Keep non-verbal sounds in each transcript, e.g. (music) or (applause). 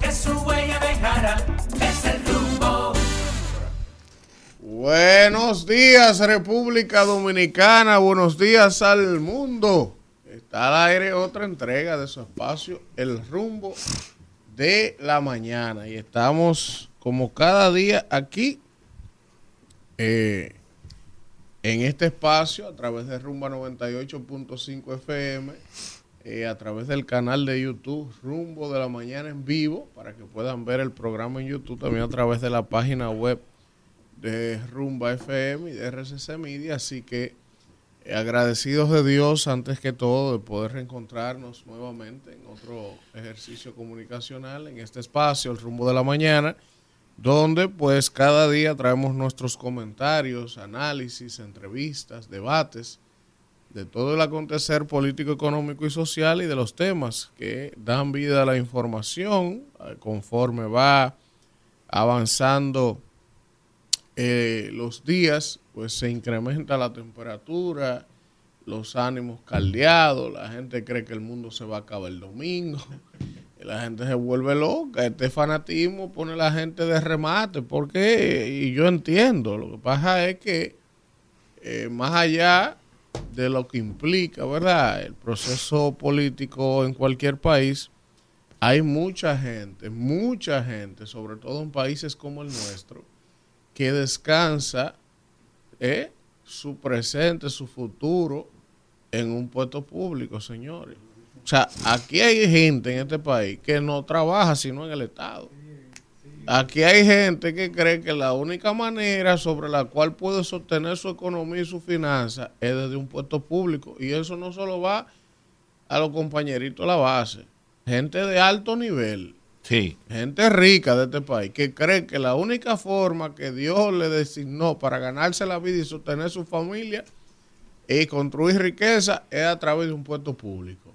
que su huella. Es el rumbo. Buenos días República Dominicana, buenos días al mundo. Está al aire otra entrega de su espacio, El rumbo de la mañana. Y estamos como cada día aquí eh, en este espacio a través de Rumba 98.5 FM, eh, a través del canal de YouTube Rumbo de la Mañana en vivo, para que puedan ver el programa en YouTube, también a través de la página web de Rumba FM y de RCC Media. Así que eh, agradecidos de Dios antes que todo de poder reencontrarnos nuevamente en otro ejercicio comunicacional en este espacio, el Rumbo de la Mañana donde pues cada día traemos nuestros comentarios, análisis, entrevistas, debates de todo el acontecer político, económico y social y de los temas que dan vida a la información eh, conforme va avanzando eh, los días, pues se incrementa la temperatura, los ánimos caldeados, la gente cree que el mundo se va a acabar el domingo (laughs) la gente se vuelve loca. Este fanatismo pone a la gente de remate. ¿Por qué? Y yo entiendo. Lo que pasa es que eh, más allá de lo que implica, ¿verdad? El proceso político en cualquier país, hay mucha gente, mucha gente, sobre todo en países como el nuestro, que descansa ¿eh? su presente, su futuro en un puesto público, señores. O sea, aquí hay gente en este país que no trabaja sino en el Estado. Aquí hay gente que cree que la única manera sobre la cual puede sostener su economía y su finanza es desde un puesto público. Y eso no solo va a los compañeritos de la base. Gente de alto nivel. Sí. Gente rica de este país que cree que la única forma que Dios le designó para ganarse la vida y sostener su familia y construir riqueza es a través de un puesto público.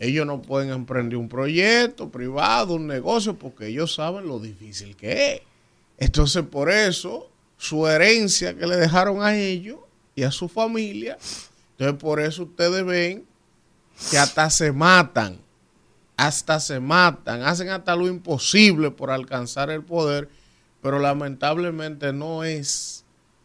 Ellos no pueden emprender un proyecto privado, un negocio, porque ellos saben lo difícil que es. Entonces, por eso, su herencia que le dejaron a ellos y a su familia, entonces por eso ustedes ven que hasta se matan, hasta se matan, hacen hasta lo imposible por alcanzar el poder, pero lamentablemente no es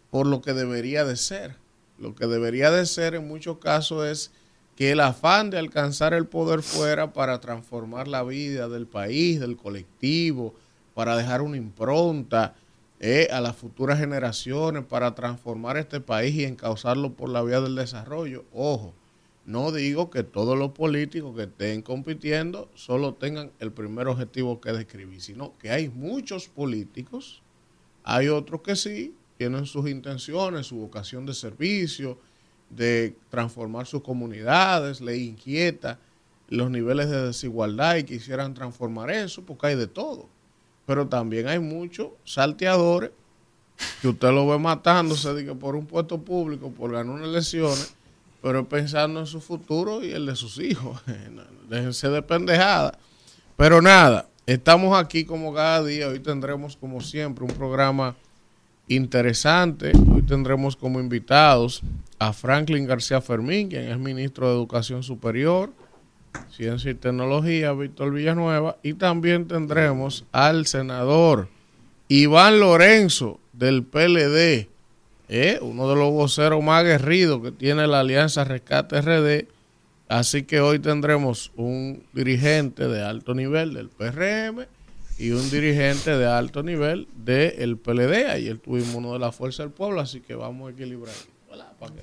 por lo que debería de ser. Lo que debería de ser en muchos casos es que el afán de alcanzar el poder fuera para transformar la vida del país, del colectivo, para dejar una impronta eh, a las futuras generaciones, para transformar este país y encauzarlo por la vía del desarrollo. Ojo, no digo que todos los políticos que estén compitiendo solo tengan el primer objetivo que describí, sino que hay muchos políticos, hay otros que sí, tienen sus intenciones, su vocación de servicio, de transformar sus comunidades, le inquieta los niveles de desigualdad y quisieran transformar eso, porque hay de todo. Pero también hay muchos salteadores que usted lo ve matándose por un puesto público, por ganar unas elecciones, pero pensando en su futuro y el de sus hijos. (laughs) Déjense de pendejada. Pero nada, estamos aquí como cada día. Hoy tendremos, como siempre, un programa interesante. Hoy tendremos como invitados a Franklin García Fermín, quien es ministro de Educación Superior, Ciencia y Tecnología, Víctor Villanueva, y también tendremos al senador Iván Lorenzo del PLD, ¿eh? uno de los voceros más aguerridos que tiene la Alianza Rescate RD. Así que hoy tendremos un dirigente de alto nivel del PRM y un dirigente de alto nivel del PLD. Ayer tuvimos uno de la Fuerza del Pueblo, así que vamos a equilibrar.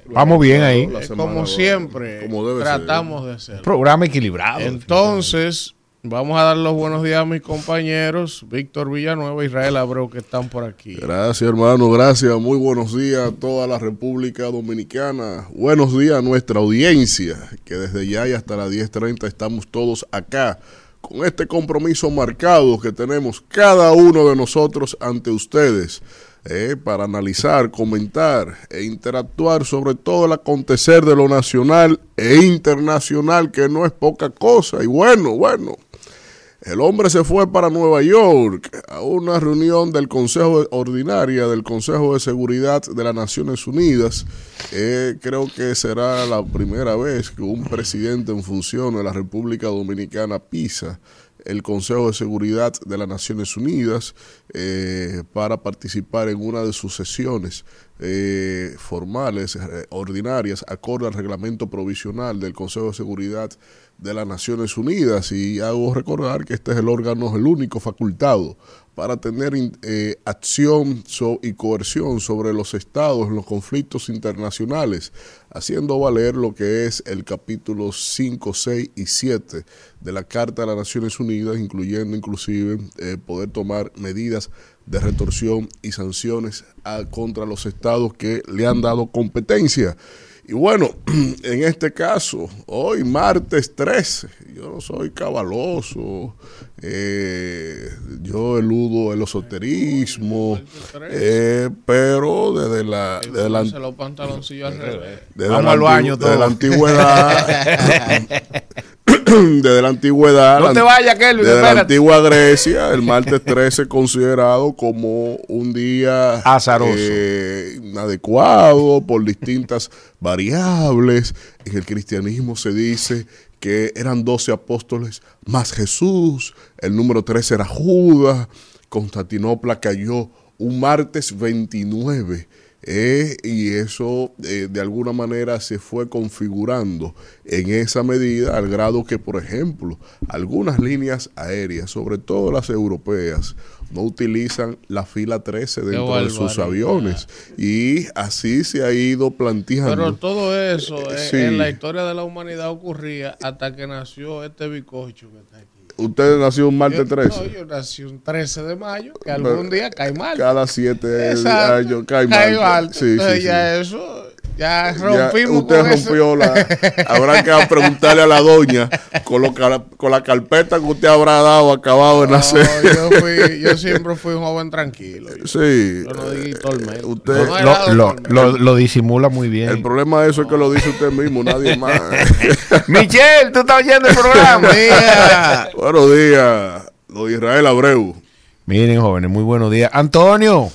Vamos bien ahí. como siempre, tratamos de hacer. Programa equilibrado. Entonces, vamos a dar los buenos días a mis compañeros, Víctor Villanueva y Israel Abreu, que están por aquí. Gracias, hermano, gracias. Muy buenos días a toda la República Dominicana. Buenos días a nuestra audiencia, que desde ya y hasta las 10.30 estamos todos acá con este compromiso marcado que tenemos cada uno de nosotros ante ustedes eh, para analizar, comentar e interactuar sobre todo el acontecer de lo nacional e internacional, que no es poca cosa. Y bueno, bueno, el hombre se fue para Nueva York a una reunión del Consejo Ordinaria del Consejo de Seguridad de las Naciones Unidas. Eh, creo que será la primera vez que un presidente en función de la República Dominicana pisa el Consejo de Seguridad de las Naciones Unidas eh, para participar en una de sus sesiones eh, formales, eh, ordinarias, acorde al reglamento provisional del Consejo de Seguridad de las Naciones Unidas. Y hago recordar que este es el órgano, el único facultado para tener acción y coerción sobre los estados en los conflictos internacionales, haciendo valer lo que es el capítulo 5, 6 y 7 de la Carta de las Naciones Unidas, incluyendo inclusive eh, poder tomar medidas de retorsión y sanciones a, contra los estados que le han dado competencia. Y bueno, (clears throat) en este caso, hoy martes 13, yo no soy cabaloso, eh, yo eludo el esoterismo, eh, pero desde la... Desde la, los pantaloncillos al revés. Desde Vamos la, al baño desde la antigüedad... (laughs) (laughs) (clears throat) desde la antigüedad, no te vayas, Kelvin, desde la antigua Grecia, el martes 13 (laughs) considerado como un día azaroso, eh, inadecuado por distintas (laughs) variables. En el cristianismo se dice que eran 12 apóstoles más Jesús, el número 13 era Judas, Constantinopla cayó un martes 29 eh, y eso eh, de alguna manera se fue configurando en esa medida al grado que, por ejemplo, algunas líneas aéreas, sobre todo las europeas, no utilizan la fila 13 dentro de sus aviones. Y así se ha ido planteando. Pero todo eso eh, sí. en la historia de la humanidad ocurría hasta que nació este bicocho que está aquí. Usted nació un martes 13. No, yo nací un 13 de mayo, que algún día cae mal. Cada 7 años cae, cae mal. mal. Sí, Entonces sí, ya sí. eso, ya rompimos Ya usted con rompió eso. la. Habrá que preguntarle a la doña con, lo, con la carpeta que usted habrá dado acabado de No, nacer. yo, fui, yo siempre fui un joven tranquilo. Yo, Sí. yo no digo tormento. Usted- No Lo, lo, lo- lo disimula muy bien. El problema de eso es que lo dice usted mismo, nadie (laughs) más. Michelle, tú estás oyendo el programa. Buenos días, don Israel Abreu. Miren, jóvenes, muy buenos días. Antonio,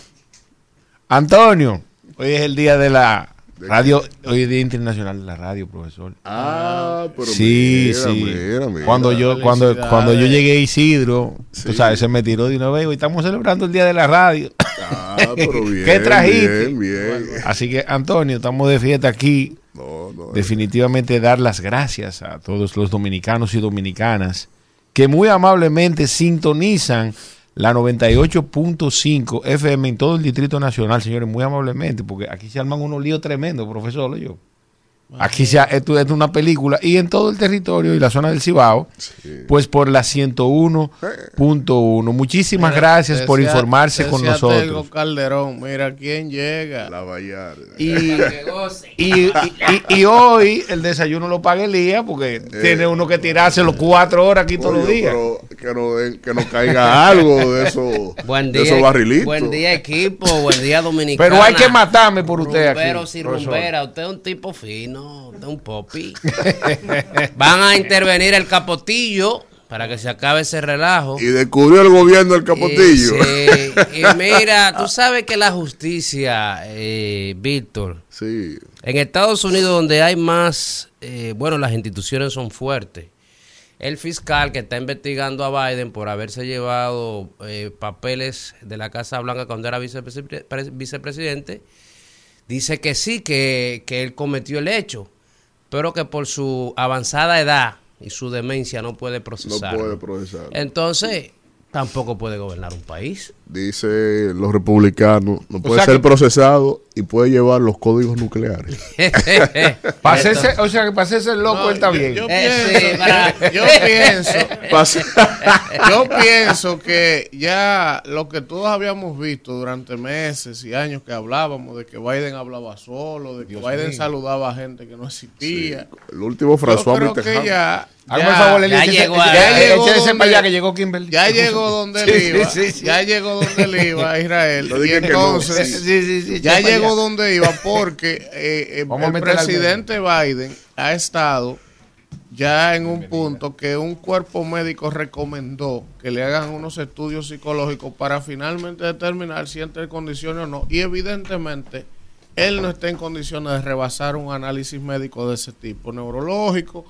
Antonio, hoy es el día de la radio, hoy Día Internacional de la Radio, profesor. Ah, pero Sí, mira, sí. mira, mira. Cuando yo cuando cuando yo llegué a Isidro, tú Sí. sabes, se me tiró de una vez. Hoy estamos celebrando el Día de la Radio. Ah, pero (laughs) bien. ¿Qué trajiste? Bien, bien. Así que, Antonio, estamos de fiesta aquí. No, no, Definitivamente dar las gracias a todos los dominicanos y dominicanas que muy amablemente sintonizan la 98.5 FM en todo el Distrito Nacional, señores, muy amablemente, porque aquí se arman unos líos tremendos, profesor. ¿lo yo. Aquí se ha- esto, es una película y en todo el territorio y la zona del Cibao, Sí. pues por la 101.1. Muchísimas gracias por informarse con nosotros. Tego Calderón, mira quién llega. La. Y, y, y- y- y hoy el desayuno lo paga Elías porque tiene uno que tirarse los cuatro horas aquí todos los días. pero que no, den- que no caiga algo de eso, Buen de día, esos barrilitos. buen día equipo, buen día dominicana. Pero hay que matarme por usted aquí. Rumberos y profesor. rumberas, usted es un tipo fino, usted es un popi. (laughs) Van a intervenir el capotillo para que se acabe ese relajo. Y descubrió el gobierno el capotillo. Y, sí, y mira, tú sabes que la justicia, eh, Víctor, Sí. en Estados Unidos donde hay más, eh, bueno, las instituciones son fuertes. El fiscal que está investigando a Biden por haberse llevado eh, papeles de la Casa Blanca cuando era vicepre- pre- vicepresidente, dice que sí, que, que él cometió el hecho, pero que por su avanzada edad y su demencia no puede No procesar. puede procesar. Entonces, tampoco puede gobernar un país. Dice los republicanos, no puede sea ser que- procesado y puede llevar los códigos nucleares. (laughs) Pa' hacerse- o sea, que para hacerse loco No, él está yo- bien. Yo, Eh, pienso, yo pienso, (laughs) (laughs) yo que ya lo que todos habíamos visto durante meses y años que hablábamos de que Biden hablaba solo, de que Biden saludaba a gente que no existía. el último Yo François creo que Mitterrand. ya, Hágame el ya- favor, Elías, ya échese- llegó ya donde- que llegó Kimberly. ya llegó donde él iba, ya llegó donde él iba, Israel. No y no. entonces, Sí, sí, sí, ya llegó allá. donde iba porque eh, eh, el presidente Biden ha estado ya en un punto que un cuerpo médico recomendó que le hagan unos estudios psicológicos para finalmente determinar si entra en condiciones o no. Y evidentemente él no está en condiciones de rebasar un análisis médico de ese tipo, neurológico,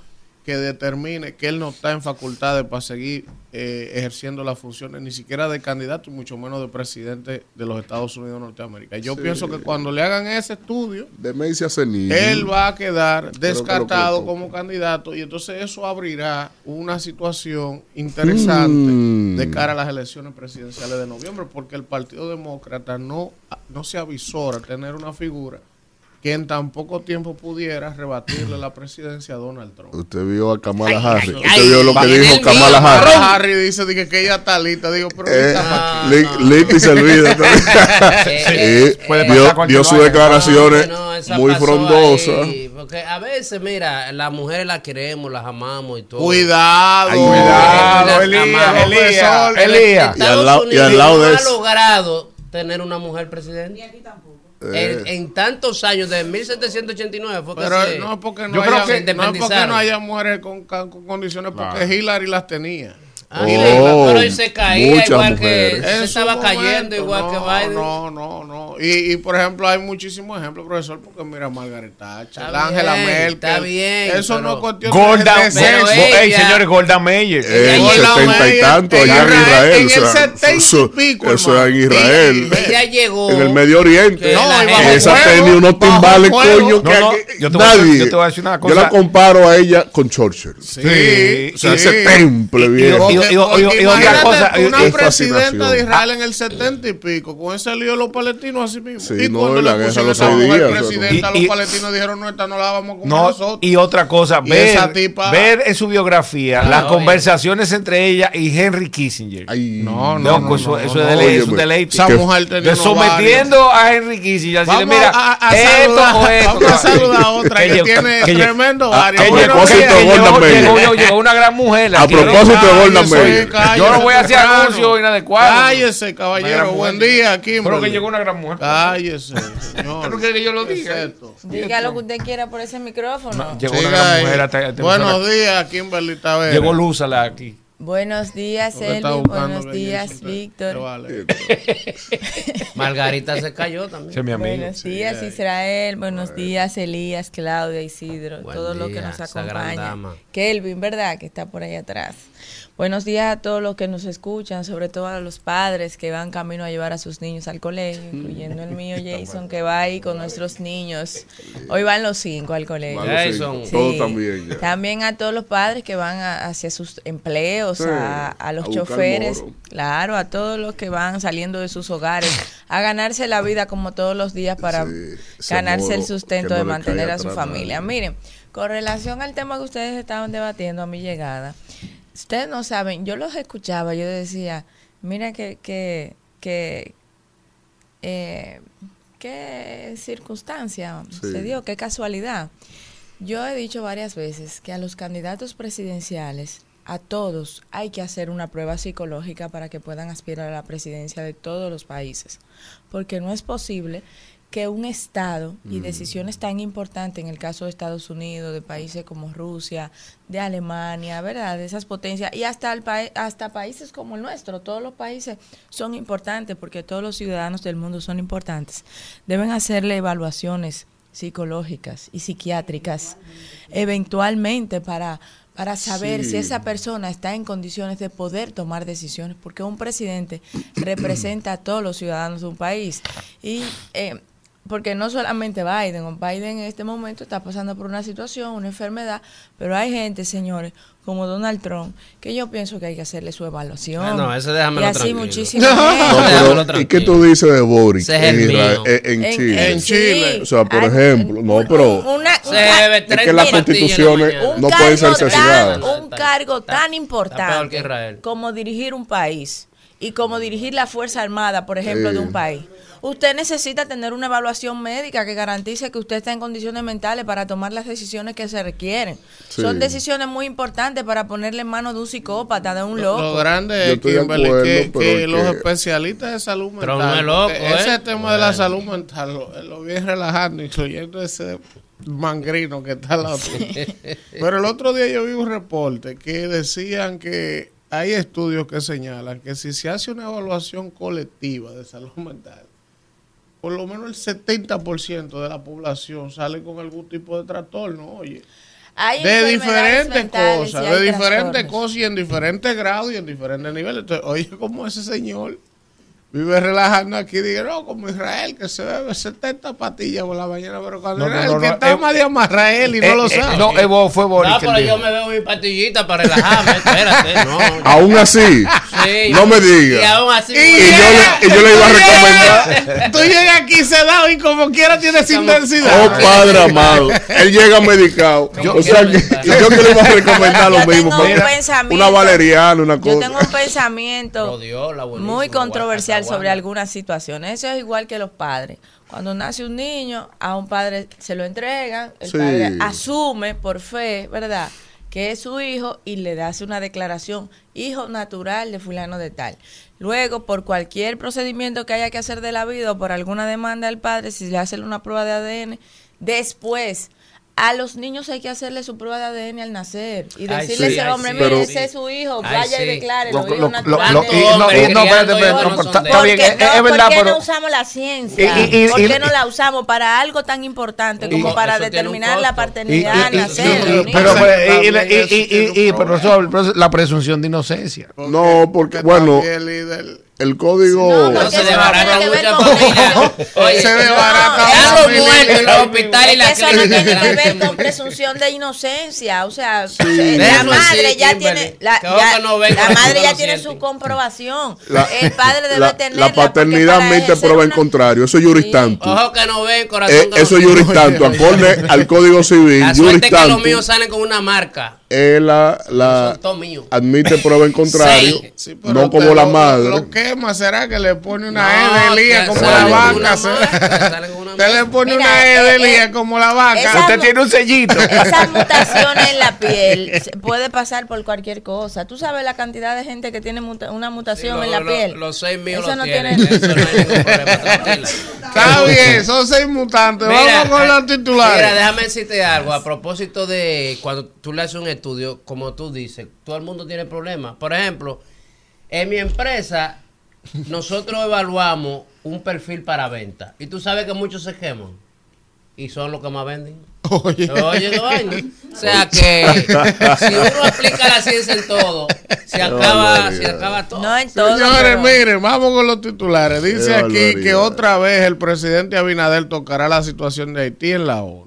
que determine que él no está en facultades para seguir eh, ejerciendo las funciones ni siquiera de candidato y mucho menos de presidente de los Estados Unidos de Norteamérica. Yo pienso que cuando le hagan ese estudio, Demencia senil. él va a quedar que descartado como candidato y entonces eso abrirá una situación interesante Mm. de cara a las elecciones presidenciales de noviembre porque el Partido Demócrata no, no se avisora a tener una figura que en tan poco tiempo pudiera rebatirle la presidencia a Donald Trump. Usted vio a Kamala Harris. ay, Usted vio lo que dijo Kamala Harris. Ahora Harry dice que ella está lista. Digo, pero Eh, Ah, Lista y. Eh, (laughs) Sí, puede dio, sus declaraciones muy frondosas. porque a veces, mira, las mujeres las queremos, las amamos y todo. Cuidado. Ay, Cuidado, Elías, Elías. Elías. Y al lado- y al Unidos lado de no ha logrado tener una mujer presidente. Eh. En, en tantos años, de 1789 fue que Pero se, no es porque no, Yo creo haya, que no es porque no haya mujeres con, con condiciones, porque Claro. Hillary las tenía. Ah, Oh, sí, pero él se caía igual mujeres. que se estaba su cayendo momento, igual no, que Biden. No, no, no. Y, y por ejemplo, hay muchísimos ejemplos, profesor, porque mira, Margaret Thatcher, Angela Merkel. está bien, Eso pero- no es cuestión Golda, de, sexo. Ey, señores, Golda Meir. Eh, En Golda setenta y Meir, tanto allá en Israel, en el sea, 70 y eso, pico, eso es en Israel. Ella llegó. En el Medio Oriente. Que No, y Esa tenía unos timbales, coño, que No, no, aquí- yo te voy a decir- nadie. yo te voy a decir una Yo cosa. la comparo a ella con Churchill. Sí, Sí, O sea, ese temple viejo. Y- otra cosa, una es presidenta de Israel en el 70 y pico, con ese lío de los palestinos así mismo. Sí, y no, cuando la le guerra pusieron los esa mujer días, presidenta, palestinos dijeron, no, esta no la vamos a comer No, nosotros. y otra cosa, ver, esa tipa- ver en su biografía las oye. conversaciones entre ella y Henry Kissinger. Ay, No, no, eso, no, eso es, un deleite. De sometiendo a Henry Kissinger. Así mira, esto o esto. vamos a saludar a otra (laughs) que, tiene tremendo a- varios. a Bueno, propósito de llegó, una gran mujer. A propósito de Golda Cállese, Meir. cállese, Yo no voy a hacer temprano. anuncio inadecuado. Cállese, caballero. Buen día, Kimberly. Pero que llegó una gran mujer. Cállese, (laughs) señor. ¿Pero quiere que yo lo ¿Qué diga? Diga lo que usted quiera por ese micrófono. Llegó una gran mujer hasta- hasta- Buenos días, Kimberly Tavera. Llegó Lúzala aquí. Buenos días, buscando Buenos días, Víctor. vale. (laughs) Margarita se cayó también. Mi amigo. Buenos días, Israel. Buenos días, Elías, Claudia, Isidro, Buen todos los que nos dama. Kelvin, ¿verdad? Que está por ahí atrás. Buenos días a todos los que nos escuchan, sobre todo a los padres que van camino a llevar a sus niños al colegio, incluyendo el mío (laughs) Jason, que va ahí con nuestros niños. Hoy van los cinco al colegio. Sí, Jason. Todo Sí. también. ya. También a todos los padres que van a- hacia sus empleos, Sí, a, a los a choferes, claro, a todos los que van saliendo de sus hogares, a ganarse la vida como todos los días para Sí, ganarse el sustento no de mantener a su familia. Miren, con relación al tema que ustedes estaban debatiendo a mi llegada, ustedes no saben, yo los escuchaba, yo decía, mira que, que, que eh, qué circunstancia Sí. se dio, qué casualidad. Yo he dicho varias veces que a los candidatos presidenciales, a todos, hay que hacer una prueba psicológica para que puedan aspirar a la presidencia de todos los países. Porque no es posible que un Estado y decisiones tan importantes, en el caso de Estados Unidos, de países como Rusia, de Alemania, ¿verdad? De esas potencias, y hasta, el país hasta países como el nuestro, todos los países son importantes porque todos los ciudadanos del mundo son importantes. Deben hacerle evaluaciones psicológicas y psiquiátricas eventualmente para para saber Sí. si esa persona está en condiciones de poder tomar decisiones, porque un presidente representa a todos los ciudadanos de un país. Y eh, porque no solamente Biden, Biden en este momento está pasando por una situación, una enfermedad, pero hay gente, señores, como Donald Trump, que yo pienso que hay que hacerle su evaluación. Ah, no, ese déjamelo y así tranquilo. muchísima No, pero, ¿y qué tú dices de es en, el Israel- en Chile? En Chile. O sea, por ejemplo, no, pero una- Se un- bebe es que las constituciones no pueden ser cargo tan- asesinadas. un cargo tan importante como dirigir un país y como dirigir la Fuerza Armada, por ejemplo, de un país. Usted necesita tener una evaluación médica que garantice que usted está en condiciones mentales para tomar las decisiones que se requieren. Sí. Son decisiones muy importantes para ponerle en manos de un psicópata, de un Lo loco. grande Yo es, acuerdo, que, los especialistas de salud mental. Loco, ¿eh? Ese tema de la salud mental lo, lo bien relajando, incluyendo ese mangrino que está al lado. Pero el otro día yo vi un reporte que decían que hay estudios que señalan que si se hace una evaluación colectiva de salud mental, por lo menos el 70% de la población sale con algún tipo de trastorno, oye. Hay de diferentes cosas, de diferentes cosas y en diferentes grados y en diferentes niveles. Entonces, oye, como ese señor vive relajando aquí, digo, no, como Israel, que se bebe 70 patillas por la mañana, pero cuando No, era no, el que no, está eh, más de él y no Eh, lo eh, sabe. no, Evo fue Boris. No, pero dijo. yo me bebo mi pastillita para relajarme, espérate. No, no. Aún así, Sí, no me Y diga. aún así. Y Y yo, le, y yo le iba a recomendar. Tú llegas aquí sedado y como quiera tienes Oh, intensidad. padre amado. Él llega medicado. Yo o sea, que, yo que le iba a recomendar lo Yo mismo. tengo un una valeriana, una Yo cosa. tengo un pensamiento muy controversial sobre algunas situaciones. Eso es igual que los padres. Cuando nace un niño, a un padre se lo entregan, el Sí. padre asume por fe, ¿verdad? Que es su hijo y le hace una declaración, hijo natural de fulano de tal. Luego, por cualquier procedimiento que haya que hacer de la vida o por alguna demanda del padre, si le hacen una prueba de ADN, después a los niños hay que hacerle su prueba de ADN al nacer y decirle sí, a ese hombre, sí. mire, ese es su hijo, Ay, vaya sí. y declare, Lo- lo, lo- lo- y- no, y- no, espérate, no, está- bien, Porque es, verdad, ¿Por qué pero no usamos la ciencia? Y- ¿Por qué no la usamos para algo tan importante como para determinar la paternidad, y- nacer? pero, niños? pero, la presunción de inocencia. No, porque, bueno, el el código. No, No, se desbarata mucha familia. Oye, Se desbarata no, muertos en los hospitales y la eso no tiene que ver con presunción de inocencia, o sea, eh, De la madre sí, ya Kimberly. tiene, la, ya- no la madre ya tiene su comprobación, La- el padre (laughs) debe la, tenerla. la paternidad ejercer prueba en una- contrario. Eso es juris tanto. Ojo que no ven, corazón. Eh, eso es juris tanto. Acorde (laughs) al Código Civil, La suerte es que los míos salen con una marca. Es la, la admite prueba en (laughs) contrario, Sí. Sí, pero no como la lo- madre. Lo quema, ¿será que le pone una No, E de lía que como la vaca? Usted le pone Mira, una E de eh, lía eh, como la vaca. esa- Usted tiene un sellito. (laughs) Esas mutaciones en la piel (laughs) puede pasar por cualquier cosa. Tú sabes la cantidad de gente que tiene muta- una mutación Sí, en lo- la lo- piel. Los seis míos Eso lo no tienen. tiene- no. Está bien, son seis mutantes. Mira, Vamos con los titulares. Mira, déjame decirte algo a propósito de cuando tú le haces un estudio, como tú dices, todo el mundo tiene problemas. Por ejemplo, en mi empresa, nosotros evaluamos un perfil para venta. Y tú sabes que muchos se queman. Y son los que más venden. Oye, Oye, vaina. O sea que si uno aplica la ciencia en todo, se acaba, se acaba todo. No en todo. Señores, miren, vamos con los titulares. Dice aquí que otra vez el presidente Abinader tocará la situación de Haití en la ONU.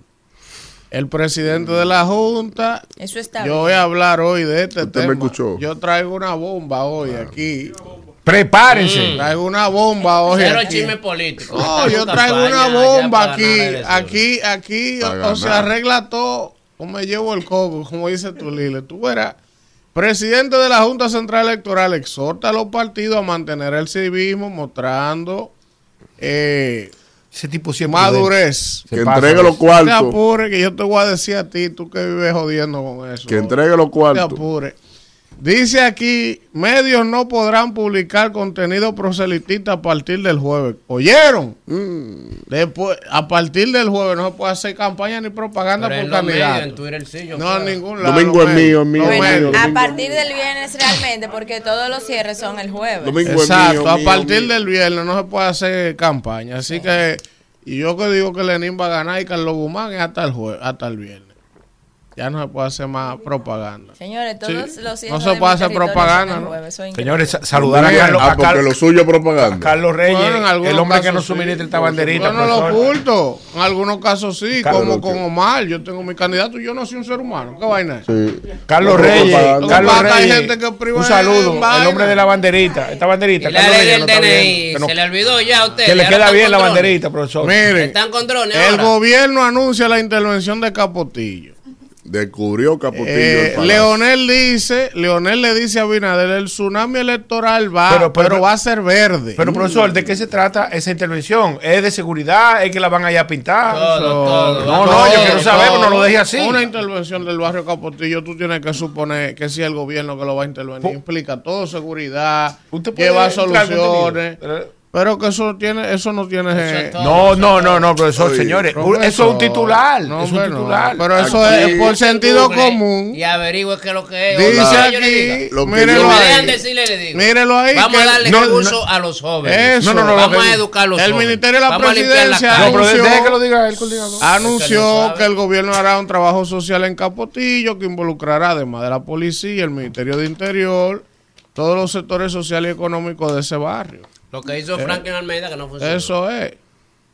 El presidente de la Junta, Eso está yo bien. voy a hablar hoy de este Usted me tema. escuchó. Yo traigo una bomba hoy aquí. Prepárense. Traigo una bomba hoy Cero aquí. chisme político. No, yo traigo una bomba aquí. Aquí, aquí, o, o se arregla todo. O me llevo el coco, como dice tu Lile. Tú verás. Presidente de la Junta Central Electoral exhorta a los partidos a mantener el civismo, mostrando eh, Ese tipo siempre. madurez. Se que pasa, entregue los No te cuartos. apures, que yo te voy a decir a ti, tú que vives jodiendo con eso. Que entregue los No te cuartos. apures. Dice aquí, medios no podrán publicar contenido proselitista a partir del jueves. ¿Oyeron? Mm. Después, a partir del jueves no se puede hacer campaña ni propaganda Pero por medios, en candidato. Twitter sí, yo No, en ningún lado. Domingo es mío, es mío, Bueno, mío. a partir del viernes realmente, porque todos los cierres son el jueves. Domingo es Exacto, mío, a partir mío. del viernes no se puede hacer campaña. Así que, y yo que digo que Lenín va a ganar y Carlos Guzmán es hasta el jueves, hasta el viernes. Ya no se puede hacer más propaganda. Señores, todos Sí. los No se puede hacer propaganda. Señores, sa- saludar a Carlos, Ah, porque lo suyo a propaganda. Carlos Reyes, Bueno, el hombre que nos sí. suministra esta banderita. Yo no lo oculto. En algunos casos sí, Carlos, como con Omar. Yo tengo mi candidato y yo no soy un ser humano. ¿Qué vaina es? Sí. Carlos No, Reyes. Carlos hay Reyes, gente que priva un saludo, el hombre de la banderita, esta banderita, Y la Carlos ley Reyes, del DNI, no- se le olvidó ya a usted. que le queda bien la banderita, profesor. Miren, Están con drones el gobierno anuncia la intervención de Capotillo. Descubrió Capotillo. Eh, el. Leonel dice, Leonel le dice a Abinader, el tsunami electoral va, Pero- pero, pero- va a ser verde. Pero profesor, ¿de qué se trata esa intervención? ¿Es de seguridad? ¿Es que la van allá a pintar? Todo, todo. No, no, yo quiero saber, no lo deje así. Una intervención del barrio Capotillo, tú tienes que suponer que si el gobierno que lo va a intervenir, implica todo seguridad, Usted puede lleva soluciones. Pero que eso tiene, eso no tiene. Eso es eh, todo. No, no, no, no, profesor, Oye, señores. profesor, Eso es un titular. no, es un no, titular. pero eso Aquí- es por sentido Google común. Y averigüe qué es lo que es. Dice le aquí. Lo que Me ahí. dejan decirle, le digo. Mírelo ahí. Vamos que a darle no, curso a los jóvenes. Eso. No, no, no, Vamos a educar a los el jóvenes. Ministerio de la Vamos Presidencia anunció- que lo diga él. Es el gobierno hará un trabajo social en Capotillo que involucrará además de la policía, el Ministerio de Interior, todos los sectores sociales y económicos de ese barrio. Lo que hizo Franklin Almeida que no funcionó. Eso es.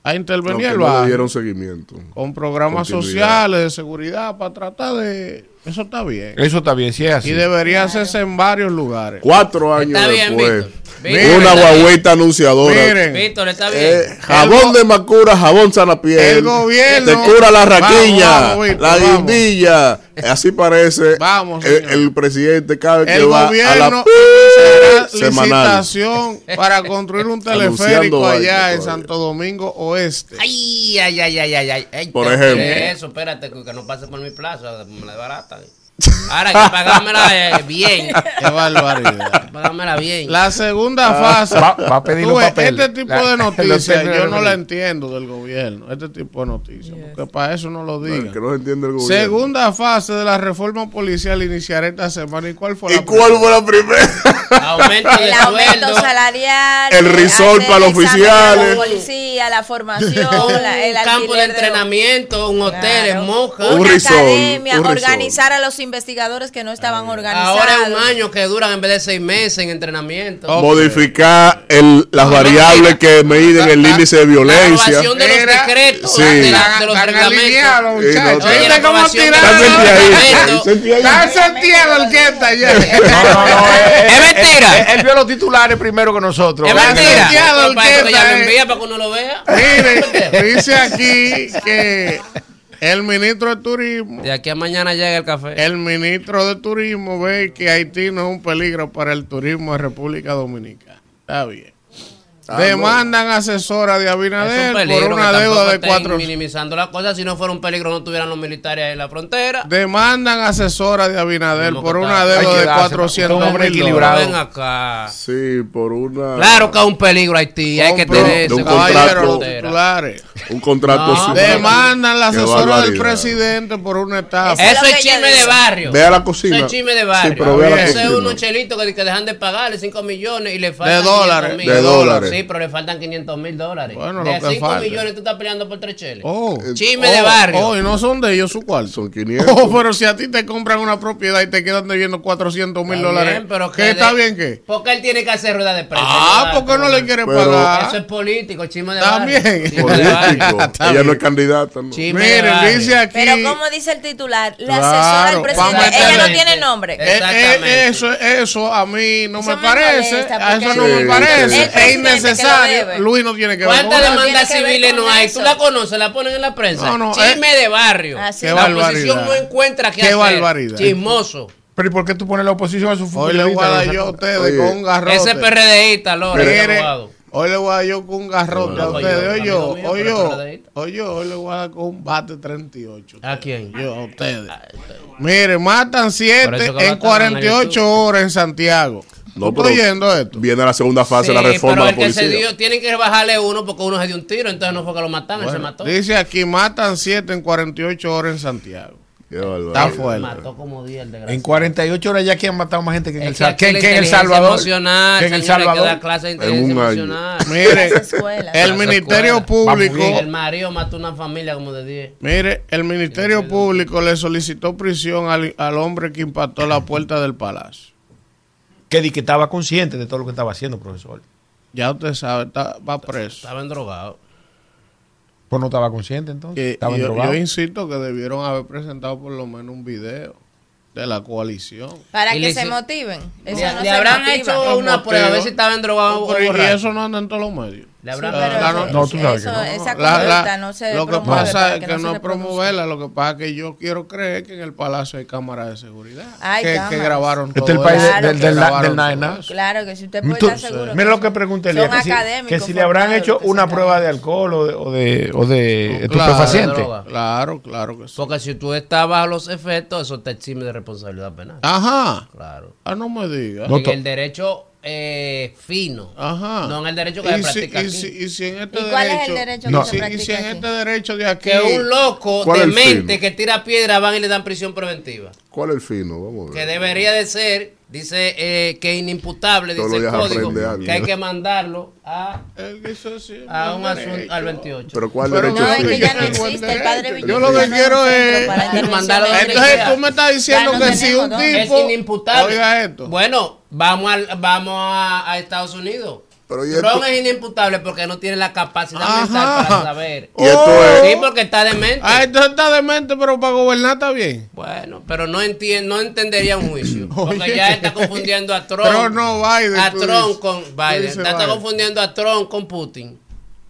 A intervenir que el no le barrio dieron seguimiento. con programas sociales de seguridad para tratar de... Eso está bien. Eso está bien, si es así. Y debería hacerse en varios lugares. Cuatro años Está bien, después. Víctor. Una guagüita anunciadora. Miren, Víctor, está bien. Eh, jabón de Macura, jabón sanapiel. El gobierno- Te cura la raquiña, Vamos, vamos, Víctor, la guindilla. Así parece Vamos, el, presidente cada vez que va a la semanal. licitación para construir un (laughs) teleférico allá en. Santo Domingo Oeste. Ay, ay, ay, ay, ay, ay. Ay, Por ejemplo. Eso, espérate, que no pase por mi plaza, me la sekali Ahora hay que pagármela eh, bien. (laughs) Qué barbaridad. Pagármela bien. La segunda fase. Va, va a pedir papeles. este tipo La- de (laughs) noticias yo no la entiendo del gobierno. Este tipo de noticias. Porque para eso no lo digan. Que no entiende el gobierno. Segunda fase de la reforma policial iniciará esta semana. ¿Y cuál fue ¿Y la cuál fue la primera? (laughs) Aumento de El aumento sueldo. salarial, El risol hacer para los oficiales. La policía, la formación, la- el campo de entrenamiento, un hotel Claro. en Moca. Un Una risol, academia, un organizar a los investigadores que no estaban organizados. Ahora es un año que duran en vez de seis meses en entrenamiento. Modificar el, las No, variables que miden el índice de La violencia. aprobación de los decretos, sí. de, la- de los reglamentos. Sí, no, Oye, la ¿Viste cómo Está sentido el que está allá. No, no, no. él- (laughs) Es mentira. Él, vio los titulares primero que nosotros. Es mentira. para eso que está, lo eh. envía para que uno lo vea. Mire, (laughs) dice aquí que el ministro de Turismo, De aquí a mañana llega el café. el ministro de Turismo ve que Haití no es un peligro para el turismo de República Dominicana. Está bien. Ah, Demandan asesora de Abinader un por peligro una deuda de cuatro. minimizando las cosas. Si no fuera un peligro, no tuvieran los militares en la frontera. Demandan asesora de Abinader Como por una deuda de dársela, 400 un hombre mil dólares. Ven acá. Sí, por una. Claro que es un peligro Haití. Hay que tener de ese un Caballero, contrato. Un contrato. No, Demandan la asesora del presidente por una estafa. Eso es Eso chisme de barrio. Ve a la cocina. Eso es chisme de barrio. Sí, pero ve a la. Ese es unos chelitos que, que dejan de pagarle 5 millones y le faltan dólares. 500 mil. De dólares. Sí, pero le faltan 500 mil dólares. Bueno, de lo que 5 falta. millones tú estás peleando por tres cheles. Oh. Chisme de barrio. Oh, y no son de ellos su cuarto. Son (laughs) 500. Oh, pero si a ti te compran una propiedad y te quedan debiendo 400 mil dólares, bien, pero ¿qué está bien qué? Porque él tiene que hacer rueda de prensa. Ah, ¿no? ¿por qué no le quiere Pero- Eso pagar? es político, chisme de También. barrio. Político. Ella bien. no es candidata. ¿no? Chisme de Miren, barrio. dice aquí. Pero como dice el titular, la Claro, asesora del presidente, ella no tiene nombre. Eh, eh, Exactamente. eso, eso a mí no Eso me me parece. molesta, a eso no me parece. Es innecesario. Luis no tiene que ver ¿Cuántas demandas civiles no hay? eso. ¿Tú la conoces? ¿La ponen en la prensa? No, no, Chisme de barrio. Así Qué la barbaridad. oposición no encuentra qué, Qué hacer. barbaridad. Chismoso. Pero ¿y por qué tú pones la oposición a su Hoy le voy a dar yo a ustedes Oye, con un garrote. Ese PRDista, Lore, Mire, hoy le voy a dar yo con un garrote No, a ustedes. yo, Oye, yo, pero yo, oye, yo, hoy le voy a dar con un bate 38. ¿A quién? Yo, a ustedes. Mire, matan Por 7 eso que en va a estar 48 en horas en Santiago. No, ¿Tú pero- estás oyendo esto? Viene la segunda fase de la reforma pero de el que se dio, tienen que bajarle uno porque uno se dio un tiro, entonces no fue que lo mataron, él se Bueno, mató. dice aquí, matan 7 en 48 horas en Santiago. Qué. Está fuerte. mató como 10 el desgraciado. En 48 horas ya aquí han matado más gente que en, el, que Sal- aquí que- que en El Salvador. emocional, que en El que Salvador. clase de En año. Mire, el Ministerio. Público, El marido mató una familia como de 10. mire, el Ministerio Público le solicitó prisión al, al hombre que impactó la puerta del palacio. Que, di que estaba consciente de todo lo que estaba haciendo, profesor. Ya usted sabe, está, va preso. Estaban drogados. Pues no estaba consciente entonces. Que estaba yo, drogado. yo insisto que debieron haber presentado por lo menos un video de la coalición. Para que se motiven. Eso Le, no le se habrán motiva. hecho una prueba a ver si estaban drogados o Pero, y eso no anda en todos los medios. Le habrán la no- no, tú sabes que eso- no. Esa La- no se lo que promueve pasa es que, no se no es reproduzca. promoverla, lo que pasa es que yo quiero creer que en el palacio hay cámaras de seguridad Hay que, que grabaron Este todo es el país Claro del, que del, del. Claro que si usted puede Entonces, estar seguro. Mira lo que pregunté son Elías, que, si, académicos que si le habrán hecho que una prueba de alcohol o de, o de, o de Claro, estupefaciente. droga. Claro, claro que sí. Porque si tú estás bajo los efectos, eso te exime de responsabilidad penal. Ajá. Claro. Ah, no me digas. En el derecho eh, fino. Ajá. No en el derecho que se y si, practica y aquí. si- y si en este ¿Y cuál es derecho, el derecho No. que se si- y practica si en aquí? este derecho de aquí Que un loco ¿Cuál es demente fino? que tira piedra van y le dan prisión preventiva. ¿Cuál es el fino? Vamos a Que ver. debería de ser, dice eh, que es inimputable, Todos dice el código, que hay que mandarlo a, a un asunto al 28. Pero ¿cuál Pero derecho No, Yo es lo que que ya no quiero es buen existe el padre derecho. Villito. Yo lo que quiero es- que mandarlo. Entonces tú me estás diciendo no que si un tenemos dónde. es tipo inimputable. oiga esto Bueno, vamos, al, vamos a, a Estados Unidos. Pero y Trump esto- es inimputable porque no tiene la capacidad Ajá. mental para saber. Y esto Oh. es- Sí, porque está demente. ah entonces está demente pero para gobernar está bien Bueno, pero no entiende, no entendería un juicio. (laughs) Porque ya está confundiendo a Trump. Pero no Biden, A Trump dices. con Biden. Está, confundiendo a Trump con Putin.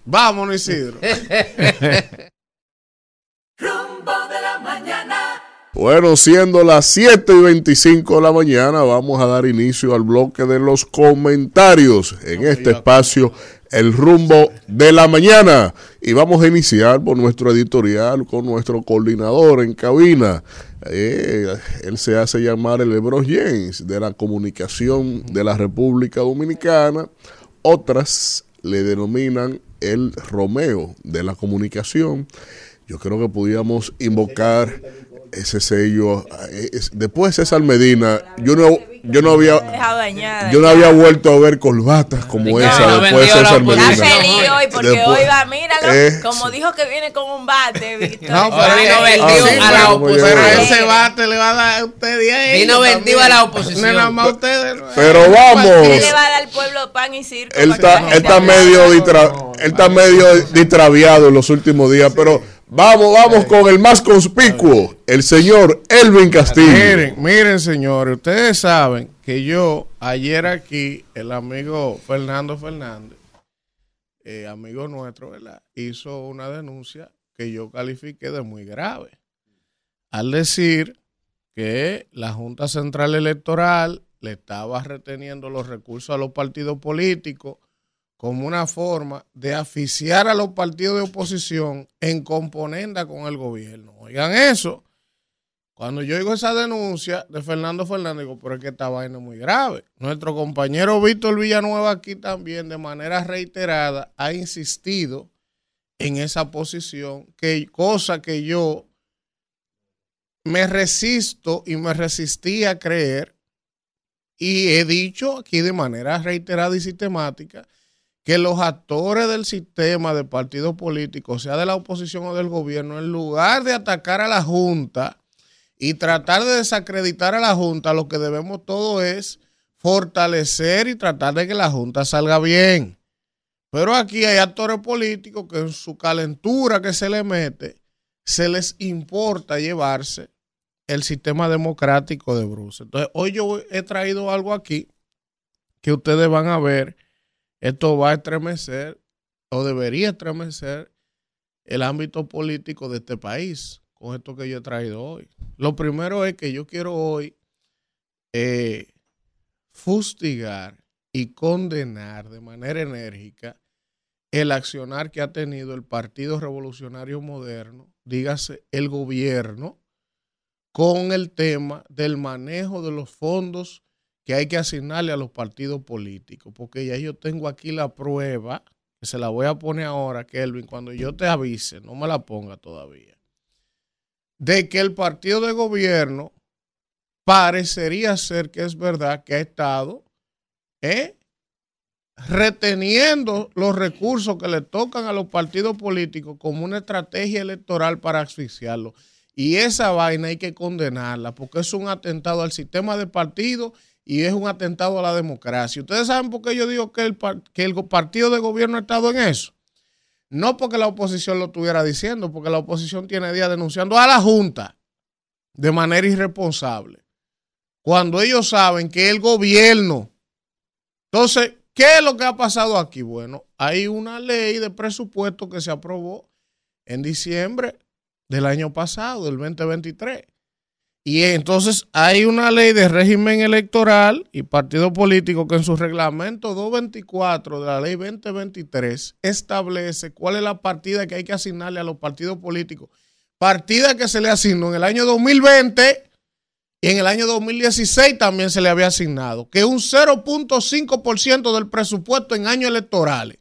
vámonos Isidro (laughs) Rumbo de la mañana. Bueno, siendo las 7 y 25 de la mañana, vamos a dar inicio al bloque de los comentarios en este espacio, El Rumbo de la Mañana. Y vamos a iniciar por nuestro editorial con nuestro coordinador en cabina. Eh, él se hace llamar el Lebron James de la comunicación de la República Dominicana. Otras le denominan el Romeo de la comunicación. Yo creo que podíamos invocar ese sello. eh, es- Después César Medina, yo no, yo no había, yo no había vuelto a ver corbatas como que esa no después la César Medina. feliz hoy porque Después- hoy va, míralo, Eh, como dijo que viene con un bate, (laughs) Víctor. No, pero, vino vendido a la oposición. pero ese bate le va a dar a ustedes ahí. Vino vendido a la oposición. Pero vamos. Le va a dar al pueblo pan y circo. Él está, él está medio, distra- él está medio distraviado en los últimos días, pero vamos, vamos con el más conspicuo, el señor Elvin Castillo. Miren, miren, señores, ustedes saben que yo ayer aquí, el amigo Fernando Fernández, eh, amigo nuestro, ¿verdad? Hizo una denuncia que yo califiqué de muy grave. Al decir que la Junta Central Electoral le estaba reteniendo los recursos a los partidos políticos como una forma de asfixiar a los partidos de oposición en componenda con el gobierno. Oigan eso. Cuando yo oigo esa denuncia de Fernando Fernández, digo, pero es que esta vaina es muy grave. Nuestro compañero Víctor Villanueva aquí también, de manera reiterada, ha insistido en esa posición, que cosa que yo me resisto y me resistí a creer, y he dicho aquí de manera reiterada y sistemática, que los actores del sistema de partidos políticos, sea de la oposición o del gobierno, en lugar de atacar a la Junta y tratar de desacreditar a la Junta, lo que debemos todo es fortalecer y tratar de que la Junta salga bien. Pero aquí hay actores políticos que en su calentura que se le mete, se les importa llevarse el sistema democrático de Bruce. Entonces, hoy yo he traído algo aquí que ustedes van a ver esto va a estremecer o debería estremecer el ámbito político de este país con esto que yo he traído hoy. Lo primero es que yo quiero hoy eh, fustigar y condenar de manera enérgica el accionar que ha tenido el Partido Revolucionario Moderno, dígase el gobierno, con el tema del manejo de los fondos que hay que asignarle a los partidos políticos, porque ya yo tengo aquí la prueba, que se la voy a poner ahora, Kelvin, cuando yo te avise, no me la ponga todavía, de que el partido de gobierno parecería ser que es verdad que ha estado ¿eh? reteniendo los recursos que le tocan a los partidos políticos como una estrategia electoral para asfixiarlos. Y esa vaina hay que condenarla porque es un atentado al sistema de partido y es un atentado a la democracia. ¿Ustedes saben por qué yo digo que el, que el partido de gobierno ha estado en eso? No porque la oposición lo estuviera diciendo, porque la oposición tiene días denunciando a la Junta de manera irresponsable. Cuando ellos saben que el gobierno. Entonces, ¿qué es lo que ha pasado aquí? Bueno, hay una ley de presupuesto que se aprobó en diciembre del año pasado, del 2023. Y entonces hay una ley de régimen electoral y partido político que en su reglamento 224 de la ley 2023 establece cuál es la partida que hay que asignarle a los partidos políticos. Partida que se le asignó en el año 2020 Y en el año 2016 también se le había asignado, que un 0.5% del presupuesto en años electorales.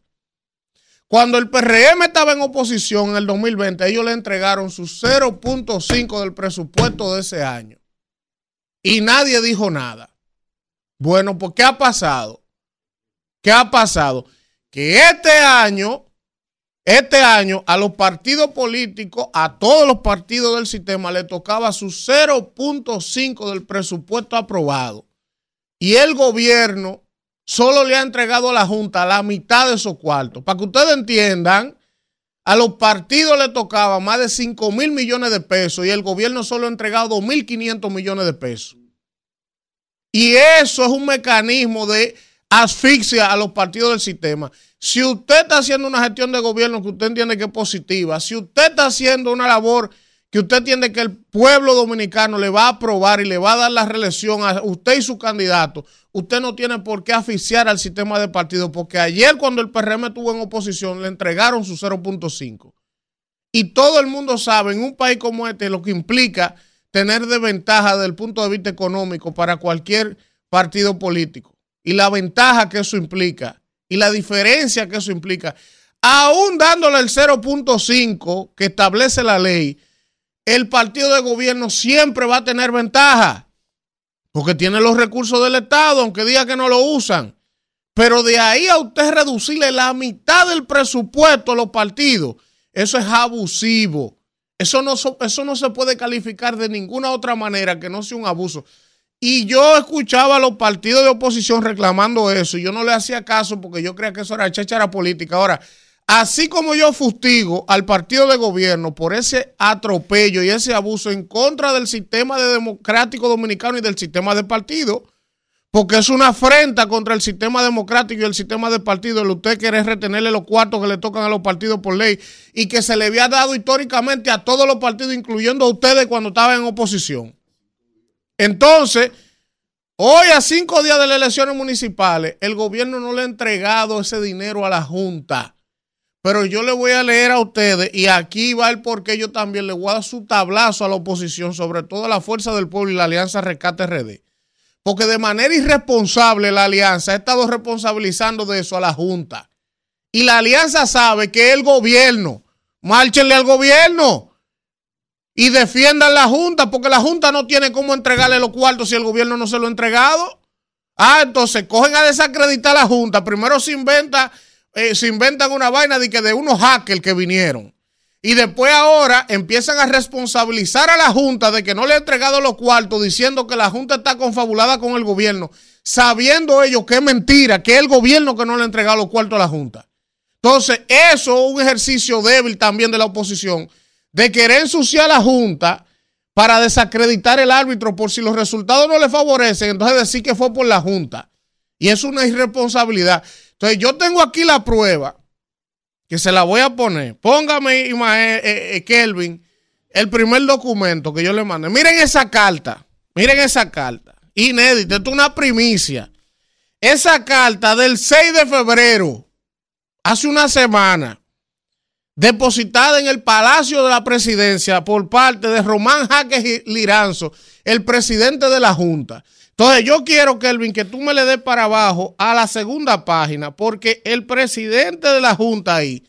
Cuando el PRM estaba en oposición en el 2020, ellos le entregaron su 0.5 del presupuesto de ese año. Y nadie dijo nada. Bueno, pues ¿qué ha pasado? ¿Qué ha pasado? Que este año, este año, a los partidos políticos, a todos los partidos del sistema, le tocaba su 0.5 del presupuesto aprobado. Y el gobierno solo le ha entregado a la Junta la mitad de esos cuartos. Para que ustedes entiendan, a los partidos le tocaba más de 5 mil millones de pesos y el gobierno solo ha entregado 2.500 millones de pesos. Y eso es un mecanismo de asfixia a los partidos del sistema. Si usted está haciendo una gestión de gobierno que usted entiende que es positiva, si usted está haciendo una labor que usted entiende que el pueblo dominicano le va a aprobar y le va a dar la reelección a usted y su candidato, usted no tiene por qué asfixiar al sistema de partido, porque ayer cuando el PRM estuvo en oposición le entregaron su 0.5. Y todo el mundo sabe en un país como este lo que implica tener desventaja desde el punto de vista económico para cualquier partido político. Y la ventaja que eso implica y la diferencia que eso implica, aún dándole el 0.5 que establece la ley, el partido de gobierno siempre va a tener ventaja, porque tiene los recursos del Estado, aunque diga que no lo usan. Pero de ahí a usted reducirle la mitad del presupuesto a los partidos, eso es abusivo. Eso no, eso no se puede calificar de ninguna otra manera que no sea un abuso. Y yo escuchaba a los partidos de oposición reclamando eso y yo no le hacía caso porque yo creía que eso era cháchara política. Ahora, Así como yo fustigo al partido de gobierno por ese atropello y ese abuso en contra del sistema de democrático dominicano y del sistema de partido, porque es una afrenta contra el sistema democrático y el sistema de partido el usted quiere retenerle los cuartos que le tocan a los partidos por ley y que se le había dado históricamente a todos los partidos, incluyendo a ustedes cuando estaban en oposición. Entonces, hoy a cinco días de las elecciones municipales, el gobierno no le ha entregado ese dinero a la Junta. Pero yo le voy a leer a ustedes y aquí va el porqué yo también le voy a dar su tablazo a la oposición, sobre todo a la Fuerza del Pueblo y la Alianza Rescate RD. Porque de manera irresponsable la Alianza ha estado responsabilizando de eso a la Junta. Y la Alianza sabe que el gobierno, márchenle al gobierno y defiendan la Junta, porque la Junta no tiene cómo entregarle los cuartos si el gobierno no se lo ha entregado. Ah, entonces cogen a desacreditar a la Junta. Primero se inventa eh, se inventan una vaina de que de unos hackers que vinieron. Y después ahora empiezan a responsabilizar a la Junta de que no le ha entregado los cuartos, diciendo que la Junta está confabulada con el gobierno, sabiendo ellos que es mentira, que es el gobierno que no le ha entregado los cuartos a la Junta. Entonces, eso es un ejercicio débil también de la oposición, de querer ensuciar a la Junta para desacreditar el árbitro por si los resultados no le favorecen, entonces decir que fue por la Junta. Y es una irresponsabilidad. Entonces, yo tengo aquí la prueba que se la voy a poner. Póngame, eh, eh, Kelvin, el primer documento que yo le mandé. Miren esa carta. Miren esa carta. Inédita. Esto es una primicia. Esa carta del 6 de febrero, hace una semana, depositada en el Palacio de la Presidencia por parte de Román Jaques Liranzo, el presidente de la Junta. Entonces yo quiero, Kelvin, que tú me le des para abajo a la segunda página, porque el presidente de la Junta ahí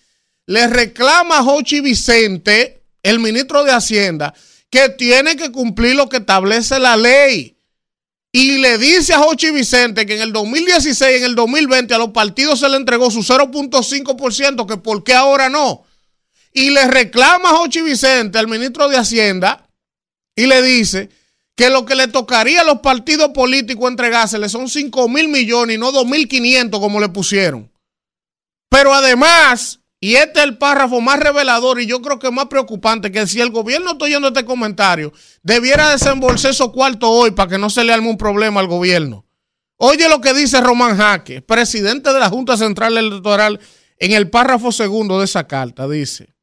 le reclama a Jochi Vicente, el ministro de Hacienda, que tiene que cumplir lo que establece la ley. Y le dice a Jochi Vicente que en el 2016 en el 2020 a los partidos se le entregó su 0.5%, que por qué ahora no. Y le reclama a Jochi Vicente, el ministro de Hacienda, y le dice que lo que le tocaría a los partidos políticos entregársele son 5 mil millones y no 2.500 como le pusieron. Pero además, y este es el párrafo más revelador y yo creo que más preocupante, que si el gobierno está oyendo este comentario, debiera desembolsar esos cuartos hoy para que no se le arme un problema al gobierno. Oye lo que dice Román Jaque, presidente de la Junta Central Electoral, en el párrafo segundo de esa carta, dice,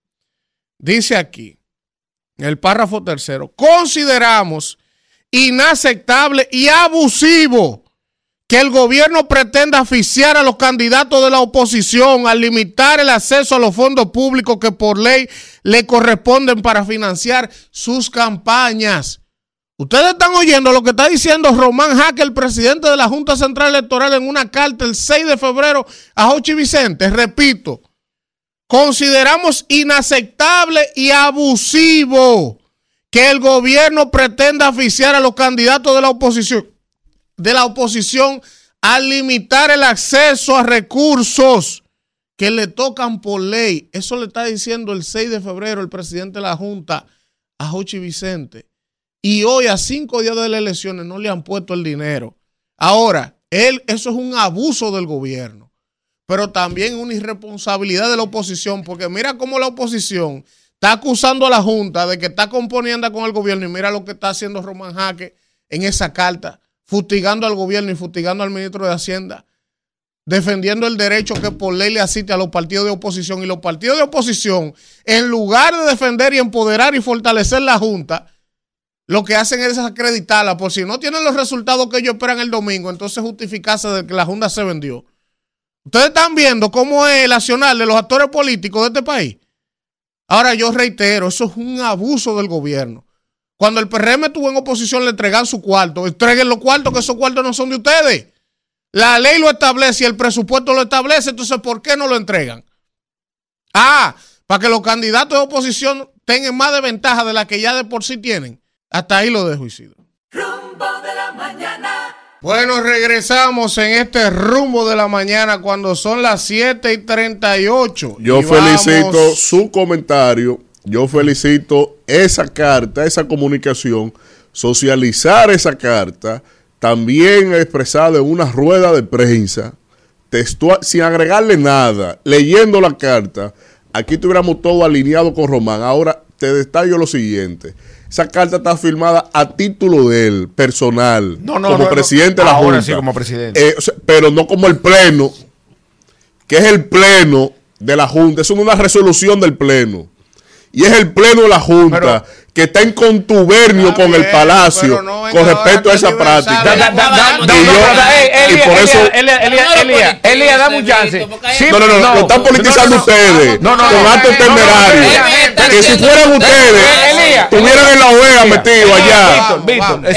dice aquí, en el párrafo tercero, consideramos inaceptable y abusivo que el gobierno pretenda asfixiar a los candidatos de la oposición al limitar el acceso a los fondos públicos que por ley le corresponden para financiar sus campañas. Ustedes están oyendo lo que está diciendo Román Jaque, el presidente de la Junta Central Electoral, en una carta el 6 de febrero a Jochi Vicente. Repito, consideramos inaceptable y abusivo que el gobierno pretenda oficiar a los candidatos de la oposición, de la oposición al limitar el acceso a recursos que le tocan por ley. Eso le está diciendo el 6 de febrero el presidente de la Junta a Jochi Vicente. Y hoy, a cinco días de las elecciones, no le han puesto el dinero. Ahora, él, eso es un abuso del gobierno, pero también una irresponsabilidad de la oposición, porque mira cómo la oposición está acusando a la Junta de que está componiendo con el gobierno y mira lo que está haciendo Román Jaque en esa carta, fustigando al gobierno y fustigando al ministro de Hacienda, defendiendo el derecho que por ley le asiste a los partidos de oposición y los partidos de oposición, en lugar de defender y empoderar y fortalecer la Junta, lo que hacen es acreditarla por si no tienen los resultados que ellos esperan el domingo, entonces justificarse de que la Junta se vendió. Ustedes están viendo cómo es el accionar de los actores políticos de este país. Ahora yo reitero, eso es un abuso del gobierno. Cuando el PRM estuvo en oposición le entregan su cuarto. Entreguen los cuartos, que esos cuartos no son de ustedes. La ley lo establece y el presupuesto lo establece, entonces ¿por qué no lo entregan? Ah, para que los candidatos de oposición tengan más de ventaja de la que ya de por sí tienen. Hasta ahí lo dejo, Isidro. Rumbo de la mañana. Bueno, regresamos en este rumbo de la mañana cuando son las 7 y 38. Yo Y felicito vamos- su comentario, yo felicito esa carta, esa comunicación, socializar esa carta, también expresada en una rueda de prensa, textual, sin agregarle nada, leyendo la carta. Aquí tuviéramos todo alineado con Román. Ahora te detallo lo siguiente. Esa carta está firmada a título de él, personal, No, no, como no, presidente de la Ahora Junta. sí, como presidente. Eh, o sea, pero no como el pleno, que es el pleno de la Junta, es una resolución del pleno. Y es el pleno de la Junta Pero- que está en contubernio Está con el bien, Palacio pero no con respecto a esa práctica. Y por eso- Elías, dame un chance. No, no, no, no. lo están politizando No, no, no. ustedes No, no, con no. actos No, no, no, temerarios. Que si fueran ustedes, estuvieran en la OEA metidos allá. Eh,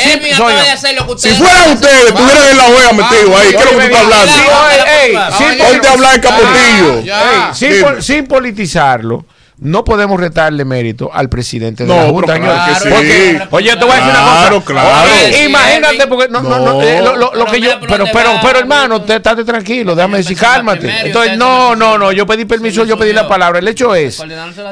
Si fueran ustedes, estuvieran en la OEA metidos ahí. ¿Qué es lo que tú estás hablando? Ponte a hablar en Capotillo. Sin politizarlo, no podemos retarle mérito al presidente de No, la Junta. claro sí. Porque- oye, te voy a decir Claro, una cosa. claro. Oye, imagínate, porque no, no, no, eh, lo, lo- lo Pero que yo, pero, pero, va, pero hermano, te, estate tranquilo, déjame decir, cálmate. primero Entonces, no, no, no, yo pedí permiso, yo pedí la palabra. El hecho es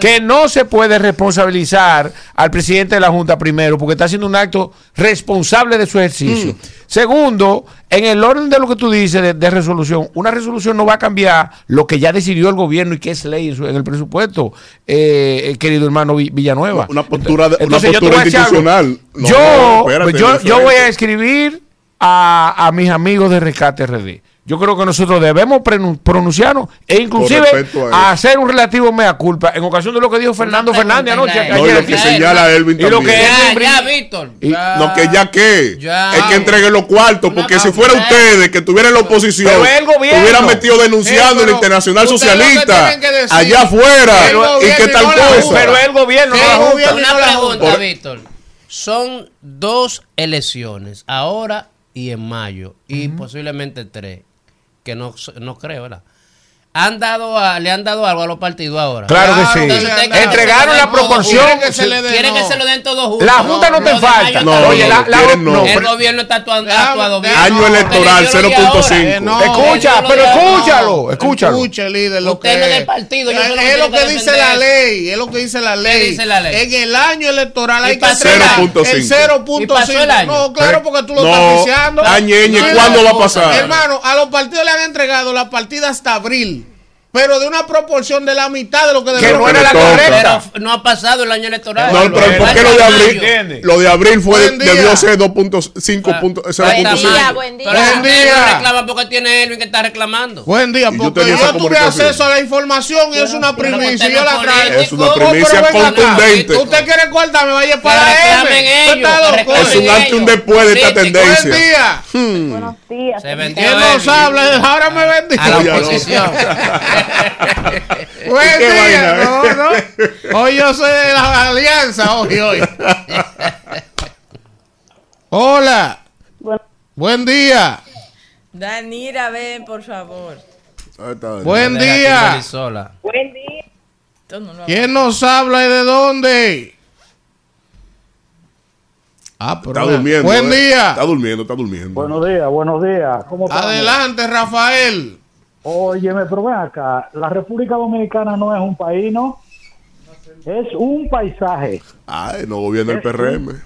que no se puede responsabilizar al presidente de la Junta primero, porque está haciendo un acto responsable de su ejercicio. Mm. Segundo, en el orden de lo que tú dices de, de resolución, una resolución no va a cambiar lo que ya decidió el gobierno y que es ley en, el presupuesto, eh, eh, querido hermano Vi- Villanueva. Una postura de- una Entonces, yo te postura algo. institucional. No, yo, espérate, yo, yo voy a escribir a, a mis amigos de Rescate RD. Yo creo que nosotros debemos pronunciarnos e inclusive a hacer un relativo mea culpa en ocasión de lo que dijo Fernando Fernández anoche. No, y lo que señala Elvin Y lo que Ya, Elvin ya, Brin- Víctor. Y- ya. No, que ya que. Ya. es que entreguen los cuartos, porque si fuera ustedes que estuvieran en la oposición, el estuvieran metidos denunciando la Internacional que Socialista que allá afuera el y y tal no cosa. Pero es el gobierno, Sí, no la el Junta. gobierno. Una pregunta. Víctor. Son dos elecciones, ahora y en mayo, y posiblemente tres, que no, no creo, ¿verdad? Han dado a- ¿Le han dado algo a los partidos ahora? Claro que Claro, sí. entonces Entregaron que la den proporción. Quiere que se le que no. se lo den todos juntos. La Junta no te Lo de falta. No, Oye, la, la- quieren no. no, El gobierno está actuando, actuado bien. Año electoral, Pero yo lo de ahora. 0.5. Eh, no. escucha, pero escúchalo, escúchalo. Escuche, líder, lo Usted que no es del partido, yo es, que es tengo lo que que dice defender. la ley, es lo que dice la ley. dice la ley? En el año electoral hay que hacer el año. el 0.5. Y pasó el 0.5. año. No, claro, porque tú lo No, estás diciendo. ¿cuándo va a pasar? Hermano, a los partidos le han entregado la partida hasta abril, pero de una proporción de la mitad de lo que Que debieron no era la correcta. Pero no ha pasado el año electoral. No, pero ¿por qué lo de abril? Lo de abril fue Buen debió ser 2.5 punto- Buen 0.5. día, buen día. Pero Buen día. reclama porque tiene Elvin que está reclamando. Buen día, yo porque yo, tuve acceso a la información y es una primicia. Yo la es traigo. Es una primicia contundente. ¿Usted quiere cortarme? Vaya Que para que reclamen Es un antes y un después de esta tendencia. Buen día. Se vendió ¿Quién nos habla? Ahora me bendiga. A la oposición. (laughs) Buen ¿Qué día. vaina, eh? No, no. Hoy yo soy de la alianza. Hoy, hoy. (laughs) Hola. Bueno, Buen día. Danira, ven, por favor. Buen día. Buen día. ¿Quién nos habla y de dónde? Ah, pero Está durmiendo. Buen eh. día. Está durmiendo, está durmiendo. Buenos días, buenos días. ¿Cómo estamos? Adelante, Rafael. Óyeme, pero ven acá. La República Dominicana no es un país, ¿no? Es un paisaje. Ay, no gobierna el PRM. Un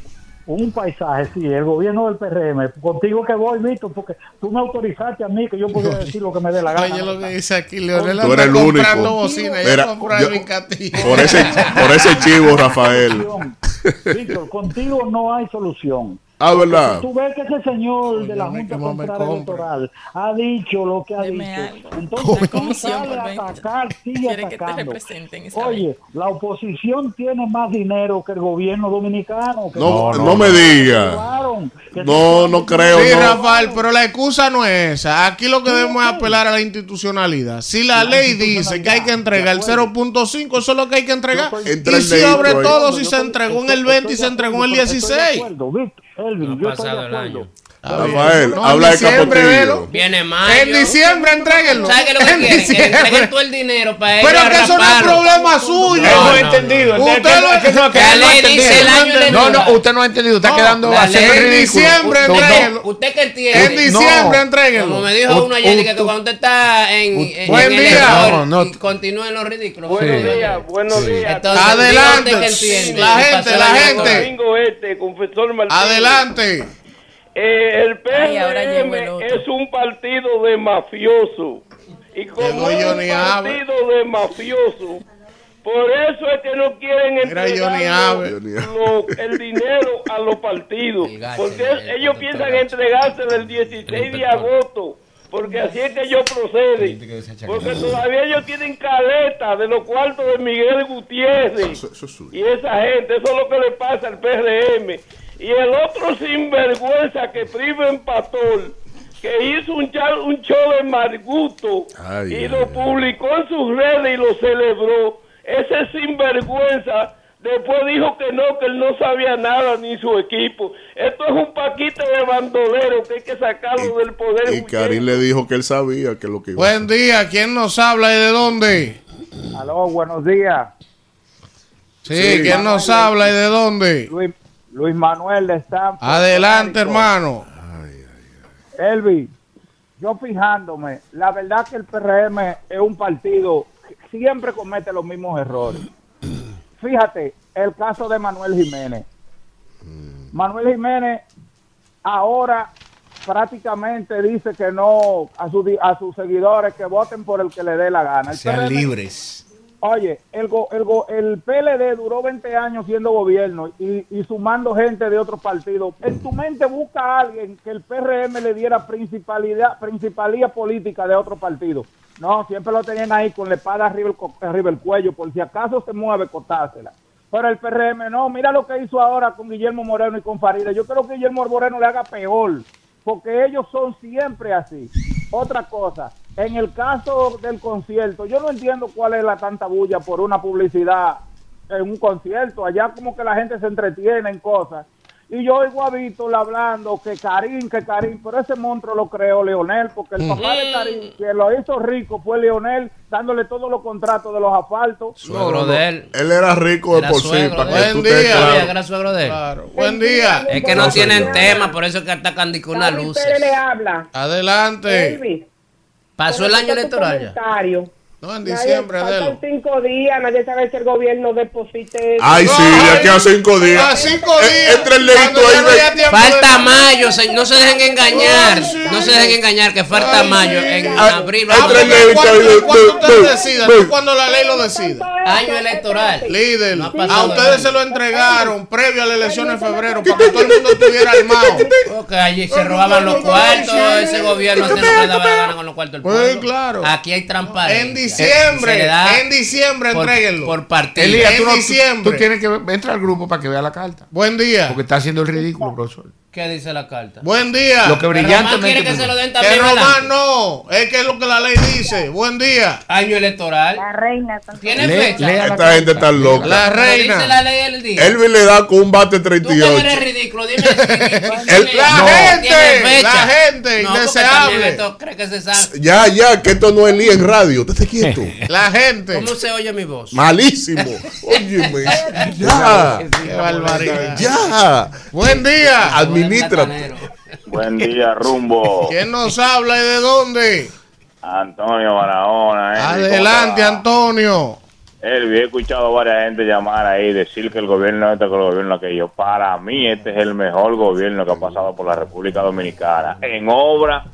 paisaje, sí, el gobierno del PRM. Contigo que voy, Víctor, porque tú me autorizaste a mí que yo podía decir lo que me dé la gana. Oye lo que dice aquí, Leonel Tú eres el único. bocina. Mira, yo-. Por ese, por ese chivo, Rafael. Víctor, contigo no hay solución. Ah, ¿verdad? Tú ves que ese señor de la Junta no Central. Electoral ha dicho lo que ha Deme dicho. algo. Entonces, La sales por a 20. atacar, sigue Quiere que te atacando. Oye, la oposición tiene más dinero que el gobierno dominicano. que No, se- no, me diga. que No, no creo, Sí, no. Rafael, pero la excusa no es esa. Aquí lo que debemos es apelar a la institucionalidad. Si la ley dice que hay que entregar el 0.5, eso es lo que hay que entregar. Entra Y sobre todo si se estoy- entregó en estoy- el 20 y estoy se entregó en el acuerdo, estoy de 16. Elvin, No ha yo estoy de pasado el acuerdo. Año. Rafael, No, habla en de diciembre, capotillo. Viene mayo. En diciembre entréguenlo. ¿Sabes qué es lo que En quieren? Que le entreguen diciembre. todo el dinero para ellos Pero que eso no es problema suyo. No, no no, entendido. Usted, lo- que ha (laughs) entendido. el año de No, no, usted no ha entendido. Está quedando haciendo el En ridículo. diciembre entréguenlo. Usted que En entiende. diciembre No. entréguenlo. Como me dijo U- una Jenny, u- que cuando usted está en, en, Buen en día. error No, no. y continúa en los ridículos. Buenos días, buenos días. Adelante. La gente, la gente. este, confesor. Adelante. Eh, el Ay, ahora llegó el PRM otro. es un partido de mafiosos. Y como es un partido de mafiosos, por eso es que no quieren entregar el dinero a los partidos. Porque el- ellos el piensan gache. entregárselo el 16 de agosto. Porque así es que ellos proceden. Porque todavía ellos tienen caleta de los cuartos de Miguel Gutiérrez Eso, eso es suyo. y esa gente, eso es lo que le pasa al PRM. Y el otro sinvergüenza que priva en Pastor, que hizo un, un show de Marguto Ay, y ay, lo ay. publicó en sus redes y lo celebró, ese sinvergüenza después dijo que no, que él no sabía nada ni su equipo. Esto es un paquete de bandoleros que hay que sacarlo del poder. Y Karim le dijo que él sabía que lo que iba a Buen día. ¿Quién nos habla y de dónde? Aló, buenos días. Sí, Sí. ¿quién nos habla y de dónde? Luis, Luis Manuel de Stanford. Adelante, hermano. Elvi, yo fijándome, la verdad que el PRM es un partido que siempre comete los mismos errores. (clears throat) Fíjate, el caso de Manuel Jiménez. Manuel Jiménez ahora prácticamente dice que no a, su a sus seguidores que voten por el que le dé la gana. El Sean PRM libres. Oye, el, go- el, go- el PLD duró 20 años siendo gobierno y, sumando gente de otros partidos. En tu mente busca a alguien que el PRM le diera principalidad, principalía política de otro partido. No, siempre lo tenían ahí con la espada arriba arriba el cuello, por si acaso se mueve, cortársela. Pero el PRM no, mira lo que hizo ahora con Guillermo Moreno y con Farida. Yo creo que Guillermo Moreno le haga peor, porque ellos son siempre así. Otra cosa, en el caso del concierto, yo no entiendo cuál es la tanta bulla por una publicidad en un concierto. Allá como que la gente se entretiene en cosas. Y yo oigo a Víctor hablando que Karim, que Karim, pero ese monstruo lo creó Leonel, porque el papá de Karim, que lo hizo rico, fue Leonel, dándole todos los contratos de los asfaltos. Suegro de él. Él era rico de Era por sí. Para que Buen día. Sabía claro. que era suegro de él. Claro. Buen día. Es que no tienen señor. tema, por eso es que luces. Pérez le habla. Adelante. Pasó el año con electoral ya. No, en Nadie- diciembre, faltan Adelo. cinco días, nadie sabe si el gobierno deposite. Ay, sí, de aquí a cinco días. A cinco Eh, días. Entra el leito Cuando ahí. no Falta de- mayo, se- no se dejen engañar. Ay, sí. No se dejen engañar, que falta Ay, mayo. sí. En Ay, abril ay, vamos tres a- leyes. ¿Cuándo, Ve, cuándo ve, ustedes decidan? No cuando la ley lo decida. Año electoral. Líder, No a ustedes se lo entregaron previo a la elección en febrero para que todo el mundo estuviera armado. Porque allí se robaban los cuartos, ese gobierno lo que le daba la gana con los cuartos del Pues, pueblo. claro. Aquí hay En transparencia. Diciembre, da en diciembre por- entréguenlo. por partido. Elías, tú, en no- tú- diciembre. tú tienes que entrar al grupo para que vea la carta. Buen día. Porque está haciendo el ridículo, profesor. ¿Qué dice la carta? Buen día. Lo que brillantemente. quiere que se lo den Que también Román adelante. no, es que es lo que la ley dice. Buen día. Año electoral. La reina. ¿Tiene fecha? lea la Esta gente está loca. La Pero dice la reina. ley el día. Elvin le da con un bate Tú que eres 38. ridículo, dime. (laughs) El- dime, La no, gente, la gente No, porque indeseable. cree que se sabe. Ya, ya, que esto no es Lee en radio. Usted está quieto. (laughs) La gente. ¿Cómo se oye mi voz? Malísimo. (laughs) Óyeme. Ya. Qué barbaridad. Ya. Buen día. Administra. Platanero. Buen día, rumbo. ¿Quién nos habla y de dónde? Antonio Barahona. Henry, Adelante. Antonio. Elvi, he escuchado a varias gente llamar ahí, decir que el gobierno este, que el gobierno aquello. Para mí, este es el mejor gobierno que ha pasado por la República Dominicana. En obra,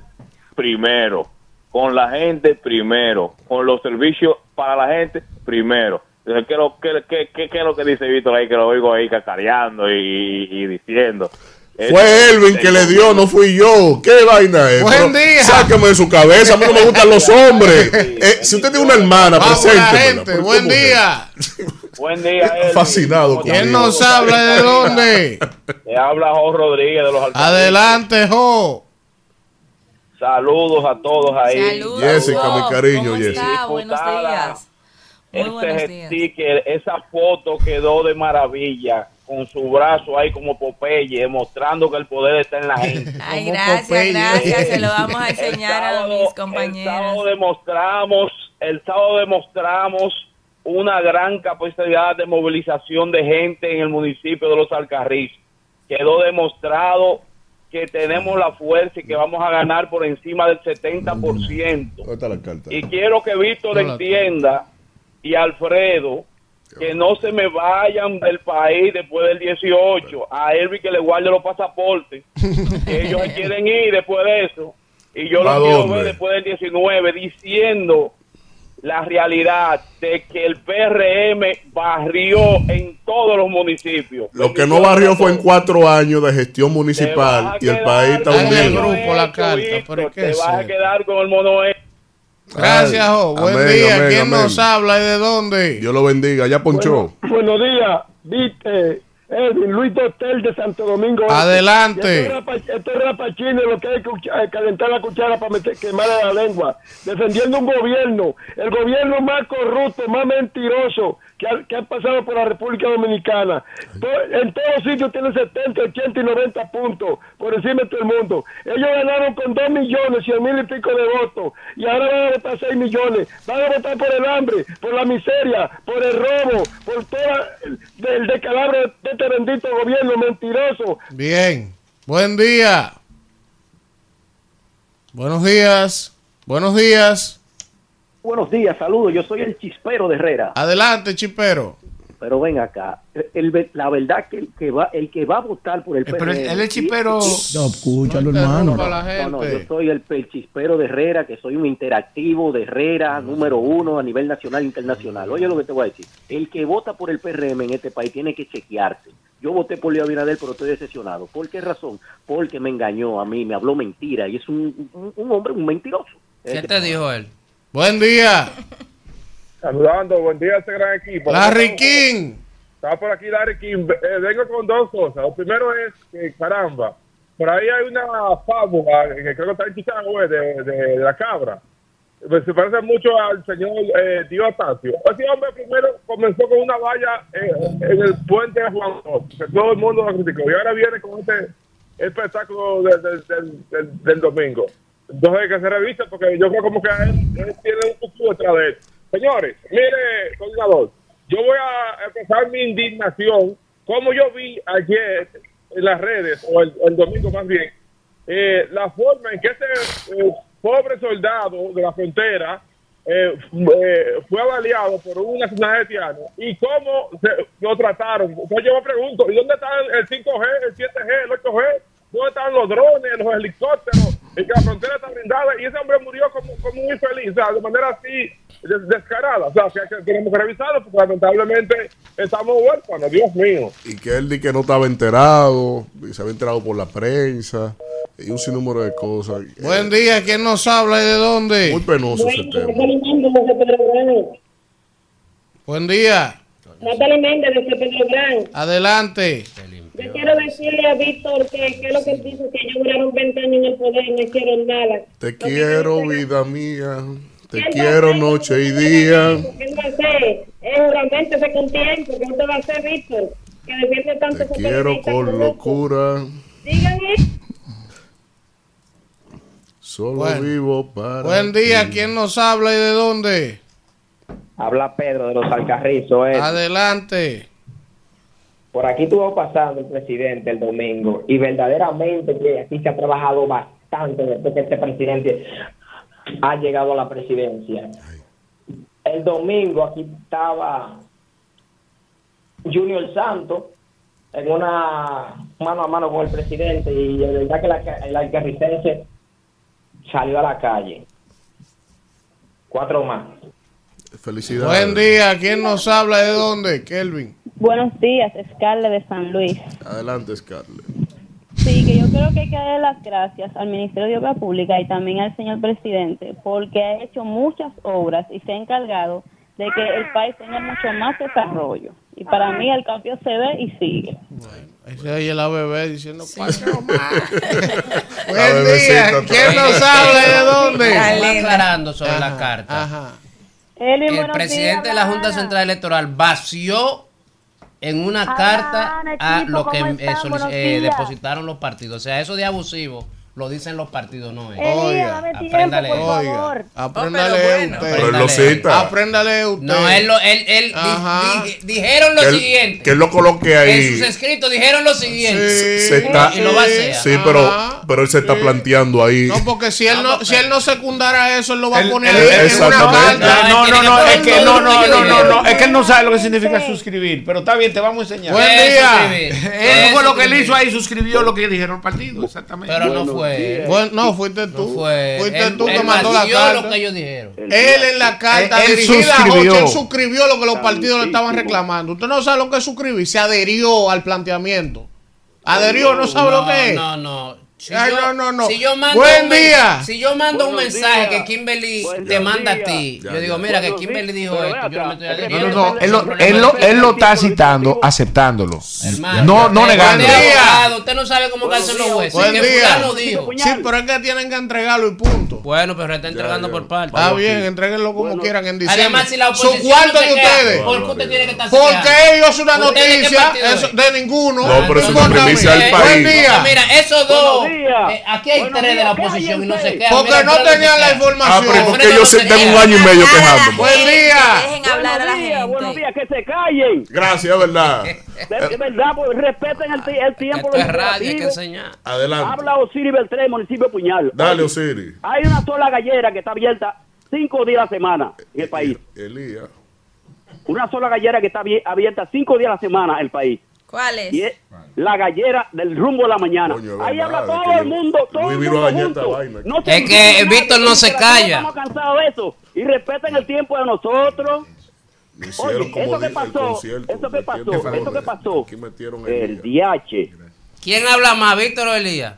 primero. Con la gente, primero. Con los servicios para la gente, primero. ¿qué, es lo- qué, qué, qué- qué es lo que dice Víctor ahí? Que lo oigo ahí cacareando y diciendo. Fue Elvin que le dio, no fui yo. ¿Qué vaina es? Buen día. Sáqueme de su cabeza. A mí no me gustan los hombres. Eh, si usted tiene una hermana. Pero (laughs) Buen día. Buen día, Elvi. Fascinado ¿Cómo conmigo. ¿Quién nos habla de dónde? (laughs) Le habla Jo Rodríguez de los Alcaldes. Adelante, Jo. Saludos a todos ahí. Saludos. Jessica, mi cariño, ¿Cómo Jessica. está? Buenos días. Muy buenos Ese días. sticker, esa foto quedó de maravilla con su brazo ahí como Popeye, demostrando que el poder está en la gente. Ay, Como gracias, Popeye. gracias. Se lo vamos a El enseñar a mis El compañeros. sábado demostramos, el sábado demostramos una gran capacidad de movilización de gente en el municipio de Los Alcarriz. Quedó demostrado que tenemos la fuerza y que vamos a ganar por encima del 70%. ¿Dónde está la carta? Y quiero que Víctor entienda y Alfredo que no se me vayan del país después del 18. A Elvi que le guarde los pasaportes. (laughs) que ellos se quieren ir después de eso. Y yo ¿A lo quiero ver después del 19 diciendo la realidad de que el PRM barrió en todos los municipios. Lo que no barrió fue en cuatro años de gestión municipal y el país está ¿qué Te vas a quedar con el mono E. Gracias, Jo. Buen Amén, día. amén, ¿Quién amén. nos habla y de dónde? Dios lo bendiga. Ya ponchó. Buenos días, viste, Edwin, Luis Dotel de Santo Domingo. Este. Adelante. Este Este rapachín es lo que hay que cucha- calentar la cuchara para meter, quemarle la lengua, defendiendo un gobierno, el gobierno más corrupto, más mentiroso que ha, que ha pasado por la República Dominicana. En todos sitios tienen 70, 80 y 90 puntos por encima de todo el mundo. Ellos ganaron con 2 millones, 100 mil y pico de votos y ahora van a votar 6 millones. Van a votar por el hambre, por la miseria, por el robo, por todo el, el decalabro de este bendito gobierno mentiroso. Bien. Buen día. Buenos días. Buenos días. Buenos días, saludos. Yo soy el chispero de Herrera. Adelante, chipero. Pero ven acá, el- el- la verdad que el que va el que va a votar por el Eh, pero él- PRM, es chipero. No, escúchalo, No hermano. No, no, yo soy el, el chispero de Herrera, que soy un interactivo de Herrera, número uno a nivel nacional e internacional. Oye lo que te voy a decir. El que vota por el PRM en este país tiene que chequearse. Yo voté por Leo Abinader, pero estoy decepcionado. ¿Por qué razón? Porque me engañó a mí, me habló mentira y es un, un- un hombre, un mentiroso. ¿Qué te dijo él? Buen día. (laughs) Saludando, buen día a este gran equipo. Larry King. Está por aquí Larry King. Eh, vengo con dos cosas. Lo primero es que, caramba, por ahí hay una fábula que creo que está en Chicago, eh, de, de, de la cabra. Pues se parece mucho al señor eh, Diotasio. Ese hombre primero comenzó con una valla eh, en el puente de Juan que todo el mundo lo criticó. Y ahora viene con este espectáculo del, del, del, domingo. Entonces hay que se revisa porque yo creo como que él, él tiene un futuro detrás de él. Señores, mire, coordinador, yo voy a empezar mi indignación, como yo vi ayer en las redes, o el, domingo más bien, eh, la forma en que este eh, pobre soldado de la frontera eh, eh, fue avaliado por un asesinato haitiano y cómo se, lo trataron. Yo me pregunto, ¿y dónde están el 5G, el 7G, el 8G? ¿Dónde están los drones, los helicópteros? y que la frontera está blindada y ese hombre murió como, como muy feliz, o sea, de manera así des- descarada. O sea, que, que tenemos que revisarlo porque lamentablemente estamos huérfanos, Dios mío. Y que él di que no estaba enterado, y se había enterado por la prensa, y un sinnúmero de cosas. Buen día, ¿quién nos habla y de dónde? Muy penoso ese tema. Buen día, Natalie Méndez desde Pedro Gran. adelante. Yo quiero decirle a Víctor que, que es lo que él dice, que ellos duraron 20 años en el poder y no hicieron nada. Te quiero, vida mía. Te quiero noche y día. ¿Qué va a hacer? Es juramente con tiempo. ¿Qué usted va a hacer, Víctor? Que defiende tanto Te su quiero con locura. Díganme. Solo Bueno. vivo para. Buen día, ti. ¿quién nos habla y de dónde? Habla Pedro de los Alcarrizos. eh. Adelante. Por aquí estuvo pasando el presidente el domingo y verdaderamente que aquí se ha trabajado bastante desde que este presidente ha llegado a la presidencia. El domingo aquí estaba Junior Santos en una mano a mano con el presidente y de verdad que la, el alcarricense salió a la calle. Cuatro más. Felicidades. Buen día, ¿quién nos habla de dónde? Kelvin. Buenos días, Scarlett de San Luis. Adelante, Scarlett. Sí, que yo creo que hay que darle las gracias al Ministerio de Obras Públicas y también al señor presidente porque ha hecho muchas obras y se ha encargado de que el país tenga mucho más desarrollo. Y para mí el cambio se ve y sigue. Ese ahí es la bebé diciendo cuatro más. (laughs) La (laughs) Buen día, ¿quién nos habla de dónde? Aclarando sobre la carta. Ajá. Elvin, El presidente de la Junta. Central Electoral vació en una carta a lo que ¿cómo eh, eh, depositaron los partidos. O sea, eso de abusivo lo dicen los partidos, no es. Elías, dame tiempo, Apréndale. por Oiga, favor. apréndale Oh, pero usted. Pero él lo cita. Apréndale usted. No, él, lo- él, él di- Ajá. di- dijeron lo Que él, siguiente. que él lo coloque ahí. En sus escritos dijeron lo siguiente. Sí. se está, Y lo vacía. sí, pero, pero él se está Sí. planteando ahí. No, porque si él no, si él no secundara eso, él lo va a poner él- ahí en una exactamente. carta. No, no, no, es que no, no, no, no, no, es que él no sabe lo que Sí. significa suscribir, pero está bien, te vamos a enseñar. Buen día. Eso fue lo que él hizo ahí, suscribió lo que dijeron el partido, exactamente. Pero no fue. Bueno, no, fuiste No tú. fue. Fuiste Él, tú que mandó la carta. lo que ellos dijeron. Él en la carta Él- él dirigida a suscribió. Él suscribió lo que los partidos le estaban reclamando. Usted no sabe lo que es suscribir, se adherió al planteamiento. Adherió, no sabe lo que es. No, no. Si Ay, yo, no, no, no. Si yo mando Buen un men- día. Si yo mando un Buenos mensaje días. que Kimberly Buenos te manda a ti, Ya, yo digo, mira que Kimberly días. dijo Pero esto, yo no me estoy No, no, no, él lo, Sin problema él lo, de- él lo está aceptando, aceptándolo. Hermano, No, no negando. usted no sabe cómo calzan los huesos. Buen que día. dijo. Sí, pero es que tienen que entregarlo y punto. Bueno, pero está entregando ya. por parte. Está bien, entréguenlo como quieran en diciembre. Además, si la Su oposición cuarto no de ustedes. ¿por qué usted tiene que estar Porque ellos es una ¿Usted de qué noticia de ninguno. No, pero es importa a mí. primicia del país. Buen día. mira, esos dos. Eh, aquí hay Buenos tres de la días, oposición y no se quedan. Porque Mira, no tenían la queda. Ah, pero información. porque ellos se tengan un año y medio quejándose. Buen día. Dejen hablar a la Buenos días, buenos gente. días, que se callen. Gracias, ¿verdad? De, de verdad, pues respeten el, el tiempo. Esto es radio, hay que enseñar. Adelante. Habla Osiris Beltré, municipio de Puñal. Dale, Osiris. Hay una sola gallera que está abierta cinco días a la semana en el país. Elías. Una sola gallera que está abie- abierta cinco días a la semana en el país. ¿Cuál es? Y es la gallera del rumbo de la mañana. Coño, Ahí verdad, habla todo el mundo, todo el mundo junto. vaina. No Es que Víctor no se calla. Estamos cansados de eso. Y respeten el tiempo de nosotros. Oye, como eso que pasó, eso que pasó, eso que pasó. El. DH. ¿Quién habla más, Víctor o Elías?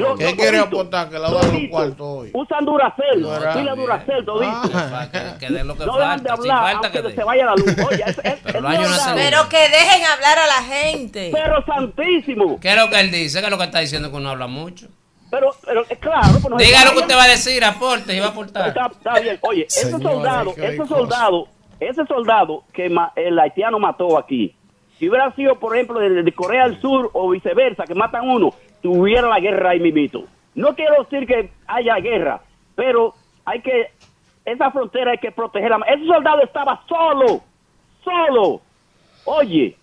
No, ¿Qué quiere todito, aportar? Que le hagan los todito. cuartos hoy. Usan Duracel, pila Duracel, todito. Ah. Que, que den lo que No de falta. Si hablar, falta, que se vaya la luz. Oye, (laughs) es, es, Pero es no. Pero que dejen hablar a la gente. Pero santísimo. ¿Qué es lo que él dice? ¿Qué es lo que está diciendo que uno habla mucho? Pero, pero claro. Pues no se Diga lo que usted va a decir, aporte, y va a aportar. Está, está bien. Oye, ese Señores, soldado, ese soldado, ese soldado que ma- el haitiano mató aquí, si hubiera sido, por ejemplo, de, de Corea del Sur o viceversa, que matan uno, tuviera la guerra ahí mismito. No quiero decir que haya guerra, pero hay que, esa frontera hay que protegerla. Ese soldado estaba solo, solo. Oye,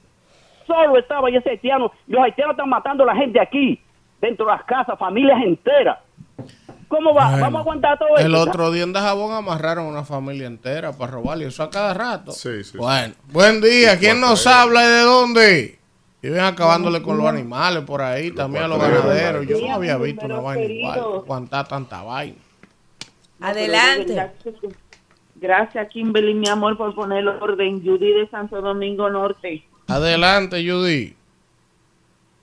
solo estaba y ese haitiano, los haitianos están matando a la gente aquí, dentro de las casas, familias enteras. ¿Cómo va? Bueno, ¿Vamos a aguantar todo El esto? otro día en Dajabón amarraron a una familia entera para robarle eso a cada rato. Sí, sí. Bueno, buen día. ¿Quién nos habla y de dónde? Viven acabándole con los animales por ahí, también a los ganaderos. Yo no había visto una vaina igual. Aguantar tanta vaina. Adelante. Gracias, Kimberly, mi amor, por poner el orden. Judy de Santo Domingo Norte. Adelante, Judy.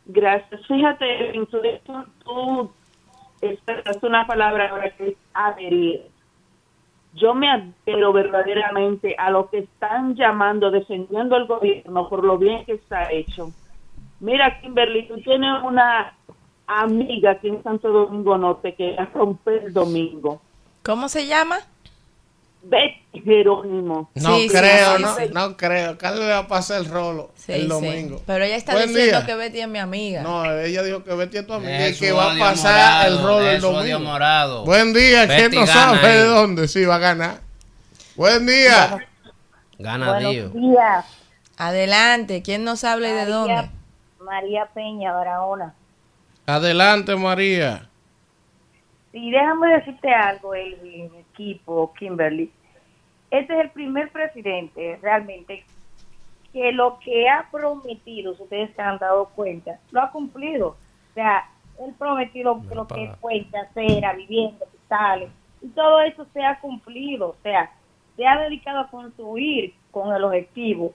Gracias. Fíjate, tú, tú expresaste una palabra ahora que es adherir. Yo me adhiero verdaderamente a lo que están llamando, defendiendo el gobierno por lo bien que está hecho. Mira, Kimberly, tú tienes una amiga aquí en Santo Domingo Norte que la rompe el domingo. ¿Cómo se llama? Betty Jerónimo. No Sí, creo, sí, no, sí. no creo. Carlos le va a pasar el rolo Sí, el sí. domingo. Pero ella está Buen diciendo día. que Betty es mi amiga. No, ella dijo que Betty es tu amiga y que va a pasar el morado, rol el domingo. morado. Buen día, ¿quién Betty no gana sabe de dónde? Sí, va a ganar. Buen día. Gana Dios. días. Adelante, ¿quién nos habla y de dónde? María Peña, Barahona. Adelante, María. Y déjame decirte algo, Elvin, equipo, Kimberly. Este es el primer presidente realmente que lo que ha prometido, si ustedes se han dado cuenta, lo ha cumplido. O sea, él prometió lo que es puente, acera, vivienda, hospitales, y todo eso se ha cumplido. O sea, se ha dedicado a construir con el objetivo.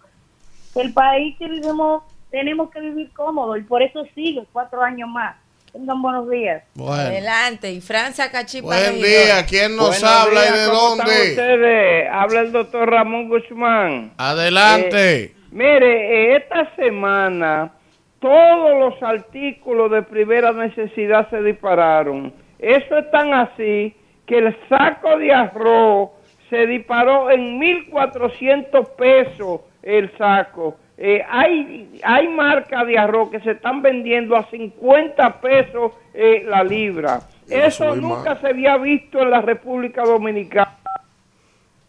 El país que vivimos, tenemos que vivir cómodo y por eso sigue cuatro años más. Tengan buenos días. Bueno. Adelante, y Francia Cachipa. Buen día, ¿quién nos Buenos habla y de ¿cómo están dónde? ustedes? Habla el doctor Ramón Guzmán. Adelante. Eh, mire, eh, esta semana todos los artículos de primera necesidad se dispararon. Eso es tan así que el saco de arroz se disparó en 1.400 pesos el saco. Eh, hay, hay marcas de arroz que se están vendiendo a 50 pesos eh, la libra. Eso nunca se había visto en la República Dominicana.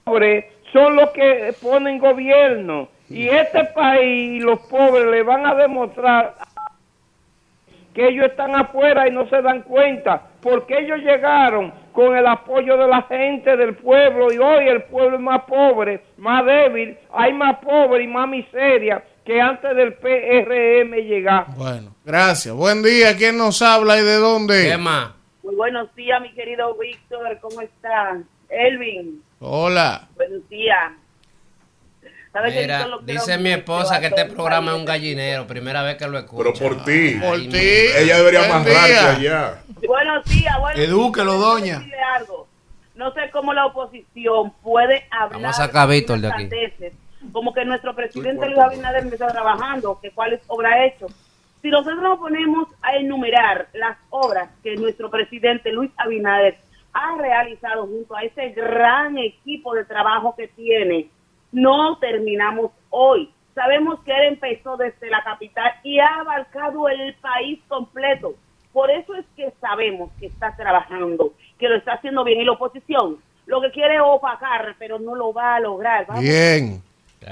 Pobres son los que ponen gobierno. Y este país los pobres le van a demostrar que ellos están afuera y no se dan cuenta porque ellos llegaron con el apoyo de la gente del pueblo y hoy el pueblo es más pobre, más débil, hay más pobre y más miseria que antes del PRM llegar. Bueno, gracias. Buen día, ¿quién nos habla y de dónde? ¿Qué más? Muy buenos días, mi querido Víctor, ¿cómo están? Elvin, Hola. buenos días. ¿Sabes que Mira, Víctor lo quiero dice mi esposa que este programa es un gallinero, primera vez que lo escucho. Pero por ti. Por ti. Ella debería día. allá. Buenos días, buenos Edúquelo, días. doña. No sé cómo la oposición puede hablar Vamos a sacar a Víctor de aquí. sandeces, Como que nuestro presidente Luis Abinader empezó trabajando, que cuáles obras ha hecho. Si nosotros nos ponemos a enumerar las obras que nuestro presidente Luis Abinader ha realizado junto a ese gran equipo de trabajo que tiene, no terminamos hoy. Sabemos que él empezó desde la capital y ha abarcado el país completo. Por eso es que sabemos que está trabajando, que lo está haciendo bien. Y la oposición lo que quiere es opacar, pero no lo va a lograr. Vamos. Bien.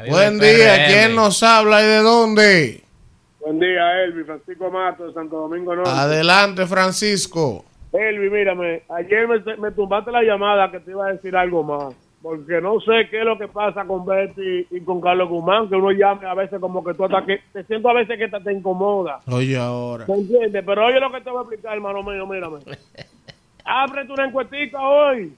Buen día. ¿quién nos habla y de dónde? Buen día, Elvi. Francisco Mato de Santo Domingo Norte. Adelante, Francisco. Elvi, mírame, ayer me, me tumbaste la llamada que te iba a decir algo más. Porque no sé qué es lo que pasa con Betty y con Carlos Guzmán, que uno llame a veces como que tú hasta que te siento a veces que te, te incomoda. Oye, ahora. ¿Me entiendes? Pero oye lo que te voy a explicar, hermano mío, mírame. Ábrete una encuestica hoy.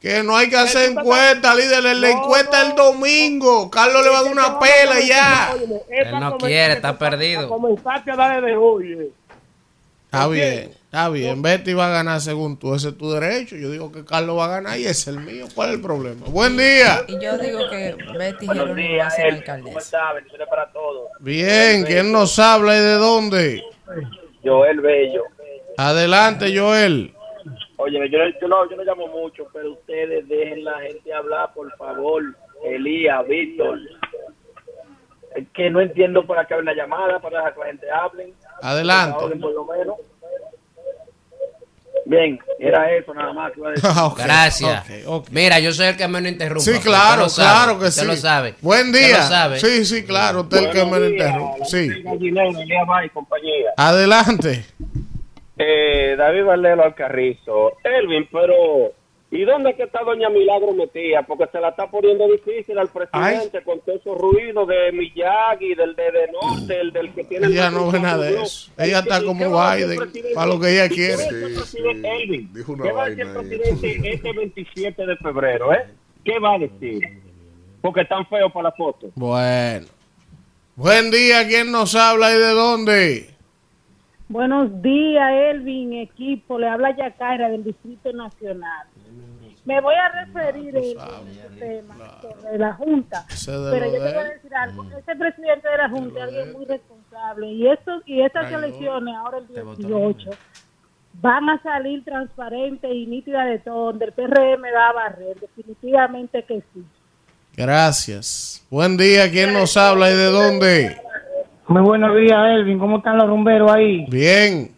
Que no hay que hacer encuesta, líder. La No, encuesta el no. domingo. Carlos le va a dar una pela ya. Él no quiere, está perdido. Comenzaste a dar desde hoy. Está bien, está bien. Betty va a ganar según tú. Ese es tu derecho. Yo digo que Carlos va a ganar y ese es el mío. ¿Cuál es el problema? Buen día. Y yo digo que Betty Jerónimo va a ser alcaldesa. está? Bendiciones para todos. Bien, ¿quién nos habla y de dónde? Joel Bello. Adelante, Joel. Oye, yo, yo, no, yo no llamo mucho, pero ustedes dejen la gente hablar, por favor. Elías, Víctor. Es que no entiendo para qué hay una llamada, para dejar que la gente hable. Adelante. Que hablen por lo menos. Bien, era eso nada más que iba a decir. (laughs) Ok, Gracias. ok, ok. Mira, yo soy el que menos interrumpe. Sí, claro, claro que usted sí. lo sabe. Buen Usted día. lo sabe. Sí, sí, claro. Usted el que me lo Buenos días, interrumpe. Sí. Gallinero, compañía. Adelante. Eh, David Valero Alcarrizo. Elvin, pero ¿Y dónde es que está doña Milagro metida? Porque se la está poniendo difícil al presidente con todo esos ruidos de Miyagi, del de, de Norte, el del que tiene... Ella no ve nada de eso. Ella está como Biden, para lo que ella ¿Y qué quiere. va a decir el presidente Elvin? Dijo una ¿Qué va a decir el presidente este 27 de febrero, eh? ¿Qué va a decir? Porque están feos para la foto. Bueno. Buen día, ¿quién nos habla y de dónde? Buenos días, Elvin, equipo. Le habla Yacaira del Distrito Nacional. Me voy a referir a este tema sobre la Junta. Pero yo te voy a decir algo. Este presidente de la Junta es alguien muy responsable. Y, esto, y estas elecciones, ahora el 18, van a salir transparentes y nítidas de todo. Donde el PRM va a barrer. Definitivamente que sí. Gracias. Buen día, ¿quién nos habla y de dónde? Muy buenos días, Elvin. ¿Cómo están los rumberos ahí? Bien.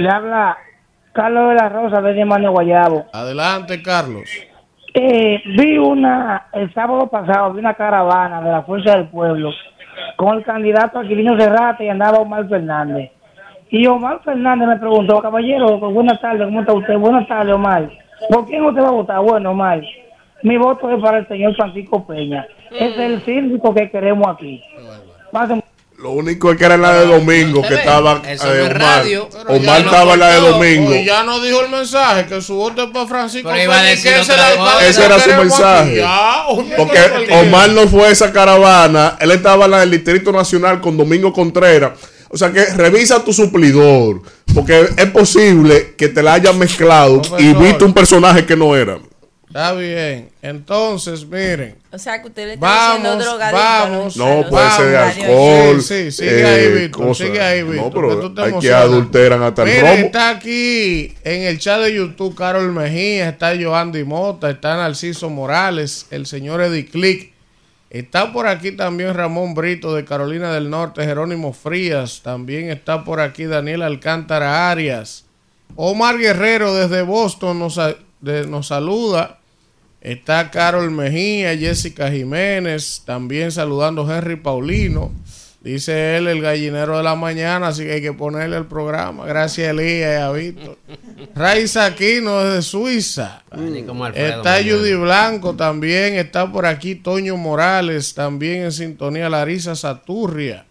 Le habla Carlos de la Rosa de Mano Guayabo. Adelante, Carlos. Eh, vi una, el sábado pasado, vi una caravana de la Fuerza del Pueblo con el candidato Aquilino Serrate y andaba Omar Fernández. Y Omar Fernández me preguntó, caballero, buenas tardes, ¿cómo está usted? Buenas tardes, Omar. ¿Por quién usted va a votar? Bueno, Omar, mi voto es para el señor Francisco Peña. Es el síndico que queremos aquí. Pasen- Lo único es que era en la de domingo que estaba eh, Omar. radio. Omar estaba en la de domingo. Pues ya no dijo el mensaje que su voto es para Francisco Pero iba a y decir que ese era el Ese su mensaje. Porque ¿qué Omar no fue a esa caravana, él estaba en la del Distrito Nacional con Domingo Contreras. O sea que revisa tu suplidor, porque es posible que te la hayan mezclado y viste un personaje que no era. Está bien. Entonces, miren. O sea, que usted le está Vamos, vamos. No, puede ser de alcohol. Sí, sí, sigue eh, ahí, Víctor. Sigue ahí, Víctor. No, pero que tú te hay que adulteran hasta el Miren, romo. está aquí en el chat de YouTube Carol Mejía, está Joandy Mota, está Narciso Morales, el señor Eddie Click. Está por aquí también Ramón Brito de Carolina del Norte, Jerónimo Frías. También está por aquí Daniel Alcántara Arias. Omar Guerrero desde Boston nos, sa- de- nos saluda. Está Carol Mejía, Jessica Jiménez, también saludando a Henry Paulino. Dice él, el gallinero de la mañana, así que hay que ponerle el programa. Gracias, Elías y a Víctor. Raiza Aquino desde Suiza. Como Está mañana. Judy Blanco también. Está por aquí Toño Morales, también en sintonía Larisa Saturria.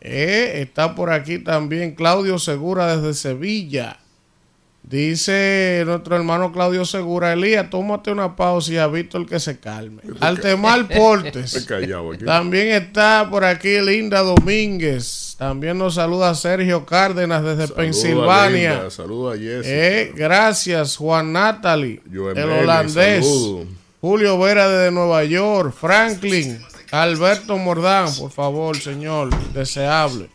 Eh, está por aquí también Claudio Segura desde Sevilla. Dice nuestro hermano Claudio Segura, Elías, tómate una pausa y a Víctor que se calme. Altemar (laughs) Portes. También está por aquí Linda Domínguez. También nos saluda Sergio Cárdenas desde Saluda, Pensilvania. Saluda a Jessica. Eh, gracias, Juan Natalie, el holandés. saludo. Julio Vera desde Nueva York. Franklin, Alberto Mordán, por favor, señor, deseable.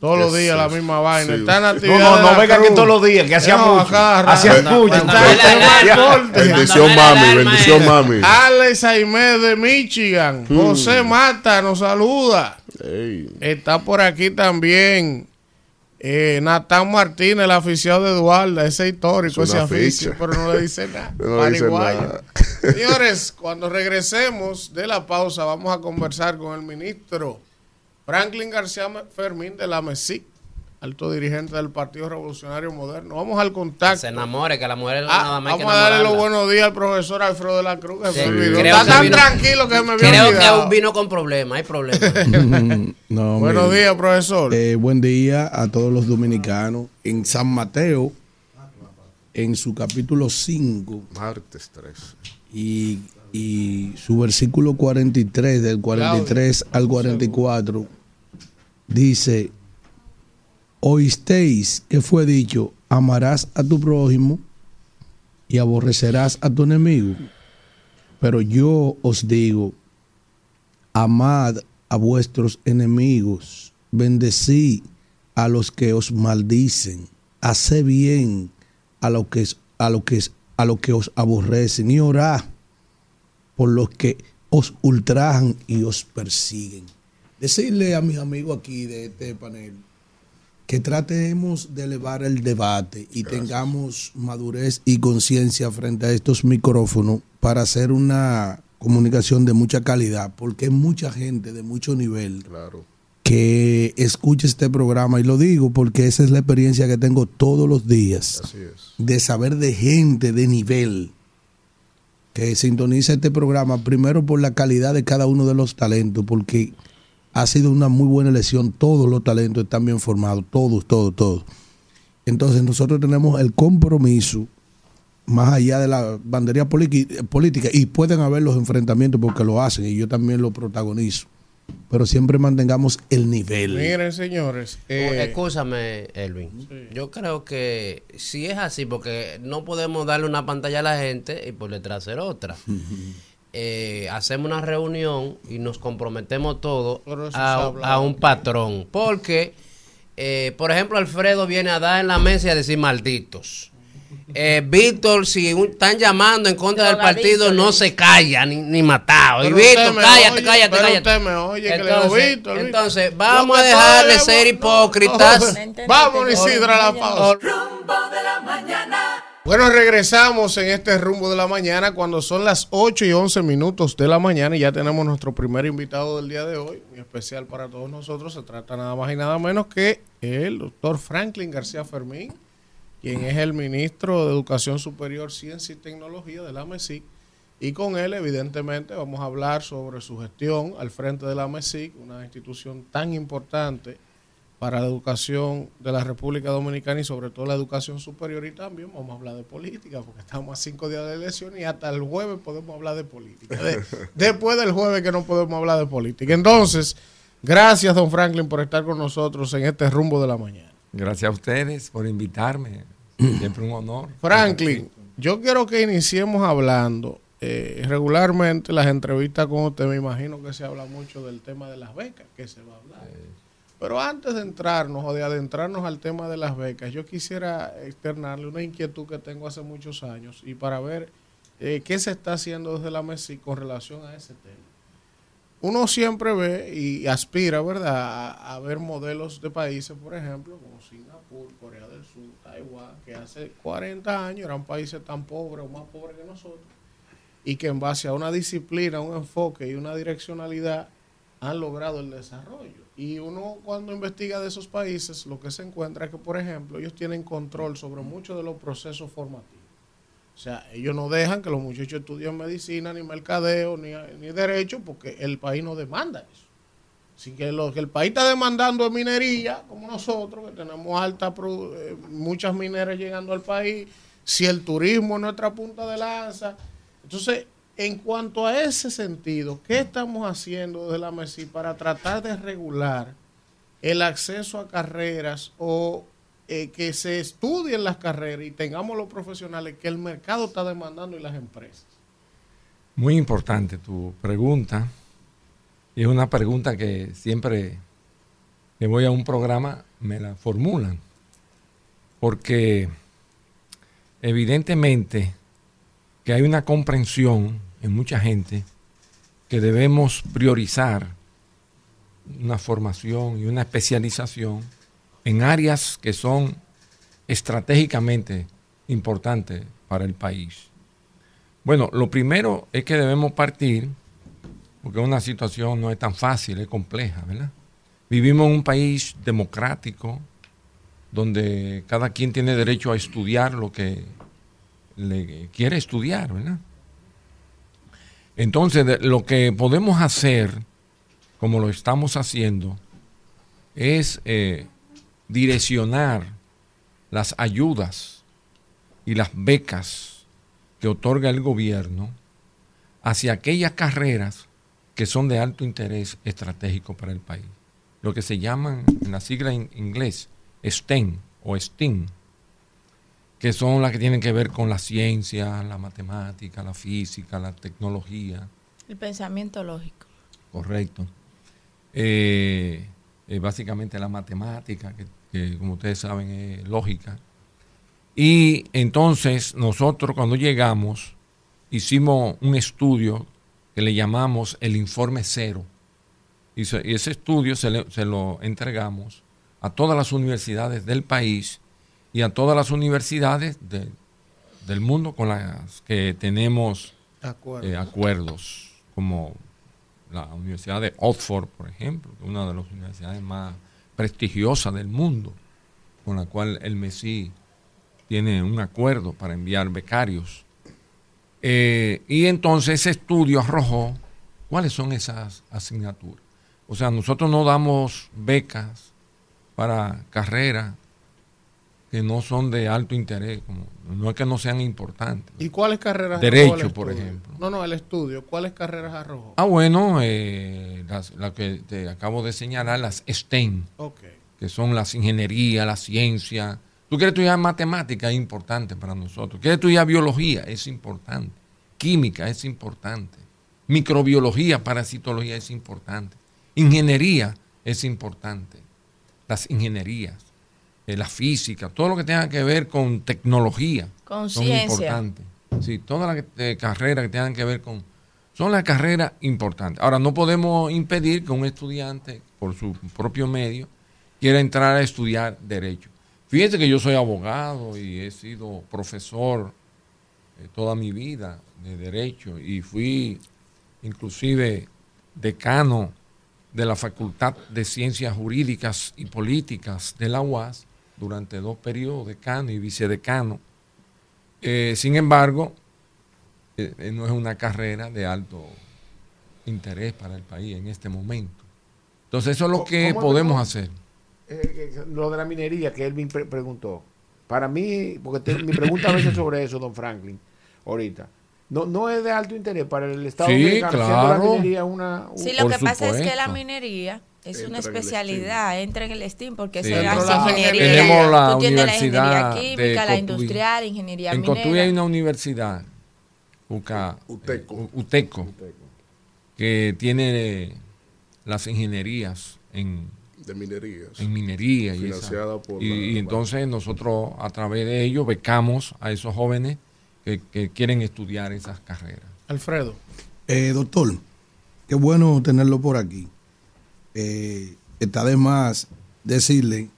Todos los ¿Qué días la misma vaina. Sí. Está en No, actividad no, no venga que Cruz. todos los días, que hacía No, mucho. Hacía mucho. Bendición, mami. Bendición, mami. Alex Jaime de Michigan. Mm. José Mata nos saluda. Está por aquí también eh, Natán Martínez, el aficionado de Eduardo. Ese histórico, Es ese una aficio, pero no le dice nada. (laughs) No dice nada. Señores, cuando regresemos de la pausa, vamos a conversar con el ministro Franklin García Fermín de la MESIC, alto dirigente del Partido Revolucionario Moderno. Vamos al contacto. Se enamore, que la mujer Ah, nada más que vamos a darle los buenos días al profesor Alfredo de la Cruz. que Sí, se me olvidó. creo Está que tan vino- tranquilo que me Creo olvidado. que vino con problemas, hay problemas. (laughs) No, Buenos mire. días, profesor. Eh, buen día a todos los dominicanos. En San Mateo, en su capítulo 5 Martes 3. y, y su versículo 43, del 43 al 44, dice, oísteis que fue dicho, amarás a tu prójimo y aborrecerás a tu enemigo. Pero yo os digo, amad a vuestros enemigos, bendecí a los que os maldicen, haced bien a lo que a lo que a lo que os aborrecen y orad por los que os ultrajan y os persiguen. Decirle a mis amigos aquí de este panel que tratemos de elevar el debate y tengamos madurez y conciencia frente a estos micrófonos para hacer una comunicación de mucha calidad, porque hay mucha gente de mucho nivel que escuche este programa y lo digo porque esa es la experiencia que tengo todos los días Así es. de saber de gente de nivel que sintoniza este programa primero por la calidad de cada uno de los talentos porque ha sido una muy buena elección todos los talentos están bien formados todos todos todos entonces nosotros tenemos el compromiso más allá de la bandería política y pueden haber los enfrentamientos porque lo hacen y yo también lo protagonizo pero siempre mantengamos el nivel Miren, señores. Oh, eh, Escúchame, Elvin. Yo creo que si es así, porque no podemos darle una pantalla a la gente y por detrás hacer otra. (laughs) Eh, hacemos una reunión y nos comprometemos todos a, un patrón. Porque, eh, por ejemplo, Alfredo viene a dar en la mesa y a decir malditos. (laughs) Eh, Víctor, si un- están llamando en contra del partido, no se calla ni, ni matado. Y Víctor, cállate, oye, cállate, pero cállate. usted me oye, que le digo, entonces, Víctor, vamos a dejar de ser hipócritas. (laughs) Vamos, Isidro, a la pausa. Bueno, regresamos en este rumbo de la mañana cuando son las 8 y 11 minutos de la mañana y ya tenemos nuestro primer invitado del día de hoy, muy especial para todos nosotros. Se trata nada más y nada menos que el doctor Franklin García Fermín, quien es el ministro de Educación Superior, Ciencia y Tecnología de la MESIC. Y con él, evidentemente, vamos a hablar sobre su gestión al frente de la MESIC, una institución tan importante para la educación de la República Dominicana y sobre todo la educación superior y también vamos a hablar de política porque estamos a cinco días de elección y hasta el jueves podemos hablar de política. De- (laughs) después del jueves que no podemos hablar de política. Entonces, gracias don Franklin por estar con nosotros en este rumbo de la mañana. Gracias a ustedes por invitarme. (clears throat) Siempre un honor. Franklin, yo quiero que iniciemos hablando. eh, regularmente las entrevistas con usted me imagino que se habla mucho del tema de las becas, que se va a hablar. Pero antes de entrarnos o de adentrarnos al tema de las becas, yo quisiera externarle una inquietud que tengo hace muchos años y para ver eh, qué se está haciendo desde la MESI con relación a ese tema. Uno siempre ve y aspira, ¿verdad?, a, a ver modelos de países, por ejemplo, como Singapur, Corea del Sur, Taiwán, que hace 40 años eran países tan pobres o más pobres que nosotros, y que en base a una disciplina, un enfoque y una direccionalidad han logrado el desarrollo. Y uno cuando investiga de esos países, lo que se encuentra es que, por ejemplo, ellos tienen control sobre muchos de los procesos formativos. O sea, ellos no dejan que los muchachos estudien medicina, ni mercadeo, ni, ni derecho, porque el país no demanda eso. Así que lo que el país está demandando es minería, como nosotros, que tenemos alta, eh, muchas mineras llegando al país, si el turismo es nuestra punta de lanza. Entonces, en cuanto a ese sentido, ¿qué estamos haciendo desde la MESI para tratar de regular el acceso a carreras o eh, que se estudien las carreras y tengamos los profesionales que el mercado está demandando y las empresas? Muy importante tu pregunta. Es una pregunta que siempre que voy a un programa me la formulan. Porque evidentemente que hay una comprensión en mucha gente que debemos priorizar una formación y una especialización en áreas que son estratégicamente importantes para el país. Bueno, lo primero es que debemos partir, porque una situación no es tan fácil, es compleja, ¿verdad? Vivimos en un país democrático, donde cada quien tiene derecho a estudiar lo que le quiere estudiar, ¿verdad? Entonces, lo que podemos hacer, como lo estamos haciendo, es eh, direccionar las ayudas y las becas que otorga el gobierno hacia aquellas carreras que son de alto interés estratégico para el país. Lo que se llaman en la sigla en inglés STEM o STEAM, que son las que tienen que ver con la ciencia, la matemática, la física, la tecnología, El pensamiento lógico. correcto. Eh, eh, básicamente la matemática, que, que, como ustedes saben es lógica. Y entonces nosotros cuando llegamos hicimos un estudio que le llamamos el informe cero. Y, se- y ese estudio se, le- se lo entregamos a todas las universidades del país y a todas las universidades de- del mundo con las que tenemos Acuerdo. eh, acuerdos como la Universidad de Oxford, por ejemplo, una de las universidades más prestigiosas del mundo, con la cual el MESI tiene un acuerdo para enviar becarios. Eh, y entonces ese estudio arrojó cuáles son esas asignaturas. O sea, nosotros no damos becas para carreras que no son de alto interés, como, no es que no sean importantes. ¿Y cuáles carreras Derecho, por ejemplo. No, no, el estudio. ¿Cuáles carreras arrojó? Ah, bueno, eh, las, la que te acabo de señalar, las STEM, que son las ingenierías, la ciencia. Tú quieres estudiar matemática, es importante para nosotros. Quieres estudiar biología, es importante. Química, es importante. Microbiología, parasitología, es importante. Ingeniería, es importante. Las ingenierías, eh, la física, todo lo que tenga que ver con tecnología. Con son importantes. Sí, todas las eh, carreras que tengan que ver con... Son las carreras importantes. Ahora, no podemos impedir que un estudiante, por su propio medio, quiera entrar a estudiar Derecho. Fíjate que yo soy abogado y he sido profesor eh, toda mi vida de Derecho y fui inclusive decano de la Facultad de Ciencias Jurídicas y Políticas de la UAS durante dos periodos, decano y vicedecano. Eh, sin embargo, eh, no es una carrera de alto interés para el país en este momento. Entonces eso es lo que ¿Cómo- podemos hacer. Eh, eh, lo de la minería que Elvin pre- preguntó. Para mí, porque te- mi pregunta a veces (coughs) sobre eso, don Franklin, ahorita. No, no es de alto interés para el Estado Sí, siendo la claro. minería una... un- Sí, lo Por que pasa es que la minería es Entra una en especialidad, entra en el STEAM porque Sí. se hace la ingeniería. Tenemos la Tú tienes la Universidad ingeniería de química, la industrial, ingeniería En minera. Cotuí hay una universidad, UCA, Uteco. eh, U- Uteco, que tiene las ingenierías en, De minerías. en minería y, Financiada esa- por y- la- y entonces nosotros a través de ello becamos a esos jóvenes que, que quieren estudiar esas carreras. Alfredo. Eh, doctor, qué bueno tenerlo por aquí. Eh, está de más decirle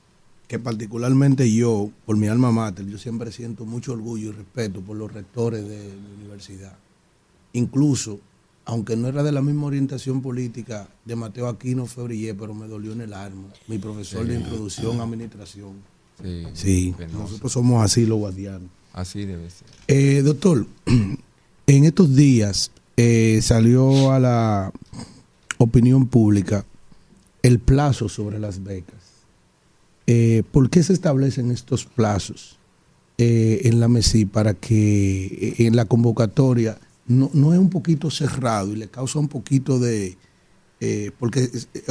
que particularmente yo, por mi alma mater, yo siempre siento mucho orgullo y respeto por los rectores de mi universidad. Incluso, aunque no era de la misma orientación política de Mateo Aquino Febrillé, pero me dolió en el alma. Mi profesor de introducción a administración. Sí, Sí, nosotros somos así los guardianes. Así debe ser. Eh, doctor, (clears throat) en estos días eh, salió a la opinión pública el plazo sobre las becas. Eh, ¿Por qué se establecen estos plazos eh, en la MESI para que eh, en la convocatoria no, no es un poquito cerrado y le causa un poquito de... eh, porque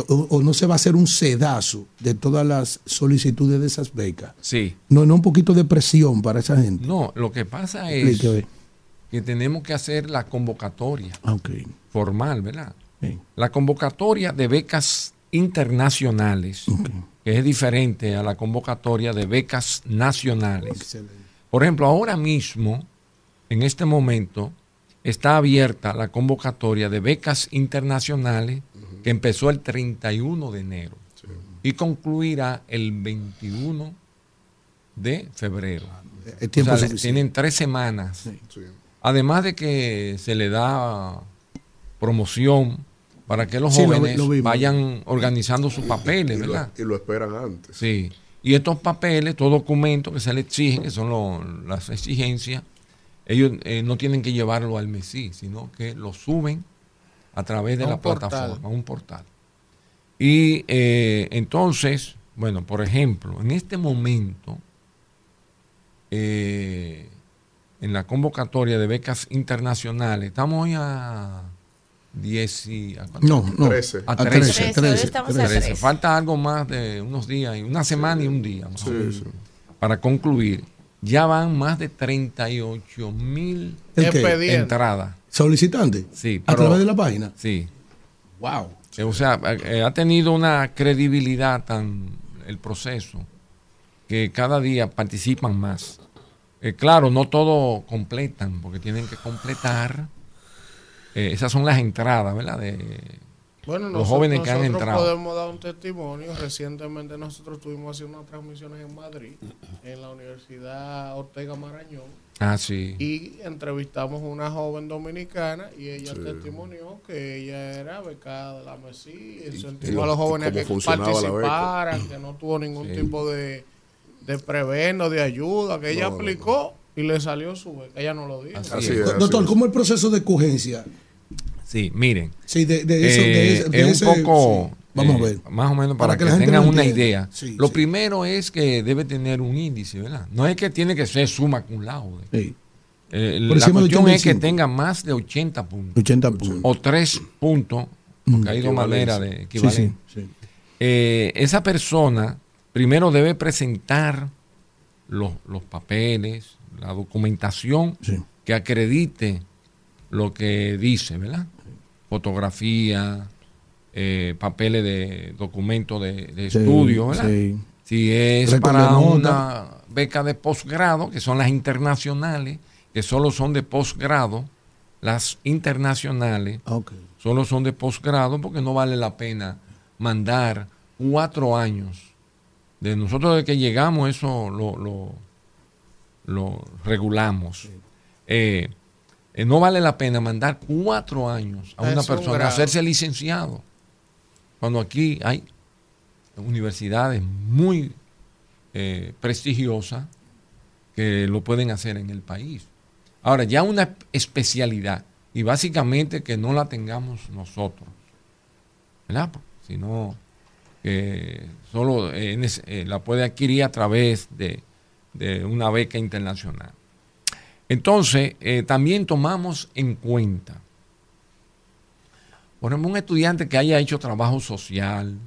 o, o no se va a hacer un sedazo de todas las solicitudes de esas becas. Sí. No, no un poquito de presión para esa gente. No, lo que pasa es Explíqueme. que tenemos que hacer la convocatoria Ah, formal, ¿verdad? La convocatoria de becas internacionales, que es diferente a la convocatoria de becas nacionales. Por ejemplo, ahora mismo, en este momento, está abierta la convocatoria de becas internacionales que empezó el 31 de enero y concluirá el 21 de febrero. El tiempo O sea, le- suficiente. tienen tres semanas. Además de que se le da promoción para que los Sí, lo vi- jóvenes lo vayan organizando sus papeles, Y ¿verdad? y lo esperan antes. Sí. Y estos papeles, estos documentos que se le exigen, que son lo- las exigencias, ellos eh, no tienen que llevarlo al MESI, sino que lo suben a través de A la un portal. plataforma, a un portal. Y eh, entonces, bueno, por ejemplo, en este momento, eh, en la convocatoria de becas internacionales, estamos hoy a 10 y... ¿a? No, no, Trece. a A 13, 13. 13, Hoy estamos a 13. Falta algo más de unos días, y una semana y un día, más o Sí, menos, sí. para concluir. Ya van más de 38 mil entradas. ¿Solicitante? Sí, ¿A pero- través de la página? Sí. Wow. Eh, O sea, eh, ha tenido una credibilidad tan el proceso que cada día participan más. Eh, claro, no todo completan, porque tienen que completar. Eh, esas son las entradas, ¿verdad? De Bueno, los nosotros- jóvenes que han nosotros entrado. podemos dar un testimonio. Recientemente nosotros estuvimos haciendo unas transmisiones en Madrid, en la Universidad Ortega Marañón. Ah, sí. Y entrevistamos a una joven dominicana y ella testimonió que ella era becada de la MESI, y incentivó a los jóvenes que participaran, que no tuvo ningún Sí. tipo de, de prebendo, de ayuda, que ella No, no, aplicó y le salió su beca. Ella no lo dijo. Doctor, ¿cómo es el proceso de escogencia? Sí, miren. Sí, de, de eso, de Eh, de es ese- un poco, sí. Vamos eh, a ver. más o menos para, Para que que, la gente tengan una idea. Sí, lo sí. primero es que debe tener un índice, ¿verdad? No es que tiene que ser suma cum laude. Sí. Eh, la cuestión es que 85. tenga más de 80 puntos. 80 puntos. O 3 puntos, porque hay dos maneras de Mm. Sí, equivalente. sí, sí. Eh, esa persona primero debe presentar los, los papeles, la documentación que acredite lo que dice, ¿verdad? Fotografía, eh, papeles de documentos de, de Sí, estudio, ¿verdad? sí. Si es para una beca de posgrado, que son las internacionales, que solo son de posgrado, las internacionales solo son de posgrado porque no vale la pena mandar cuatro años. De nosotros de que llegamos eso lo, lo, lo regulamos. Eh, eh, no vale la pena mandar cuatro años a una un persona a hacerse licenciado. Cuando aquí hay universidades muy eh, prestigiosas que lo pueden hacer en el país. Ahora, ya una especialidad, y básicamente que no la tengamos nosotros, ¿verdad? Sino que solo eh, eh, la puede adquirir a través de, de una beca internacional. Entonces, eh, también tomamos en cuenta, por ejemplo, un estudiante que haya hecho trabajo social,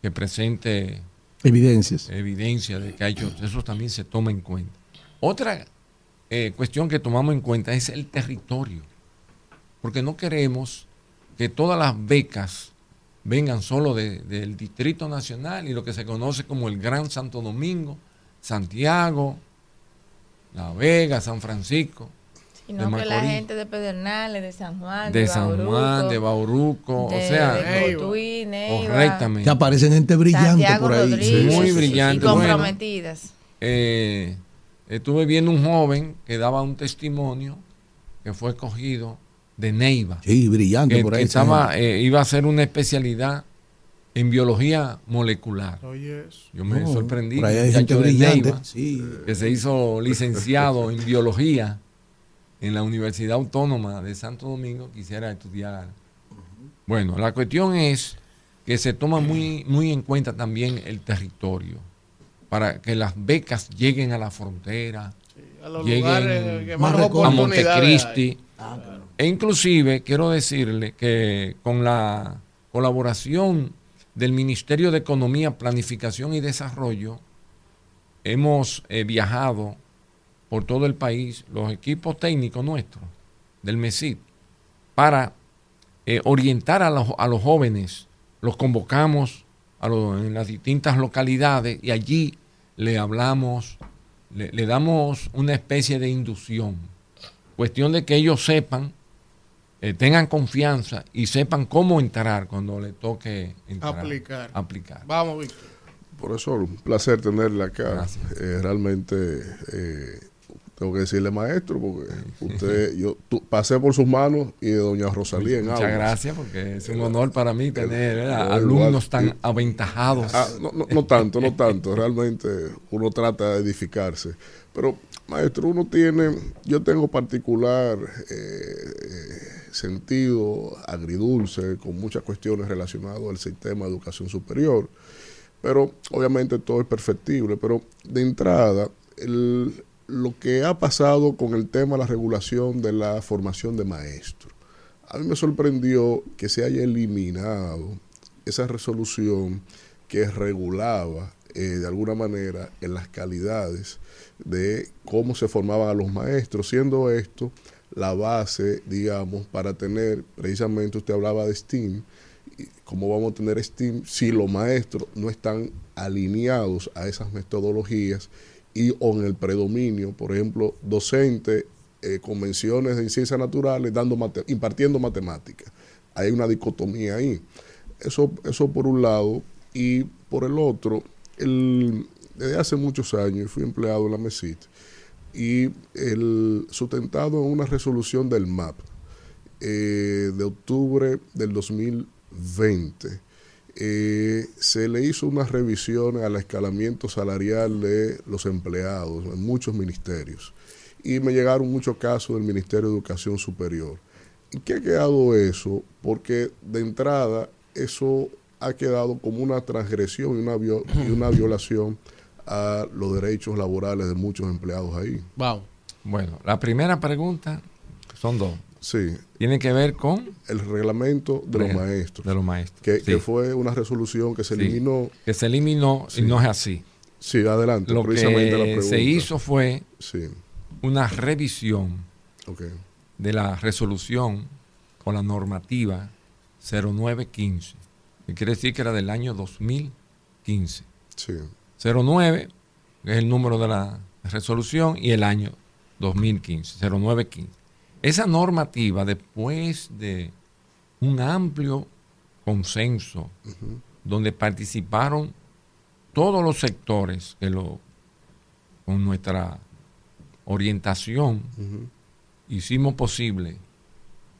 que presente Evidencias. evidencia de que ha hecho, eso también se toma en cuenta. Otra eh, cuestión que tomamos en cuenta es el territorio, porque no queremos que todas las becas vengan solo de- del Distrito Nacional y lo que se conoce como el Gran Santo Domingo, Santiago, La Vega, San Francisco, Sino de que la gente de Pedernales, de San Juan, de San Juan, de Bauruco, de- o sea, de Cotuí, Neiva, correctamente. Que aparecen gente brillante Santiago por ahí. Rodríguez, Muy y brillante. bueno. comprometidas. Eh, estuve viendo un joven que daba un testimonio que fue escogido de Neiva. Sí, brillante que, por ahí. que esa estaba, eh, iba a hacer una especialidad en biología molecular. Yo me Oh, sorprendí. por ahí hay gente brillante, Neiva, sí. Que se hizo licenciado en biología en la Universidad Autónoma de Santo Domingo, quisiera estudiar. Bueno, la cuestión es que se toma muy, muy en cuenta también el territorio para que las becas lleguen a la frontera, a los lleguen lugares que a más oportunidades Montecristi. hay. E inclusive quiero decirle que con la colaboración del Ministerio de Economía, Planificación y Desarrollo, hemos eh, viajado por todo el país, los equipos técnicos nuestros del MESID, para eh, orientar a los, a los jóvenes. Los convocamos a los- en las distintas localidades y allí le hablamos, le, le damos una especie de inducción. Cuestión de que ellos sepan, eh, tengan confianza y sepan cómo entrar cuando le toque entrar, Aplicar. aplicar. Vamos, Víctor. Profesor, un placer tenerle acá. Eh, realmente eh, tengo que decirle maestro, porque usted, yo tu- pasé por sus manos y de doña Rosalía en Muchas gracias, porque es un honor para mí tener. Eh, alumnos igual, tan eh, aventajados. Ah, no, no, no tanto, no tanto. Realmente uno trata de edificarse. Pero, maestro, uno tiene, yo tengo particular eh, eh, sentido agridulce con muchas cuestiones relacionadas al sistema de educación superior. Pero obviamente todo es perfectible. Pero de entrada, el- lo que ha pasado con el tema de la regulación de la formación de maestros. A mí me sorprendió que se haya eliminado esa resolución que regulaba eh, de alguna manera en las calidades de cómo se formaban a los maestros, siendo esto la base, digamos, para tener, precisamente usted hablaba de STEAM, cómo vamos a tener STEAM si los maestros no están alineados a esas metodologías y o en el predominio, por ejemplo, docente, eh, convenciones en ciencias naturales, impartiendo matemáticas. hay una dicotomía ahí. Eso, eso por un lado. Y por el otro, desde hace muchos años fui empleado en la MESIT y el sustentado en una resolución del MAP eh, de octubre del 2020 eh, se le hizo una revisión al escalamiento salarial de los empleados en muchos ministerios y me llegaron muchos casos del Ministerio de Educación Superior. ¿Y qué ha quedado eso? Porque de entrada eso ha quedado como una transgresión y una, vio- y una violación a los derechos laborales de muchos empleados ahí. Wow. Bueno, la primera pregunta son dos. Sí. Tiene que ver con el reglamento de los maestros. De los maestros. Que, Sí. que fue una resolución que se Sí. eliminó. Que se eliminó Sí. y no es así. Sí, adelante. Lo precisamente la que pregunta. se hizo fue Sí. una revisión de la resolución o la normativa 0915, que quiere decir que era del año 2015. Sí. 09 que es el número de la resolución y el año 2015, 0915. Esa normativa, después de un amplio consenso, donde participaron todos los sectores que lo, con nuestra orientación, hicimos posible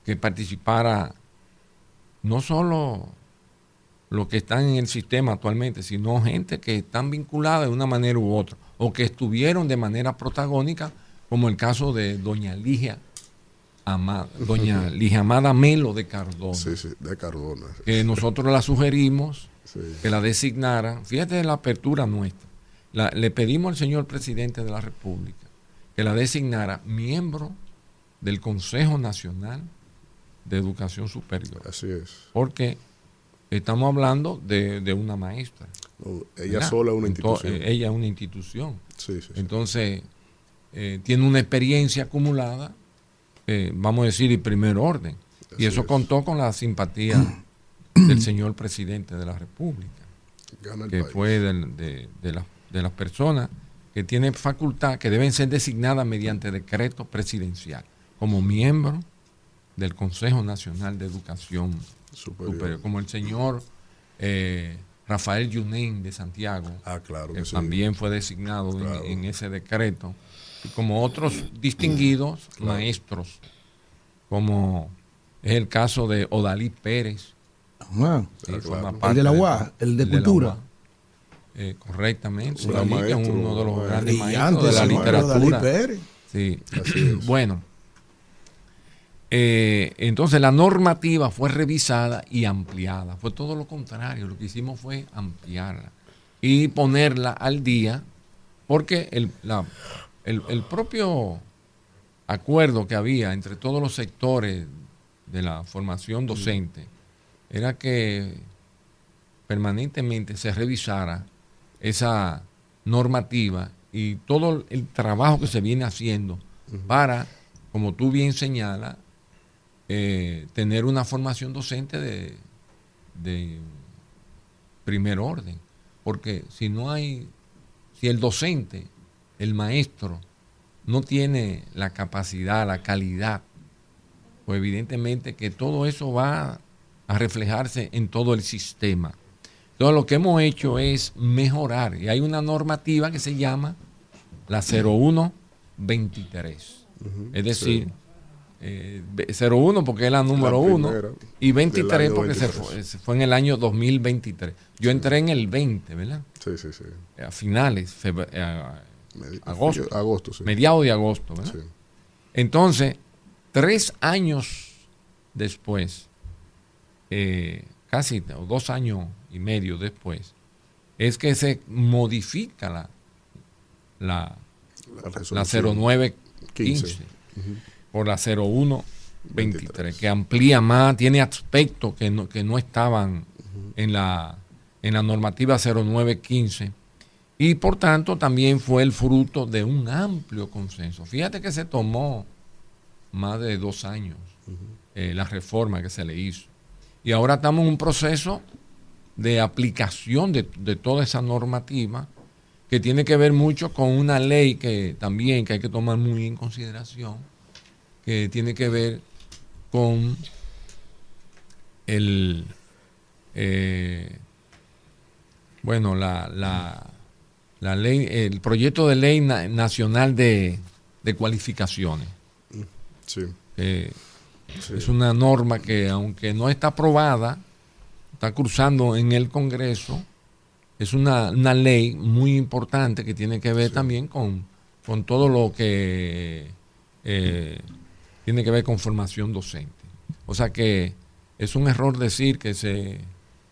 que participara no solo los que están en el sistema actualmente, sino gente que están vinculadas de una manera u otra, o que estuvieron de manera protagónica, como el caso de doña Ligia Amada, doña Ligia Amada Melo de Cardona, Sí, sí, de Cardona. que nosotros la sugerimos Sí. que la designaran. Fíjate la apertura nuestra. La- le pedimos al señor presidente de la República que la designara miembro del Consejo Nacional de Educación Superior. Así es. Porque estamos hablando de, de una maestra. ella ¿verdad? sola es una institución. ella es una institución. Sí, sí, sí. Entonces, eh, tiene una experiencia acumulada, eh, vamos a decir, de primer orden. y eso contó con la simpatía (clears throat) del señor presidente de la República, Gana el que país. fue del- de, de la- de las personas que tienen facultad, que deben ser designadas mediante decreto presidencial, como miembro del Consejo Nacional de Educación Superior. Superior, como el señor eh, Rafael Yunen de Santiago, Ah, claro que que sí. también fue designado en- Claro. en, ese decreto, y como otros distinguidos (clears throat) maestros, como es el caso de Odalí Pérez, sí, Ah, forma claro. parte El de la de- UA, el de cultura. UA. Eh, correctamente, Un Odalí, que es uno de los eh, grandes maestros de la literatura. Odalí Pérez. Sí. (clears throat) Bueno, eh, entonces la normativa fue revisada y ampliada. Fue todo lo contrario. Lo que hicimos fue ampliarla y ponerla al día, porque el, la- el- el propio acuerdo que había entre todos los sectores de la formación docente era que permanentemente se revisara esa normativa y todo el trabajo que se viene haciendo para, como tú bien señalas, eh, tener una formación docente de, de primer orden. Porque si no hay, si el docente, el maestro, no tiene la capacidad, la calidad, pues evidentemente que todo eso va a reflejarse en todo el sistema. Entonces lo que hemos hecho es mejorar y hay una normativa que se llama la 0123. Es decir, eh, 01 porque es la número La 1 primera y 23 del año porque se 23. fue, se fue en el año 2023. Yo entré en el 20, ¿verdad? Sí, sí, sí. A finales, eh, a- agosto. agosto, sí. Mediados de agosto, ¿verdad? Sí. Entonces, tres años después, eh, casi o dos años y medio después, es que se modifica la, la, La la resolución 0915 15. Por la 0123, que amplía más, tiene aspectos que no, que no estaban en, la, en la normativa 0915 y por tanto también fue el fruto de un amplio consenso. Fíjate que se tomó más de dos años eh, la reforma que se le hizo. Y ahora estamos en un proceso de aplicación de, de toda esa normativa que tiene que ver mucho con una ley que también que hay que tomar muy en consideración, que tiene que ver con el eh, bueno la, la, la ley el proyecto de ley na- nacional de, de cualificaciones. Sí. Eh, es una norma que aunque no está aprobada está cruzando en el Congreso es una, una ley muy importante que tiene que ver también con, con todo lo que eh, tiene que ver con formación docente. O sea que es un error decir que se,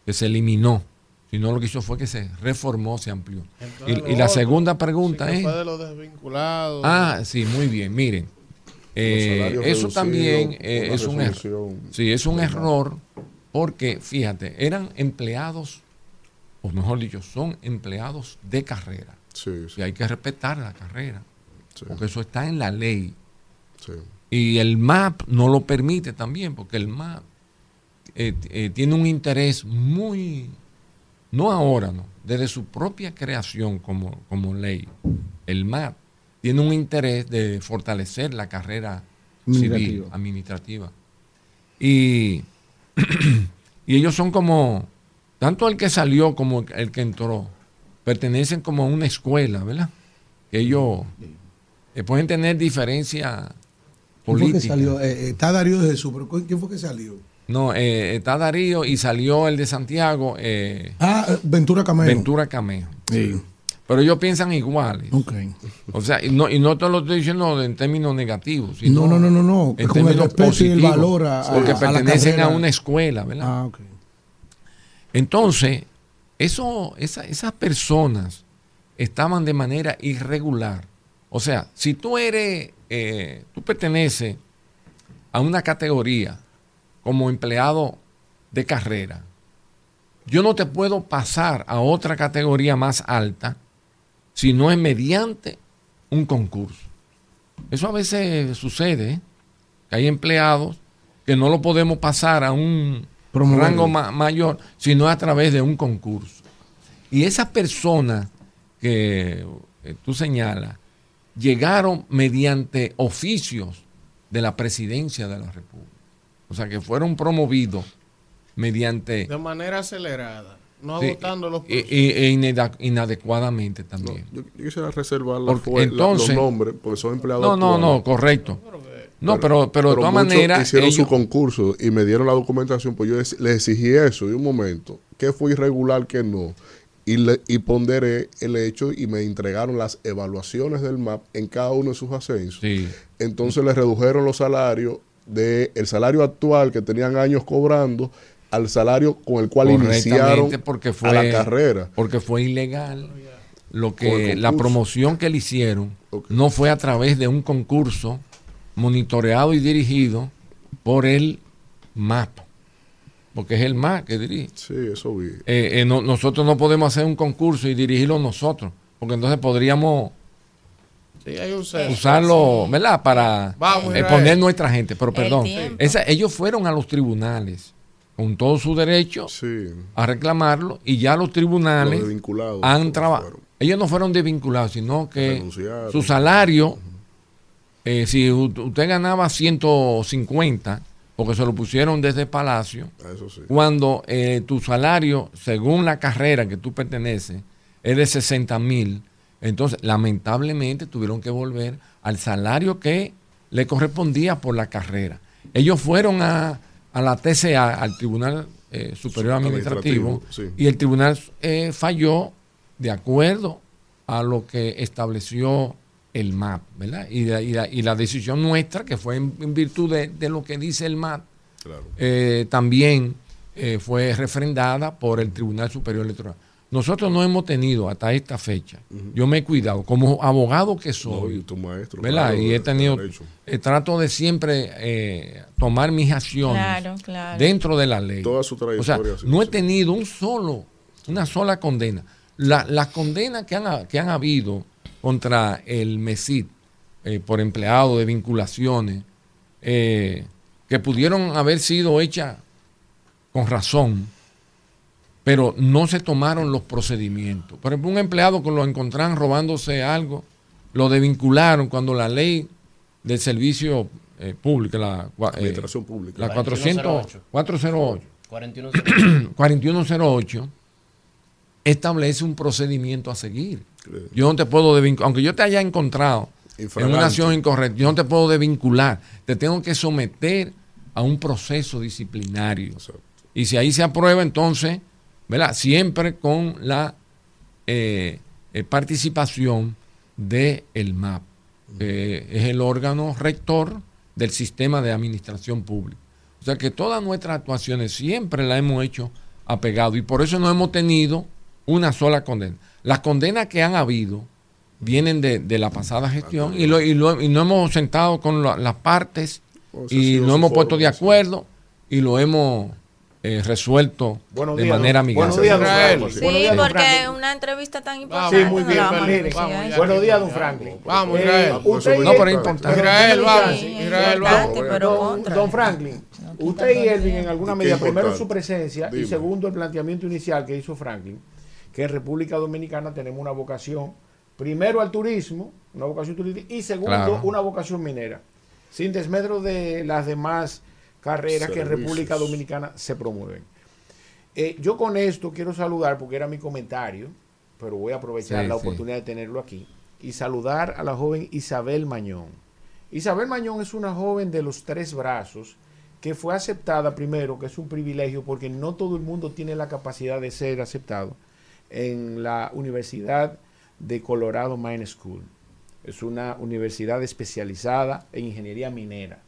que se eliminó, sino lo que hizo fue que se reformó, se amplió. Entonces, Y, la otro, segunda sí pregunta es... fue de los desvinculados. Ah, sí, muy bien. Miren, eh, eso también eh, es un error. Sí, es un error porque, fíjate, eran empleados, o mejor dicho, son empleados de carrera. Y hay que respetar la carrera, porque eso está en la ley. Y el MAP no lo permite también, porque el MAP eh, eh, tiene un interés muy, no ahora, no, desde su propia creación como, como ley. El MAP tiene un interés de fortalecer la carrera civil, Administrativa. Y, (clears throat) y ellos son como, tanto el que salió como el que entró, pertenecen como a una escuela, ¿verdad? Que ellos eh, pueden tener diferencia ¿Quién fue que política. salió? Eh, eh, está Darío de Jesús, pero ¿cu- ¿quién fue que salió? No, eh, está Darío y salió el de Santiago, eh, Ah, Ventura Camero. Ventura Camejo. Sí. Pero ellos piensan iguales. Ok. O sea, y no, y no te lo estoy diciendo en términos negativos, sino No, no, no, no, no. en Con el respeto y el positivos, valor a- porque a pertenecen a, una escuela, ¿verdad? Ah, ok. Entonces, eso, esa- esas personas estaban de manera irregular. O sea, si tú eres, eh, tú perteneces a una categoría como empleado de carrera, yo no te puedo pasar a otra categoría más alta si no es mediante un concurso. Eso a veces sucede, ¿eh? que hay empleados que no lo podemos pasar a un Promoverlo. rango ma- mayor, sino a través de un concurso. Y esas personas que eh, tú señalas llegaron mediante oficios de la presidencia de la República. O sea, que fueron promovidos mediante... De manera acelerada, no Sí, agotando los y- y- e ineda- inadecuadamente también. Yo, yo quisiera reservar la Porque la- entonces- los nombres, porque son empleados No, no, actuales. no, correcto. No, pero, pero de todas maneras... hicieron ellos- su concurso y me dieron la documentación, pues yo les, les exigí eso y un momento, qué fue irregular, qué no. Y, le, y ponderé el hecho y me entregaron las evaluaciones del MAP en cada uno de sus ascensos. Entonces les redujeron los salarios del el salario actual que tenían años cobrando al salario con el cual iniciaron Correctamente, porque fue, a la carrera. Porque fue ilegal. Lo que la promoción que le hicieron no fue a través de un concurso monitoreado y dirigido por el MAP. Porque es el MAP que dirige. Sí, eso vi. Eh, eh, no- nosotros no podemos hacer un concurso y dirigirlo nosotros. Porque entonces podríamos Sí, hay un sesgo. usarlo, ¿verdad? Para eh, poner nuestra gente. Pero perdón, esa- ellos fueron a los tribunales con todo su derecho a reclamarlo y ya los tribunales Los han trabajado. Ellos no fueron desvinculados, sino que Renunciaron. su salario, eh, si usted ganaba 150, porque se lo pusieron desde Palacio, Eso sí. cuando eh, tu salario, según la carrera que tú perteneces, es de 60 mil, entonces lamentablemente tuvieron que volver al salario que le correspondía por la carrera. Ellos fueron a, a la TCA, al Tribunal eh, Superior Administrativo, Administrativo, sí. y el tribunal eh, falló de acuerdo a lo que estableció el MAP, ¿verdad? Y, la- y la, y la decisión nuestra, que fue en, en virtud de, de lo que dice el MAP, eh, también eh, fue refrendada por el Tribunal Superior Electoral. Nosotros no hemos tenido hasta esta fecha, yo me he cuidado, como abogado que soy, y tu maestro, ¿verdad? claro, y he tenido, eh, trato de siempre eh, tomar mis acciones Claro, claro. dentro de la ley. Toda su O sea, trayectoria ha sido no he tenido un solo, una sola condena. La- las condenas que han, que han habido contra el MESID eh, por empleado de vinculaciones, eh, que pudieron haber sido hechas con razón, pero no se tomaron los procedimientos. Por ejemplo, un empleado que lo encontraron robándose algo, lo desvincularon cuando la ley del servicio eh, público, la, eh, Administración pública. la 400 408, 4108. 4108 establece un procedimiento a seguir. Yo no te puedo desvincular, aunque yo te haya encontrado en una acción incorrecta, yo no te puedo desvincular, te tengo que someter a un proceso disciplinario. Y si ahí se aprueba, entonces, ¿verdad? Siempre con la eh, eh, participación del el MAP, que es el órgano rector del sistema de administración pública. O sea que todas nuestras actuaciones siempre las hemos hecho apegado y por eso no hemos tenido una sola condena. Las condenas que han habido vienen de, de la pasada gestión y, lo, y, lo- y no hemos sentado con la- las partes O ese ha y su hemos puesto de acuerdo y lo hemos eh, resuelto Buenos de días, manera don- amigable. buenos días, don Franklin. Sí, porque una entrevista tan importante. Sí, muy no bien, la vamos a Miren, decir ahí. Buenos días, don Franklin. Vamos, Eh, Israel. usted y No, pero es importante. Israel, vamos. Sí, Israel, vamos. pero don, don Franklin, usted y Elvin en alguna medida, primero su presencia y segundo el planteamiento inicial que hizo Franklin, que en República Dominicana tenemos una vocación, primero al turismo, una vocación turística, y segundo Claro. una vocación minera, sin desmedro de las demás carreras que en. República Dominicana se promueven. Eh, yo con esto quiero saludar, porque era mi comentario, pero voy a aprovechar Sí, la sí. oportunidad de tenerlo aquí, y saludar a la joven Isabel Mañón. Isabel Mañón es una joven de los tres brazos que fue aceptada primero, que es un privilegio, porque no todo el mundo tiene la capacidad de ser aceptado en la Universidad de Colorado Mine School. Es una universidad especializada en ingeniería minera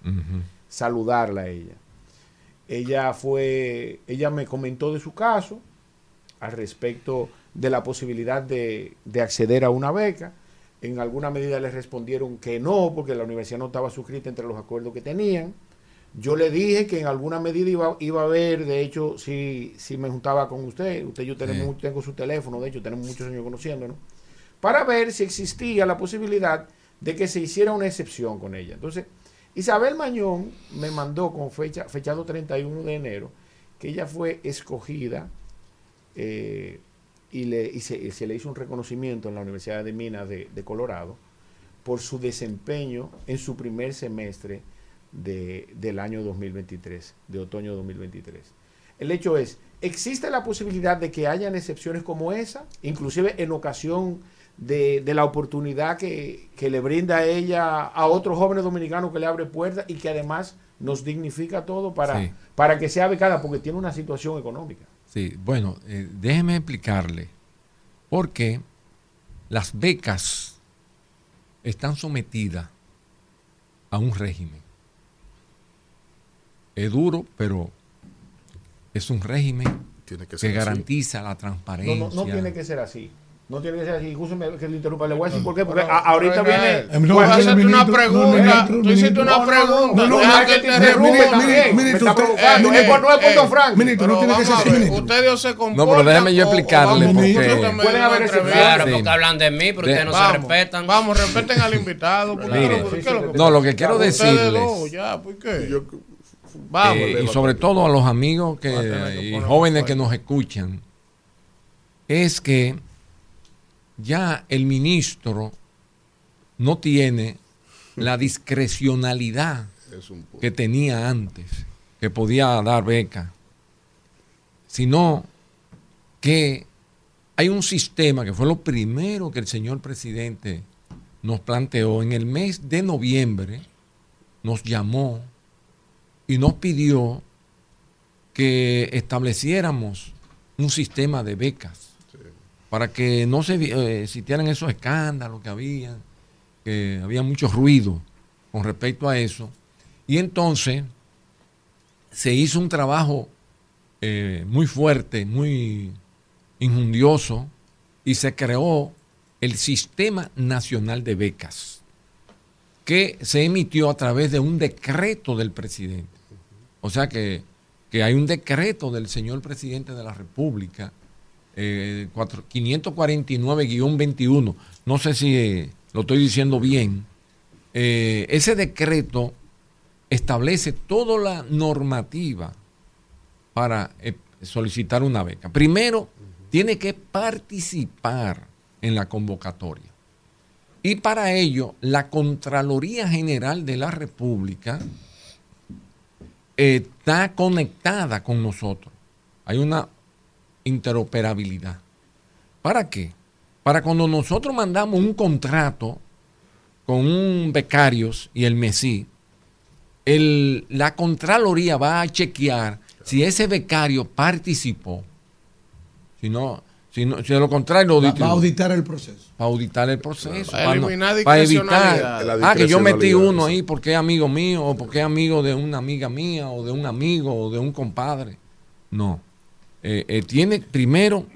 saludarla a ella. Ella fue, ella me comentó de su caso al respecto de la posibilidad de, de acceder a una beca. En alguna medida le respondieron que no, porque la universidad no estaba suscrita entre los acuerdos que tenían. Yo le dije que en alguna medida iba, iba a ver, de hecho, si, si me juntaba con usted, usted yo tenemos, Sí. tengo su teléfono, de hecho tenemos muchos años conociéndonos, para ver si existía la posibilidad de que se hiciera una excepción con ella. Entonces, Isabel Mañón me mandó con fecha, fechado 31 de enero, que ella fue escogida eh, y, le, y se, le hizo un reconocimiento en la Universidad de Minas de, de Colorado por su desempeño en su primer semestre de- del año 2023, de otoño 2023. El hecho es, ¿existe la posibilidad de que hayan excepciones como esa? Inclusive en ocasión de, de la oportunidad que, que le brinda a ella a otros jóvenes dominicanos que le abre puertas y que además nos dignifica todo para, Sí. para que sea becada porque tiene una situación económica. Sí, bueno, eh, déjeme explicarle por qué las becas están sometidas a un régimen. Es duro, pero es un régimen Tiene que que, ser así. garantiza la No, transparencia. no, no tiene que ser así. No tiene que ser así. Escúcheme que le interrumpa. Le voy a decir por qué. Porque a- ahorita viene. Hacerte una pregunta. Tú hiciste una pregunta. No, no, no, que que te también. Ministro, usted- eh, no es por eh, Frank. Ministro, no tiene que ser así. Ustedes se comportan. No, pero déjeme yo explicarle porque- Pueden en haber entrevista. Claro, porque hablan de mí, pero De- ustedes no se respetan. Vamos, respeten al invitado. ¿por qué Mire, lo- por qué lo- no, lo que quiero decirles- ya, ¿por qué? Vamos. Eh, y sobre todo a los amigos que, y jóvenes que nos escuchan, es que ya el ministro no tiene la discrecionalidad (laughs) que tenía antes, que podía dar beca, sino que hay un sistema que fue lo primero que el señor presidente nos planteó. En el mes de noviembre, nos llamó y nos pidió que estableciéramos un sistema de becas para que no se eh, existieran esos escándalos que había, que había mucho ruido con respecto a eso. Y entonces se hizo un trabajo eh, muy fuerte, muy injundioso, y se creó el Sistema Nacional de Becas, que se emitió a través de un decreto del presidente. O sea que, que hay un decreto del señor presidente de la República, eh, cuatro- 549-21, no sé si eh, lo estoy diciendo bien, eh, ese decreto establece toda la normativa para eh, solicitar una beca. Primero, tiene que participar en la convocatoria. Y para ello, la Contraloría General de la República eh, está conectada con nosotros. hay una interoperabilidad. ¿Para qué? Para cuando nosotros mandamos un contrato con un becarios y el MESI, el, la Contraloría va a chequear si ese becario participó. Si no, si, no, si de lo contrario, Va, audit- va a auditar el proceso. para auditar el proceso. Para Para, eliminar para evitar. La Ah, que yo metí uno ahí porque es amigo mío, o porque es amigo de una amiga mía, o de un amigo, o de un compadre. No. Eh, eh, tiene primero,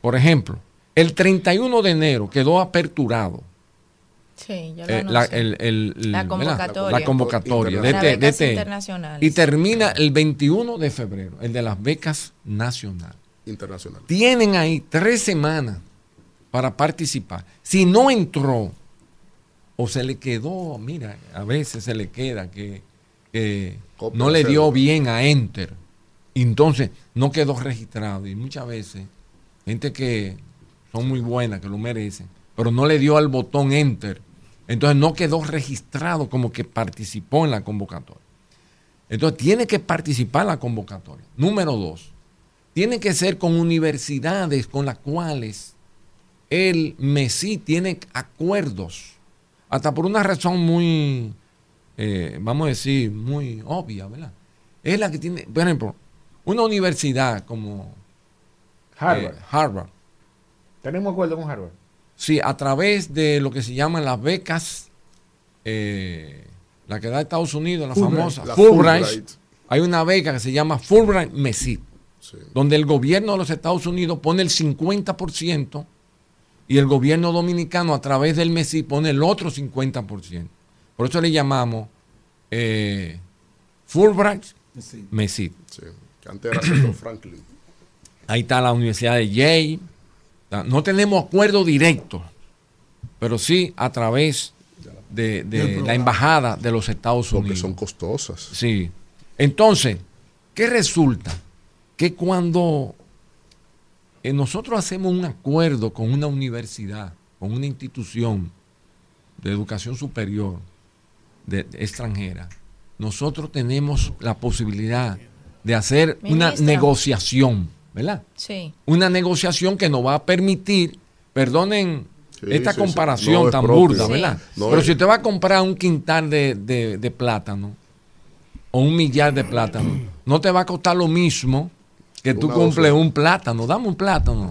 por ejemplo, el 31 de enero quedó aperturado. Sí, yo lo eh, la, el- el- el- La convocatoria. La convocatoria de este- de este- internacionales. Y termina el 21 de febrero, el de las becas nacionales. Internacional. Tienen ahí tres semanas para participar. Si no entró o se le quedó, mira, a veces se le queda que, no le dio bien a Enter. Entonces no quedó registrado. Y muchas veces, gente que son muy buenas, que lo merecen, pero no le dio al botón Enter. Entonces no quedó registrado como que participó en la convocatoria. Entonces tiene que participar en la convocatoria. Número dos, tiene que ser con universidades con las cuales el MESI tiene acuerdos, hasta por una razón muy, eh, vamos a decir, muy obvia, ¿verdad? Es la que tiene, por ejemplo, una universidad como Harvard. eh, Harvard, Tenemos acuerdo con Harvard. sí, a través de lo que se llaman las becas, eh, la que da Estados Unidos, la Fulbright. famosa La Fulbright, Fulbright. hay una beca que se llama Fulbright Donde el gobierno de los Estados Unidos pone el 50% y el gobierno dominicano a través del MESI pone el otro 50%. Por eso le llamamos eh, Fulbright MESI. Sí, que antes era (clears throat) Franklin. Ahí está la Universidad de Yale. No tenemos acuerdo directo, pero sí a través de, de la embajada de los Estados Porque Unidos. son costosas. Sí. Entonces, ¿qué resulta? Que cuando eh, nosotros hacemos un acuerdo con una universidad, con una institución de educación superior de, de extranjera, nosotros tenemos la posibilidad de hacer una negociación, ¿verdad? Sí. Una negociación que nos va a permitir, perdonen Sí, esta sí, sí. comparación No tan burda, Sí. ¿verdad? No Pero es. si usted va a comprar un quintal de, de- de plátano o un millar de plátano, no te va a costar lo mismo que tú compres docena. un plátano, dame un plátano,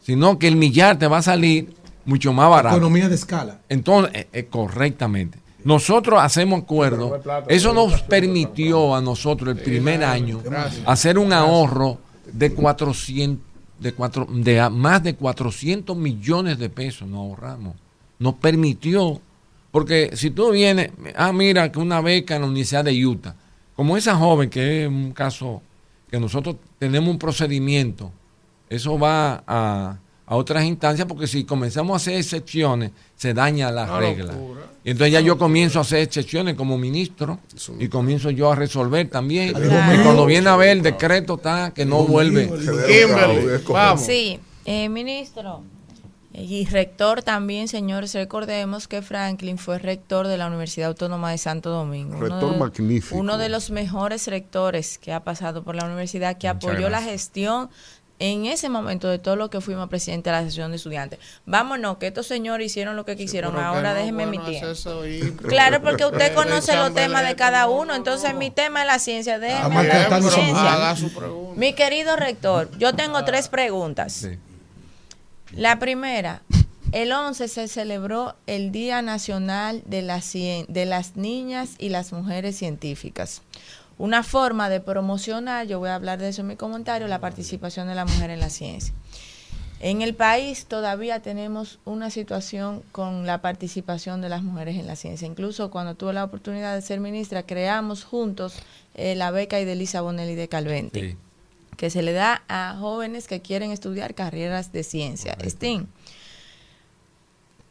sino que el millar te va a salir mucho más barato. Economía de escala. Entonces, eh, eh, correctamente. Nosotros hacemos acuerdos. Eso nos permitió a nosotros el primer año Gracias. hacer un ahorro de 400, de, cuatro, de más de 400 millones de pesos. Nos ahorramos. Nos permitió. Porque si tú vienes, ah, mira, que una beca en la Universidad de Utah, como esa joven, que es un caso que nosotros tenemos un procedimiento, eso va a, a otras instancias, porque si comenzamos a hacer excepciones, se daña la regla. locura. Y entonces ya yo comienzo a hacer excepciones como ministro y comienzo yo a resolver también. Y cuando viene a ver el decreto está que no vuelve. Vamos. Sí, eh, ministro y rector también, señores, recordemos que Franklin fue rector de la Universidad Autónoma de Santo Domingo. uno Rector de- magnífico. Uno de los mejores rectores que ha pasado por la universidad, que Muchas apoyó la gestión en ese momento de todo lo que fuimos presidente de la sesión de estudiantes. Vámonos, que estos señores hicieron lo que quisieron. que Ahora no déjenme bueno mi tiempo. (laughs) Claro, porque usted (laughs) conoce los temas de cada uno. Entonces, mi tema es la ciencia. Déjeme bien, hablar de ciencia. haga su pregunta. Mi querido rector, yo tengo tres preguntas. La primera, el 11 se celebró el Día Nacional de, la Cien- de las Niñas y las Mujeres Científicas. Una forma de promocionar, yo voy a hablar de eso en mi comentario, la participación de la mujer en la ciencia. En el país todavía tenemos una situación con la participación de las mujeres en la ciencia. Incluso cuando tuve la oportunidad de ser ministra, creamos juntos eh, la beca Idelisa Bonelli de Calvente que se le da a jóvenes que quieren estudiar carreras de ciencia. STEAM.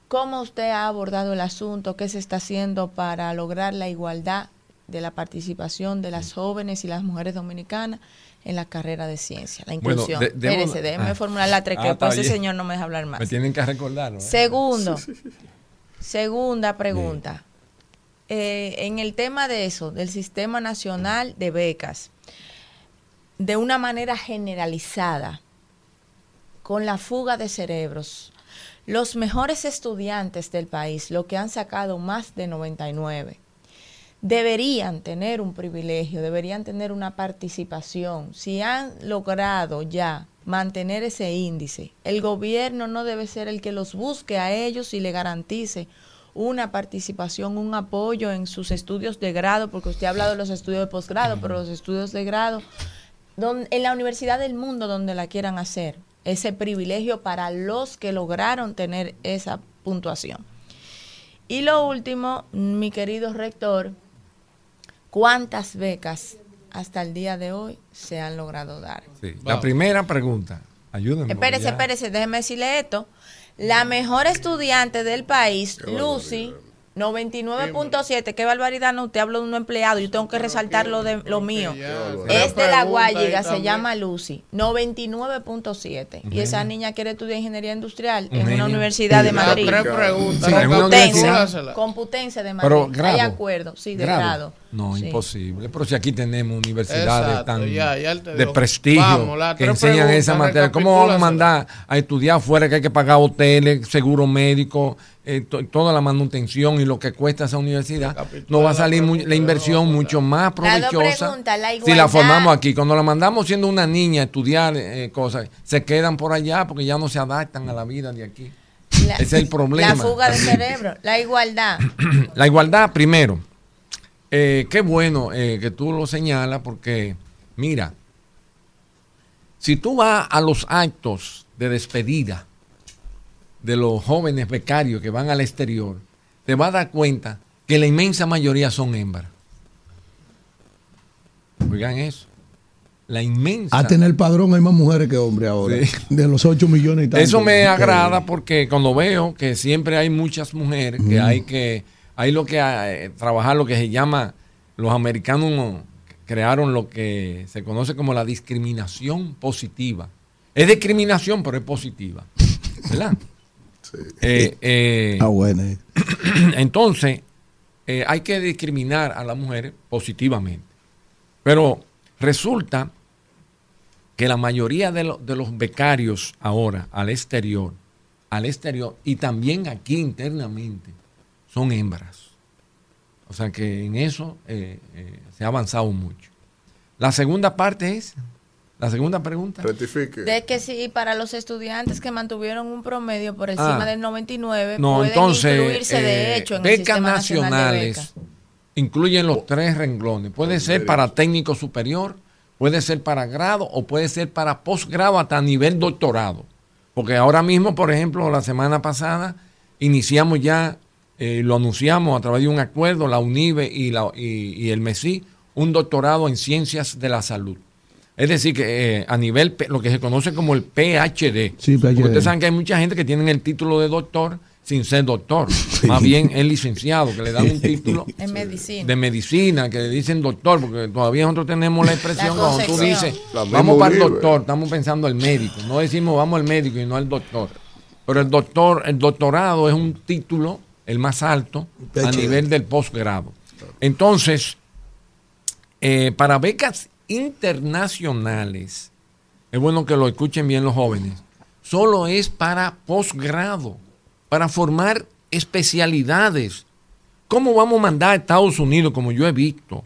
¿Cómo usted ha abordado el asunto? ¿Qué se está haciendo para lograr la igualdad de la participación de las jóvenes y las mujeres dominicanas en la carrera de ciencia? La Bueno, inclusión. de- Espérese, déjeme ah. formular la tres, Ah, que después ese señor no me deja hablar más. Me tienen que recordar. ¿no? Segundo, segunda pregunta. Eh, en el tema de eso, del Sistema Nacional de Becas, de una manera generalizada con la fuga de cerebros. Los mejores estudiantes del país, lo que han sacado más de 99, deberían tener un privilegio, deberían tener una participación. Si han logrado ya mantener ese índice, el gobierno no debe ser el que los busque a ellos y le garantice una participación, un apoyo en sus estudios de grado, porque usted ha hablado de los estudios de posgrado, pero los estudios de grado, donde, en la universidad del mundo donde la quieran hacer, ese privilegio para los que lograron tener esa puntuación. Y lo último, mi querido rector, ¿cuántas becas hasta el día de hoy se han logrado dar? Sí. La primera pregunta, ayúdenme. Espérese, ya. espérese, déjeme decirle esto. La mejor estudiante del país, Lucy, 99.7, qué barbaridad, no, usted habla de un empleado, yo tengo que resaltar lo, de, lo mío. Es de la Guayiga, se llama Lucy, 99.7. Y esa niña quiere estudiar ingeniería industrial en una universidad de Madrid. Computense de Madrid. Hay acuerdo, sí, de grado. No, Sí. imposible. Pero si aquí tenemos universidades Exacto, tan ya, ya él te de prestigio que enseñan esa materia, ¿cómo vamos a mandar a estudiar afuera que hay que pagar hoteles, seguro médico, eh, to- toda la manutención y lo que cuesta esa universidad? No va a salir la inversión mucho más provechosa preguntas, la si la formamos aquí. Cuando la mandamos siendo una niña a estudiar eh, cosas, se quedan por allá porque ya no se adaptan a la vida de aquí. La- es el problema. La fuga de cerebro, la igualdad. (clears throat) La igualdad, primero. Eh, qué bueno eh, que tú lo señalas porque, mira, si tú vas a los actos de despedida de los jóvenes becarios que van al exterior, te vas a dar cuenta que la inmensa mayoría son hembras. Oigan eso. La inmensa. A tener padrón hay más mujeres que hombres ahora. Sí. De los 8 millones y tanto. Eso me agrada porque cuando veo que siempre hay muchas mujeres, que Mm. hay que, hay lo que eh, trabajar lo que se llama, los americanos crearon lo que se conoce como la discriminación positiva. Es discriminación, pero es positiva. ¿Verdad? (laughs) Eh, eh, Ah, bueno. eh. (clears throat) entonces, eh, hay que discriminar a las mujeres positivamente. Pero resulta que la mayoría de, lo- de los becarios ahora al exterior, al exterior y también aquí internamente, son hembras. O sea que en eso eh, eh, se ha avanzado mucho. La segunda parte es, la segunda pregunta. Rectifique. De que si para los estudiantes que mantuvieron un promedio por encima Ah. del 99 No, pueden entonces, incluirse de eh, hecho en el becas sistema nacional de nacionales incluyen los tres renglones. Puede ser para técnico superior, puede ser para grado o puede ser para posgrado hasta nivel doctorado. Porque ahora mismo, por ejemplo, la semana pasada iniciamos ya, eh, lo anunciamos a través de un acuerdo, la UNIBE y, la, y, y el MESI, un doctorado en ciencias de la salud. Es decir, que eh, a nivel, lo que se conoce como el PhD. Sí, PhD. ustedes saben que hay mucha gente que tienen el título de doctor sin ser doctor. (laughs) Más bien es licenciado, que le dan un título En medicina. de medicina, que le dicen doctor, porque todavía nosotros tenemos la expresión La cuando tú dices, vamos para el doctor, estamos pensando al médico. No decimos vamos al médico y no al doctor. Pero el doctor, el doctorado es un título, el más alto, a nivel del posgrado. Entonces, eh, para becas internacionales, es bueno que lo escuchen bien los jóvenes, solo es para posgrado, para formar especialidades. ¿Cómo vamos a mandar a Estados Unidos, como yo he visto,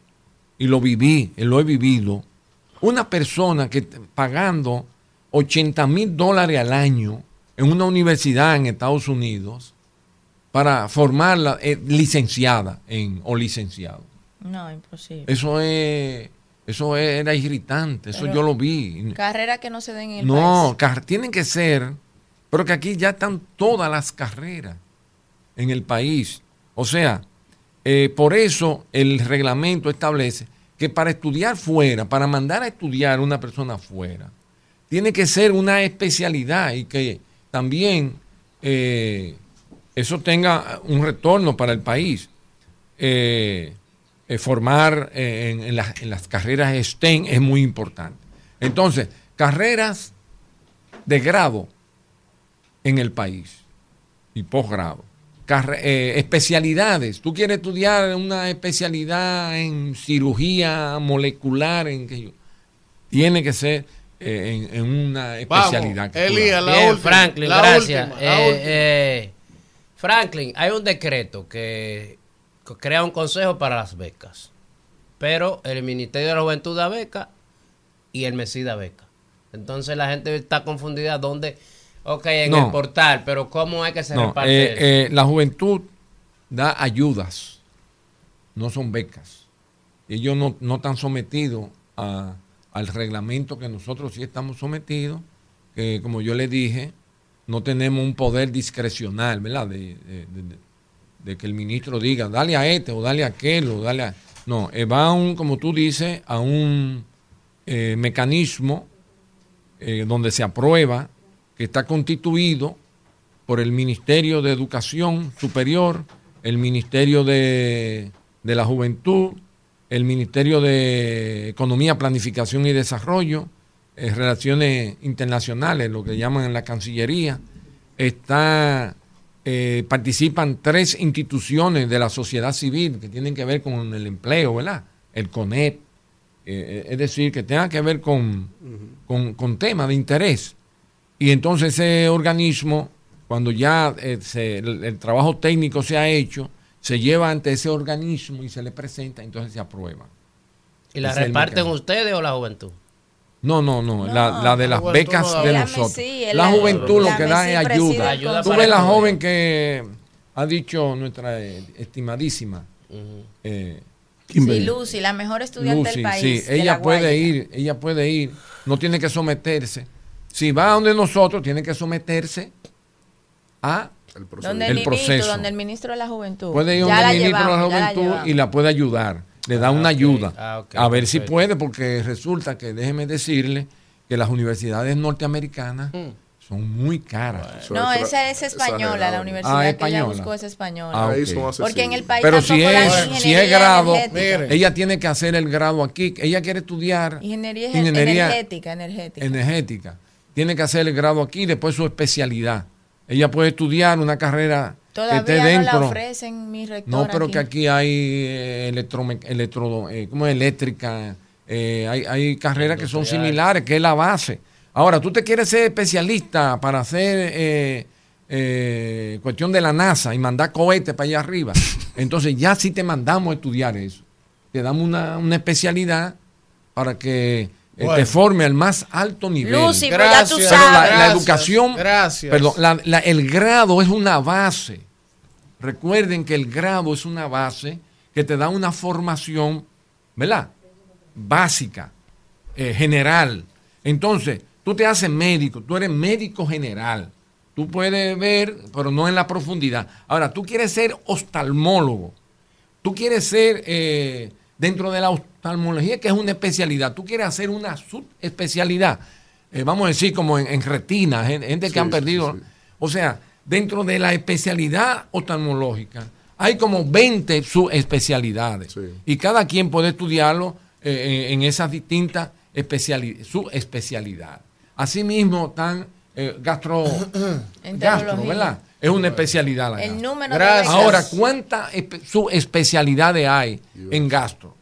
y lo viví, y lo he vivido, una persona que pagando 80 mil dólares al año en una universidad en Estados Unidos para formarla eh, licenciada en, o licenciado? No, imposible. Eso es, eso era irritante, eso Pero- yo lo vi. Carreras que no se den en el No, país. tienen que ser, pero que aquí ya están todas las carreras en el país. O sea, eh, por eso el reglamento establece que para estudiar fuera, para mandar a estudiar una persona fuera, tiene que ser una especialidad y que también eh, eso tenga un retorno para el país. Eh, eh, formar eh, en, en las, en las carreras STEM es muy importante. Entonces, carreras de grado en el país y posgrado. Carre- eh, especialidades. Tú quieres estudiar una especialidad en cirugía molecular, en que yo- tiene que ser eh, en, en una Vamos, especialidad. la Bien, última, Franklin, la gracias. última, la Eh, última. eh, Franklin, hay un decreto que crea un consejo para las becas, pero el Ministerio de la Juventud da beca y el MESI da beca. Entonces la gente está confundida dónde, ok, en No. el portal, pero cómo es que se No, reparte eh, eso? eh, la juventud da ayudas, no son becas. Ellos no, no están sometidos a- al reglamento que nosotros sí estamos sometidos, que como yo le dije, no tenemos un poder discrecional, ¿verdad? De, de- de- de que el ministro diga, dale a este o dale a aquel o dale a... No, eh, va a un, como tú dices, a un eh, mecanismo eh, donde se aprueba, que está constituido por el Ministerio de Educación Superior, el Ministerio de, de la Juventud, el Ministerio de Economía, Planificación y Desarrollo, Relaciones Internacionales, lo que llaman la Cancillería, está, eh, participan tres instituciones de la sociedad civil que tienen que ver con el empleo, ¿verdad? El CONEP, eh, es decir, que tenga que ver con, con, con temas de interés. Y entonces ese organismo, cuando ya eh, se- el, el trabajo técnico se ha hecho, se lleva ante ese organismo y se le presenta, entonces se aprueba. ¿Y la Ese reparten ustedes o la juventud? No, no, no, No, la, la de la las becas no de nosotros. Sí, el- la juventud lo que da es ayuda. Ayuda Tú ves la joven que ha dicho nuestra eh, estimadísima eh, Sí, Lucy, la mejor estudiante Lucy, del país. sí, de ella La puede ir, ella puede ir, no tiene que someterse. Si va donde nosotros, tiene que someterse a Donde el, el ministro, proceso. donde el ministro de la Juventud. Puede ir Ya donde el ministro de la llevamos, ya la Juventud y la puede ayudar. Le da una ayuda. Ah, a ver si puede, porque resulta que, déjeme decirle, que las universidades norteamericanas Mm. son muy caras. No, esa es española, la universidad Ah, que española. ella buscó es española. Ah, ok. Porque en el país Pero si es, si es grado, energética. ella tiene que hacer el grado aquí. Ella quiere estudiar Ingeniería, ingeniería energética, energética. energética. Tiene que hacer el grado aquí y después su especialidad. Ella puede estudiar una carrera que esté Todavía no dentro. la ofrecen mi rectora No, pero aquí. que aquí hay eh, electro, eh, ¿cómo es? eléctrica, eh, hay, hay carreras que son similares, que es la base. Ahora, tú te quieres ser especialista para hacer eh, eh, cuestión de la NASA y mandar cohetes para allá arriba. Entonces ya sí te mandamos a estudiar eso. Te damos una, una especialidad para que Bueno. te forme al más alto nivel. Lucy, ya tú Pero sabes. la, la Gracias, educación, gracias. perdón, la- la- el grado es una base. Recuerden que el grado es una base que te da una formación, ¿verdad? Básica, eh, general. Entonces, tú te haces médico, tú eres médico general. Tú puedes ver, pero no en la profundidad. Ahora, tú quieres ser oftalmólogo. Tú quieres ser, eh, dentro de la oftalmología, que es una especialidad, tú quieres hacer una subespecialidad. Eh, vamos a decir, como en, en retina, gen- gente que Sí, han sí, perdido. O sea, dentro de la especialidad oftalmológica, hay como 20 subespecialidades. Y cada quien puede estudiarlo eh, en esas distintas especiali subespecialidades. Asimismo, están eh, gastro, (coughs) gastro. ¿verdad? Es una especialidad la El número de. Ahora, ¿cuántas espe- subespecialidades hay en gastro?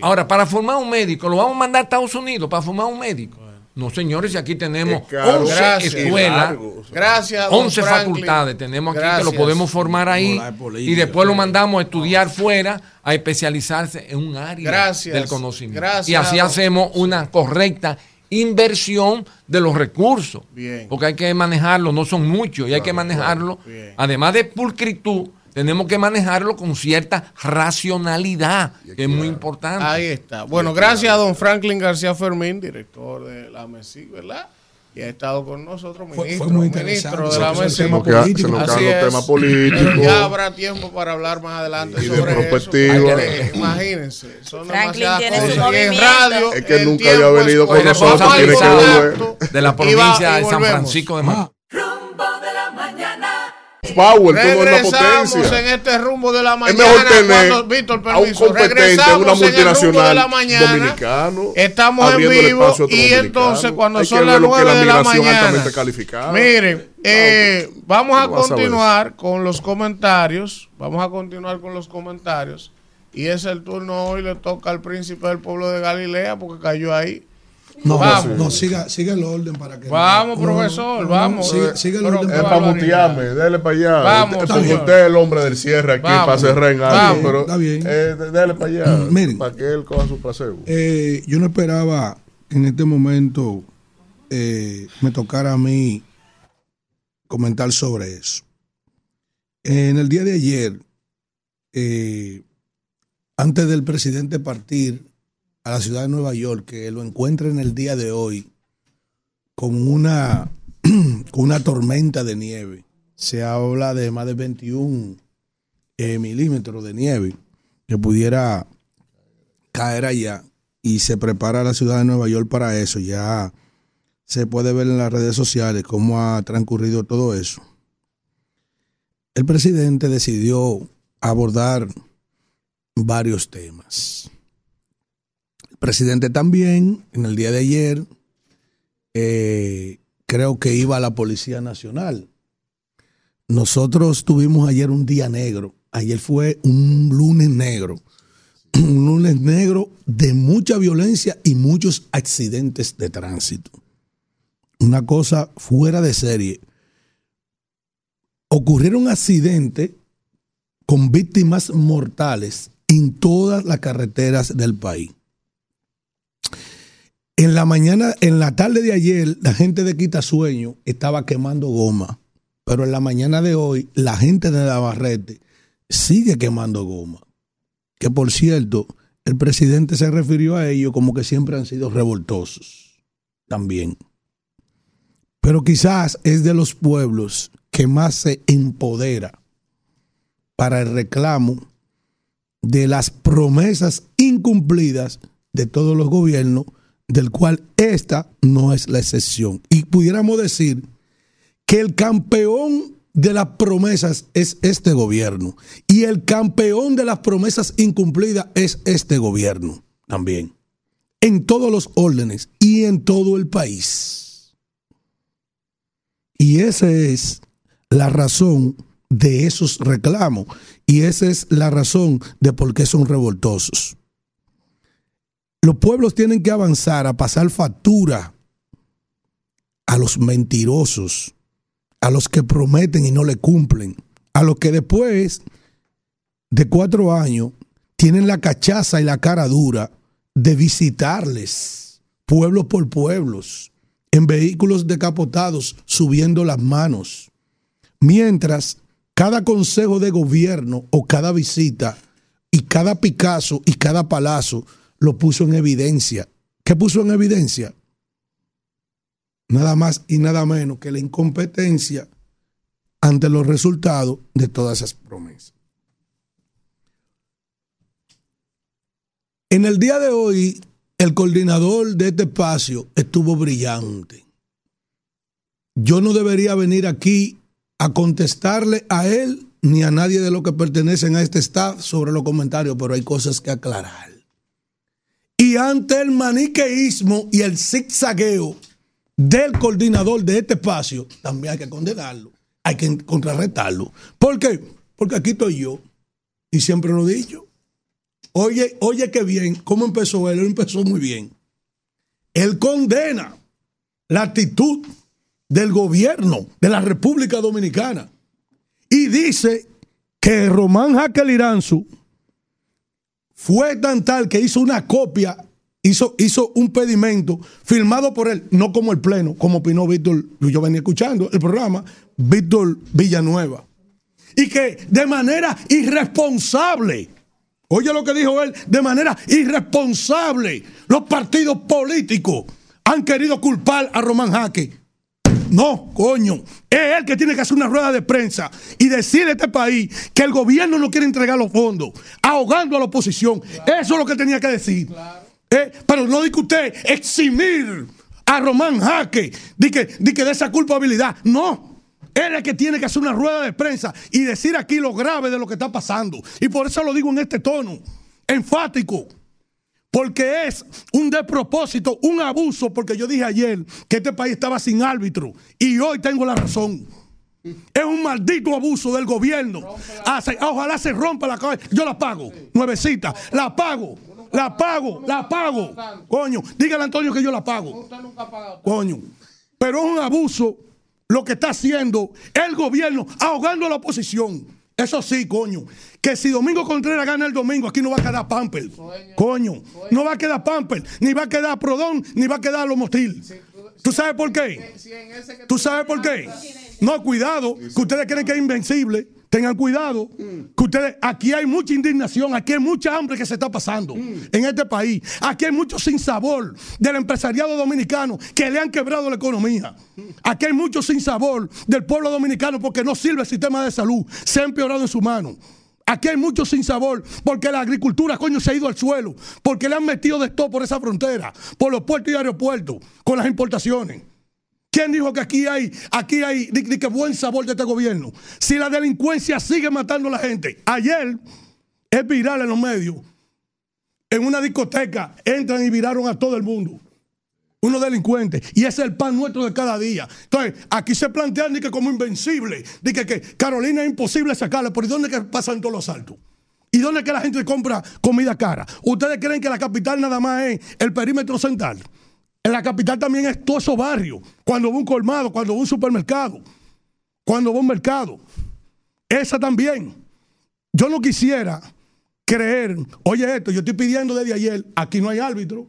Ahora, para formar un médico, ¿lo vamos a mandar a Estados Unidos para formar un médico? No, señores, aquí tenemos Es caro. 11 Gracias. escuelas. Gracias, don 11 Franklin. facultades tenemos aquí que lo podemos formar ahí política, y después lo mandamos a estudiar fuera, a especializarse en un área Gracias. del conocimiento. Gracias, y así hacemos una correcta inversión de los recursos. Bien. Porque hay que manejarlo, no son muchos, y hay que manejarlo, además de pulcritud, tenemos que manejarlo con cierta racionalidad, que es muy importante. Ahí está. Bueno, gracias a don Franklin García Fermín, director de la MESI, ¿verdad? Y ha estado con nosotros, Fue- ministro, fue muy ministro interesante. de la MESI. nos queda- se Así los temas políticos. Ya habrá tiempo para hablar más adelante Y de sobre eso. perspectiva. porque, Imagínense, son Franklin demasiadas tiene su cosas. Y en movimiento. radio, Es que nunca había venido con nosotros, tiene que volver. De la y va- provincia y de San. Francisco de Macorís. Power, tú no es la Regresamos potencia. en este rumbo de la Es mañana. mejor tener cuando, Víctor, a un permiso. competente, una multinacional la dominicano, Estamos en vivo y entonces cuando Hay son las lo que es 9 de la mañana. Miren, eh, vamos a vas a continuar con los comentarios. Vamos a continuar con los comentarios. Y es el turno hoy, le toca al príncipe del pueblo de Galilea porque cayó ahí. No, Vamos. no, siga, siga el orden para que. Vamos, no, profesor, no, vamos. Siga, siga el Pero- orden Es para mutearme, dele para allá. Vamos, Usted- usted es el hombre del cierre aquí Vamos. para cerrar en algo, pero Está bien. eh, dele para allá, (clears throat) miren. para que él coja su paseo. Eh, yo no esperaba que en este momento eh, me tocara a mí comentar sobre eso. En el día de ayer, eh, antes del presidente partir a la ciudad de Nueva York, que lo encuentre en el día de hoy con una, (clears throat) una tormenta de nieve, se habla de más de 21 eh, milímetros de nieve que pudiera caer allá y se prepara la ciudad de Nueva York para eso. Ya se puede ver en las redes sociales cómo ha transcurrido todo eso. El presidente decidió abordar varios temas. Presidente también, en el día de ayer, eh, creo que iba a la Policía Nacional. Nosotros tuvimos ayer un día negro. Ayer fue un lunes negro (clears throat) un lunes negro de mucha violencia y muchos accidentes de tránsito. Una cosa fuera de serie. Ocurrieron accidentes con víctimas mortales en todas las carreteras del país. En la mañana, en la tarde de ayer, la gente de Quitasueño estaba quemando goma. Pero en la mañana de hoy, la gente de Navarrete sigue quemando goma que por cierto, el presidente se refirió a ellos como que siempre han sido revoltosos también. Pero quizás es de los pueblos que más se empodera para el reclamo de las promesas incumplidas de todos los gobiernos, del cual esta no es la excepción. Y pudiéramos decir que el campeón de las promesas es este gobierno. Y el campeón de las promesas incumplidas es este gobierno también. En todos los órdenes y en todo el país. Y esa es la razón de esos reclamos. Y esa es la razón de por qué son revoltosos. Los pueblos tienen que avanzar a pasar factura a los mentirosos a los que prometen y no le cumplen, a los que después de cuatro años tienen la cachaza y la cara dura de visitarles, pueblos por pueblos, en vehículos decapotados, subiendo las manos, mientras cada consejo de gobierno o cada visita y cada Picasso y cada palazo lo puso en evidencia. ¿Qué puso en evidencia? nada más y nada menos que la incompetencia ante los resultados de todas esas promesas. En el día de hoy, el coordinador de este espacio estuvo brillante. Yo no debería venir aquí a contestarle a él ni a nadie de los que pertenecen a este staff sobre los comentarios, pero hay cosas que aclarar. Y ante el maniqueísmo y el zigzagueo del coordinador de este espacio, también hay que condenarlo, hay que contrarrestarlo. ¿Por qué? Porque aquí estoy yo y siempre lo he dicho. Oye, oye qué bien, ¿cómo empezó él? Él empezó muy bien. Él condena la actitud del gobierno de la República Dominicana y dice que Román Jaque Iranzu fue tan tal que hizo una copia hizo, hizo un pedimento firmado por él, no como el pleno, como opinó Víctor, yo venía escuchando el programa, Víctor Villanueva. Y que de manera irresponsable, oye lo que dijo él, de manera irresponsable, los partidos políticos han querido culpar a Román Jaque. No, coño. Es él que tiene que hacer una rueda de prensa y decirle a este país que el gobierno no quiere entregar los fondos, ahogando a la oposición. Eso es lo que tenía que decir. Eh, pero no dice usted eximir a Román Jaque de que, de que de esa culpabilidad. No. Él es el que tiene que hacer una rueda de prensa y decir aquí lo grave de lo que está pasando. Y por eso lo digo en este tono, enfático. Porque es un despropósito, un abuso, porque yo dije ayer que este país estaba sin árbitro y hoy tengo la razón. Es un maldito abuso del gobierno. Hace- ojalá se rompa la cabeza. Yo la pago, nuevecita, la pago. La pago, la pago. Coño, dígale a Antonio que yo la pago. Coño. Pero es un abuso lo que está haciendo el gobierno ahogando a la oposición. Eso sí, coño. Que si Domingo Contreras gana el domingo, aquí no va a quedar Pamper. Coño. No va a quedar Pamper, ni va a quedar Prodón, ni va a quedar Lomostil. ¿Tú sabes por qué? ¿Tú sabes por qué? No, cuidado, que ustedes creen que es invencible. Tengan cuidado, que ustedes, aquí hay mucha indignación, aquí hay mucha hambre que se está pasando en este país. Aquí hay mucho sinsabor del empresariado dominicano que le han quebrado la economía. Aquí hay mucho sinsabor del pueblo dominicano porque no sirve el sistema de salud, se ha empeorado en su mano. Aquí hay mucho sinsabor porque la agricultura, coño, se ha ido al suelo, porque le han metido de todo por esa frontera, por los puertos y aeropuertos, con las importaciones. ¿Quién dijo que aquí hay, aquí hay, di que buen sabor de este gobierno? Si la delincuencia sigue matando a la gente. Ayer es viral en los medios. En una discoteca entran y viraron a todo el mundo. Unos delincuentes. Y ese es el pan nuestro de cada día. Entonces, aquí se plantean de que como invencible. De que, que Carolina es imposible sacarle. ¿Por dónde que pasan todos los saltos? ¿Y dónde es que la gente compra comida cara? ¿Ustedes creen que la capital nada más es el perímetro central? En la capital también es todos esos barrios. Cuando va un colmado, cuando va un supermercado, cuando va un mercado. Esa también. Yo no quisiera creer, oye esto, yo estoy pidiendo desde ayer, aquí no hay árbitro.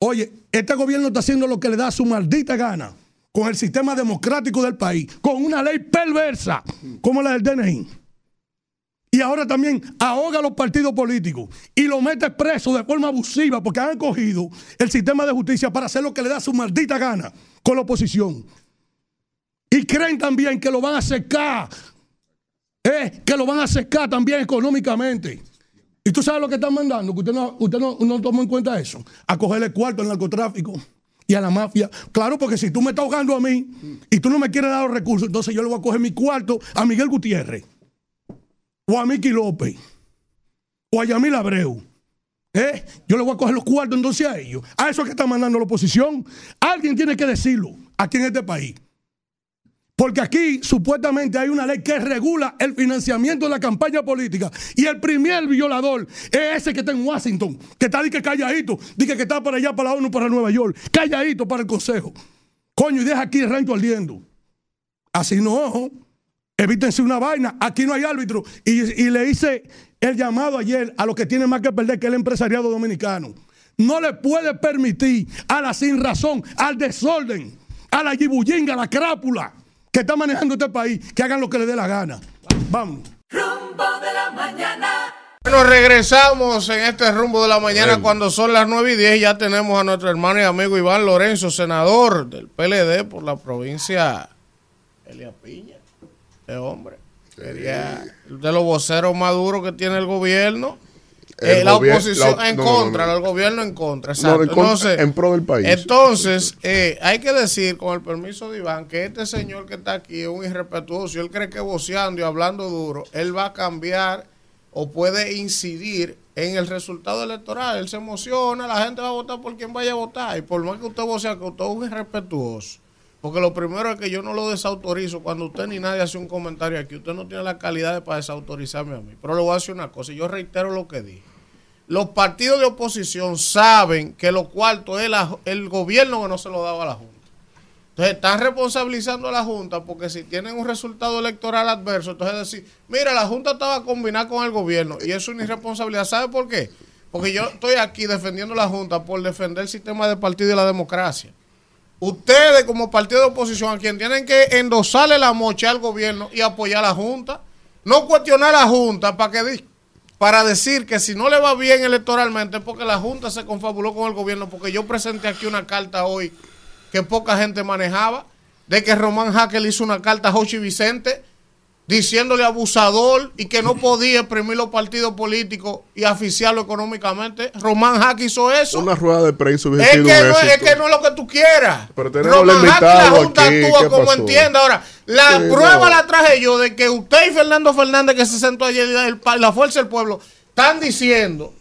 Oye, este gobierno está haciendo lo que le da su maldita gana con el sistema democrático del país, con una ley perversa como la del DNI. Y ahora también ahoga a los partidos políticos y lo mete preso de forma abusiva porque han cogido el sistema de justicia para hacer lo que le da su maldita gana con la oposición. Y creen también que lo van a secar, eh, que lo van a secar también económicamente. Y tú sabes lo que están mandando, que usted no, usted no, no toma en cuenta eso, a cogerle cuarto al narcotráfico y a la mafia. Claro, porque si tú me estás ahogando a mí y tú no me quieres dar los recursos, entonces yo le voy a coger mi cuarto a Miguel Gutiérrez o a Miki López, o a Yamil Abreu. ¿Eh? Yo le voy a coger los cuartos entonces a ellos. A eso que está mandando la oposición. Alguien tiene que decirlo aquí en este país. Porque aquí supuestamente hay una ley que regula el financiamiento de la campaña política. Y el primer violador es ese que está en Washington, que está que calladito, dice que está para allá, para la ONU, para Nueva York, calladito para el Consejo. Coño, y deja aquí el rancho ardiendo. Así no, evítense una vaina. Aquí no hay árbitro. Y, y le hice el llamado ayer a los que tienen más que perder, que el empresariado dominicano. No le puede permitir a la sin razón, al desorden, a la gibullinga, a la crápula que está manejando este país, que hagan lo que le dé la gana. Vamos. Rumbo de la mañana. Bueno, regresamos en este rumbo de la mañana cuando son las 9 y 10. Ya tenemos a nuestro hermano y amigo Iván Lorenzo, senador del PLD por la provincia Elia Piña. Este hombre. Sería de los voceros más duros que tiene el gobierno. El Eh, la oposición la- en no, no, no, contra, no. el gobierno en contra. Exacto. en, Entonces, en pro del país. entonces, eh, hay que decir, con el permiso de Iván, que este señor que está aquí es un irrespetuoso. Él cree que voceando y hablando duro, él va a cambiar o puede incidir en el resultado electoral. Él se emociona, la gente va a votar por quien vaya a votar. Y por más que usted vocea que usted es un irrespetuoso. Porque lo primero es que yo no lo desautorizo cuando usted ni nadie hace un comentario aquí. Usted no tiene la calidad de para desautorizarme a mí. Pero le voy a decir una cosa, y yo reitero lo que dije los partidos de oposición saben que lo cuarto es el gobierno que no se lo daba a la Junta. Entonces están responsabilizando a la Junta porque si tienen un resultado electoral adverso, entonces decir, mira, la Junta estaba combinada con el gobierno y eso es una irresponsabilidad. ¿Sabe por qué? Porque yo estoy aquí defendiendo la Junta por defender el sistema de partido y la democracia. Ustedes como partido de oposición a quien tienen que endosarle la mocha al gobierno y apoyar a la Junta, no cuestionar a la Junta para que para decir que si no le va bien electoralmente es porque la Junta se confabuló con el gobierno, porque yo presenté aquí una carta hoy que poca gente manejaba, de que Román Jaque le hizo una carta a Jochi Vicente diciéndole abusador y que no podía exprimir los partidos políticos y aficiarlo económicamente. Román Jaque hizo eso. Una rueda de prensa Es que, no, es que no es lo que tú quieras. Pero Román y la Junta aquí, actúa ¿qué como pasó? entienda. Ahora, la Sí, prueba no. la traje yo de que usted y Fernando Fernández, que se sentó ayer, el la Fuerza del Pueblo, están diciendo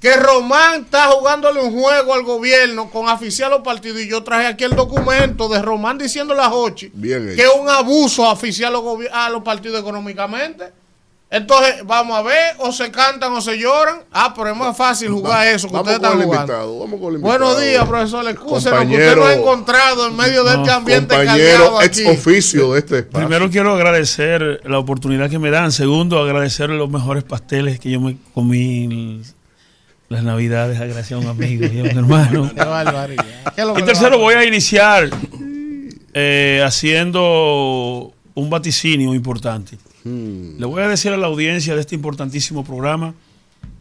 que Román está jugándole un juego al gobierno con aficiar los partidos. Y yo traje aquí el documento de Román diciéndole a Jochi Bien que es un abuso aficiar los gobi- a los partidos económicamente. Entonces, vamos a ver, o se cantan o se lloran. Ah, pero es más fácil jugar eso que vamos ustedes con están el jugando. invitado, vamos con el invitado. Buenos días, profesor. Excúsenos, que usted nos ha encontrado en medio de este ambiente Compañero ex aquí. oficio de este espacio. Primero quiero agradecer la oportunidad que me dan. Segundo, agradecer los mejores pasteles que yo me comí en las navidades, gracias a un amigo y a un hermano. Qué barbaridad. ¿Qué es lo que Y tercero, voy a iniciar eh, haciendo un vaticinio importante. Le voy a decir a la audiencia de este importantísimo programa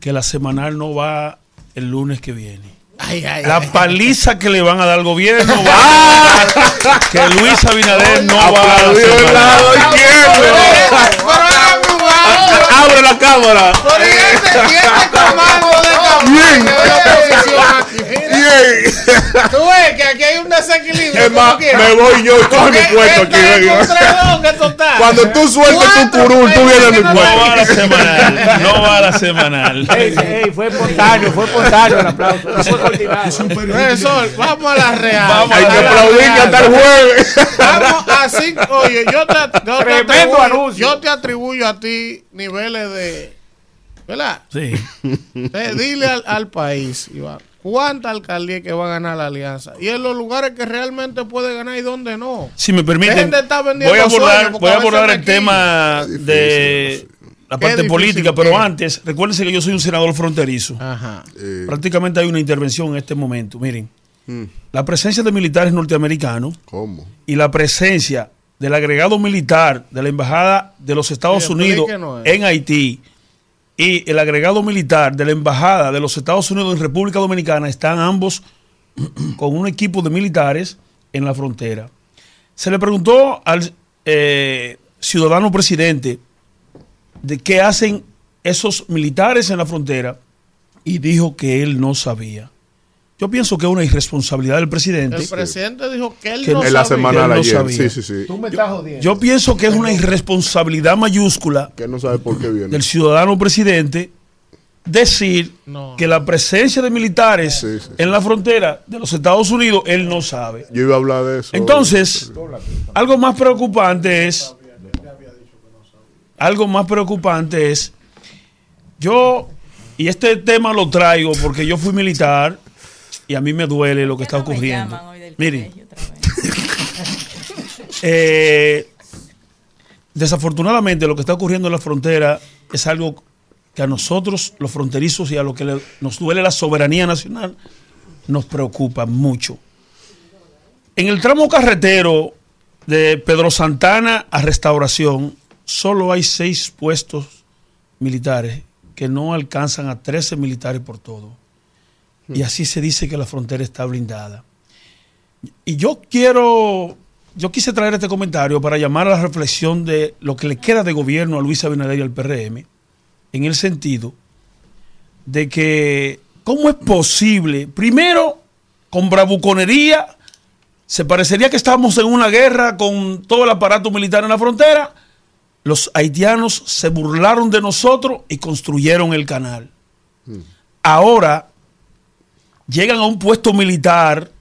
que la semanal no va el lunes que viene. Ay, ay, La ay. paliza que le van a dar al gobierno va a (laughs) que Luis Abinader no va a la semanal. Abre la cámara. Este, (laughs) y este comando de aquí. mira. Tú ves que aquí hay un desequilibrio. Es más, me voy yo y coge mi puesto aquí. Cuando tú sueltes tu curul, tú vienes a mi No va a la puesto. semanal. No va a la semanal. Ey, ey, fue espontáneo, fue espontáneo el aplauso. No fue vamos a la real. Vamos a Hay la que aplaudir real. que hasta el jueves. Vamos a cinco. Oye, yo te, yo te Tremendo atribuyo, yo te atribuyo a ti niveles de. ¿Verdad? Sí. Eh, dile al, al país, Iván, cuánta alcaldía que va a ganar la alianza. Y en los lugares que realmente puede ganar y dónde no. Si me permiten, Dejen de estar vendiendo voy a abordar, voy a abordar el tema de la parte difícil política, pero es. antes, recuérdense que yo soy un senador fronterizo. Ajá. Eh, Prácticamente hay una intervención en este momento. Miren, mm, la presencia de militares norteamericanos ¿Cómo? y la presencia del agregado militar de la Embajada de los Estados Sí, Unidos en Haití y el agregado militar de la Embajada de los Estados Unidos en República Dominicana están ambos (clears throat) con un equipo de militares en la frontera. Se le preguntó al eh, ciudadano presidente de qué hacen esos militares en la frontera y dijo que él no sabía. Yo pienso que es una irresponsabilidad del presidente. El presidente dijo que él Que no en En la semana Él no ayer. sabía. Sí, sí, sí. Tú me estás jodiendo. Yo pienso que es una irresponsabilidad mayúscula Que no sabe por qué viene. del ciudadano presidente decir No. que la presencia de militares Sí, sí, en la frontera de los Estados Unidos él no sabe. Yo iba a hablar de eso. Entonces, algo más preocupante es algo más preocupante es yo y este tema lo traigo porque yo fui militar y a mí me duele lo que está ocurriendo. Miren, (laughs) eh, desafortunadamente lo que está ocurriendo en la frontera es algo que a nosotros, los fronterizos y a lo que le- nos duele la soberanía nacional, nos preocupa mucho. En el tramo carretero de Pedro Santana a Restauración, solo hay seis puestos militares que no alcanzan a 13 militares por todo. Y así se dice que la frontera está blindada. Y yo quiero, yo quise traer este comentario para llamar a la reflexión de lo que le queda de gobierno a Luis Abinader y al PRM, en el sentido de que, ¿cómo es posible? Primero, con bravuconería, se parecería que estamos en una guerra con todo el aparato militar en la frontera. Los haitianos se burlaron de nosotros y construyeron el canal. Ahora llegan a un puesto militar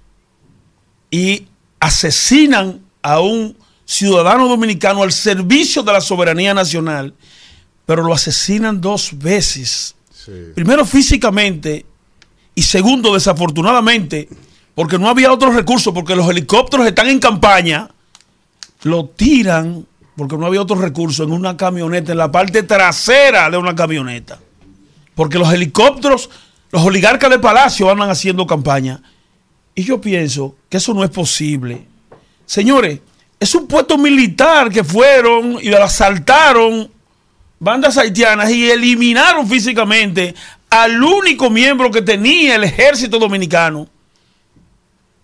y asesinan a un ciudadano dominicano al servicio de la soberanía nacional, pero lo asesinan dos veces. Primero físicamente y segundo desafortunadamente porque no había otros recursos, porque los helicópteros están en campaña, lo tiran porque no había otros recursos en una camioneta, en la parte trasera de una camioneta. Porque los helicópteros, los oligarcas de Palacio andan haciendo campaña. Y yo pienso que eso no es posible. Señores, es un puesto militar que fueron y asaltaron bandas haitianas y eliminaron físicamente al único miembro que tenía el ejército dominicano.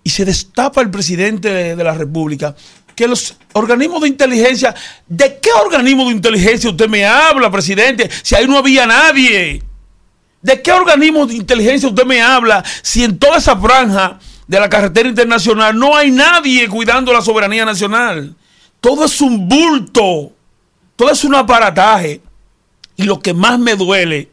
Y se destapa el presidente de, de la República que los organismos de inteligencia, ¿de qué organismo de inteligencia usted me habla, presidente? Si ahí no había nadie. ¿De qué organismo de inteligencia usted me habla si en toda esa franja de la carretera internacional no hay nadie cuidando la soberanía nacional? Todo es un bulto, todo es un aparataje. Y lo que más me duele,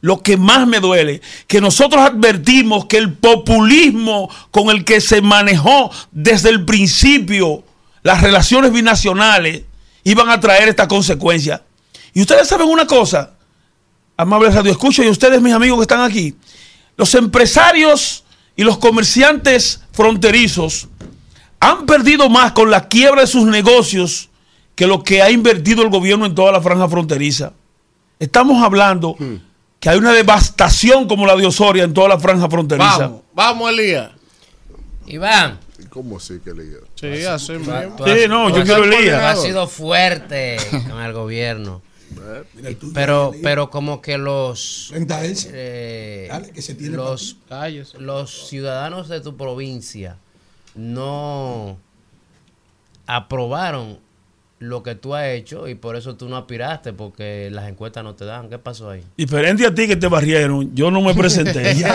lo que más me duele, que nosotros advertimos que el populismo con el que se manejó desde el principio las relaciones binacionales iban a traer esta consecuencia. Y ustedes saben una cosa, amables Radio Escucha y ustedes, mis amigos que están aquí, los empresarios y los comerciantes fronterizos han perdido más con la quiebra de sus negocios que lo que ha invertido el gobierno en toda la franja fronteriza. Estamos hablando que hay una devastación como la de Osoria en toda la franja fronteriza. Vamos, vamos, Elías. Iván. ¿Cómo así que le Sí, así mismo. Tú has- tú has- tú has sido fuerte con el gobierno. Pero, pero como que los eh, los, los ciudadanos de tu provincia no aprobaron lo que tú has hecho y por eso tú no aspiraste porque las encuestas no te dan. ¿Qué pasó ahí? Diferente a ti que te barrieron, yo no me presenté. (laughs) (laughs) Diferente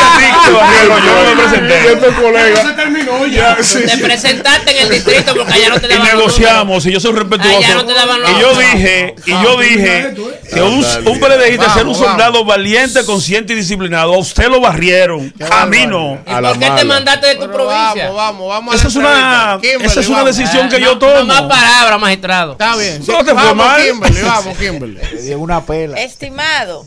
a ti que te barrieron, yo no me presenté. Este colega. Se terminó ya. Te presentaste en el distrito porque allá no te Y daban los negociamos, y yo soy respetuoso. Y yo dije, y yo dije que un, un PLDista ser un soldado valiente, consciente y disciplinado. A usted lo barrieron, a mí no. ¿Y por qué te mandaste de tu provincia? Vamos, vamos, vamos. Esa es una, esa es una decisión vamos. que yo No tomo. más palabras, magistrado. Está bien. No te fue vamos, mal. Kimberly, (laughs) vamos, Kimberly. Le una pela. Estimado,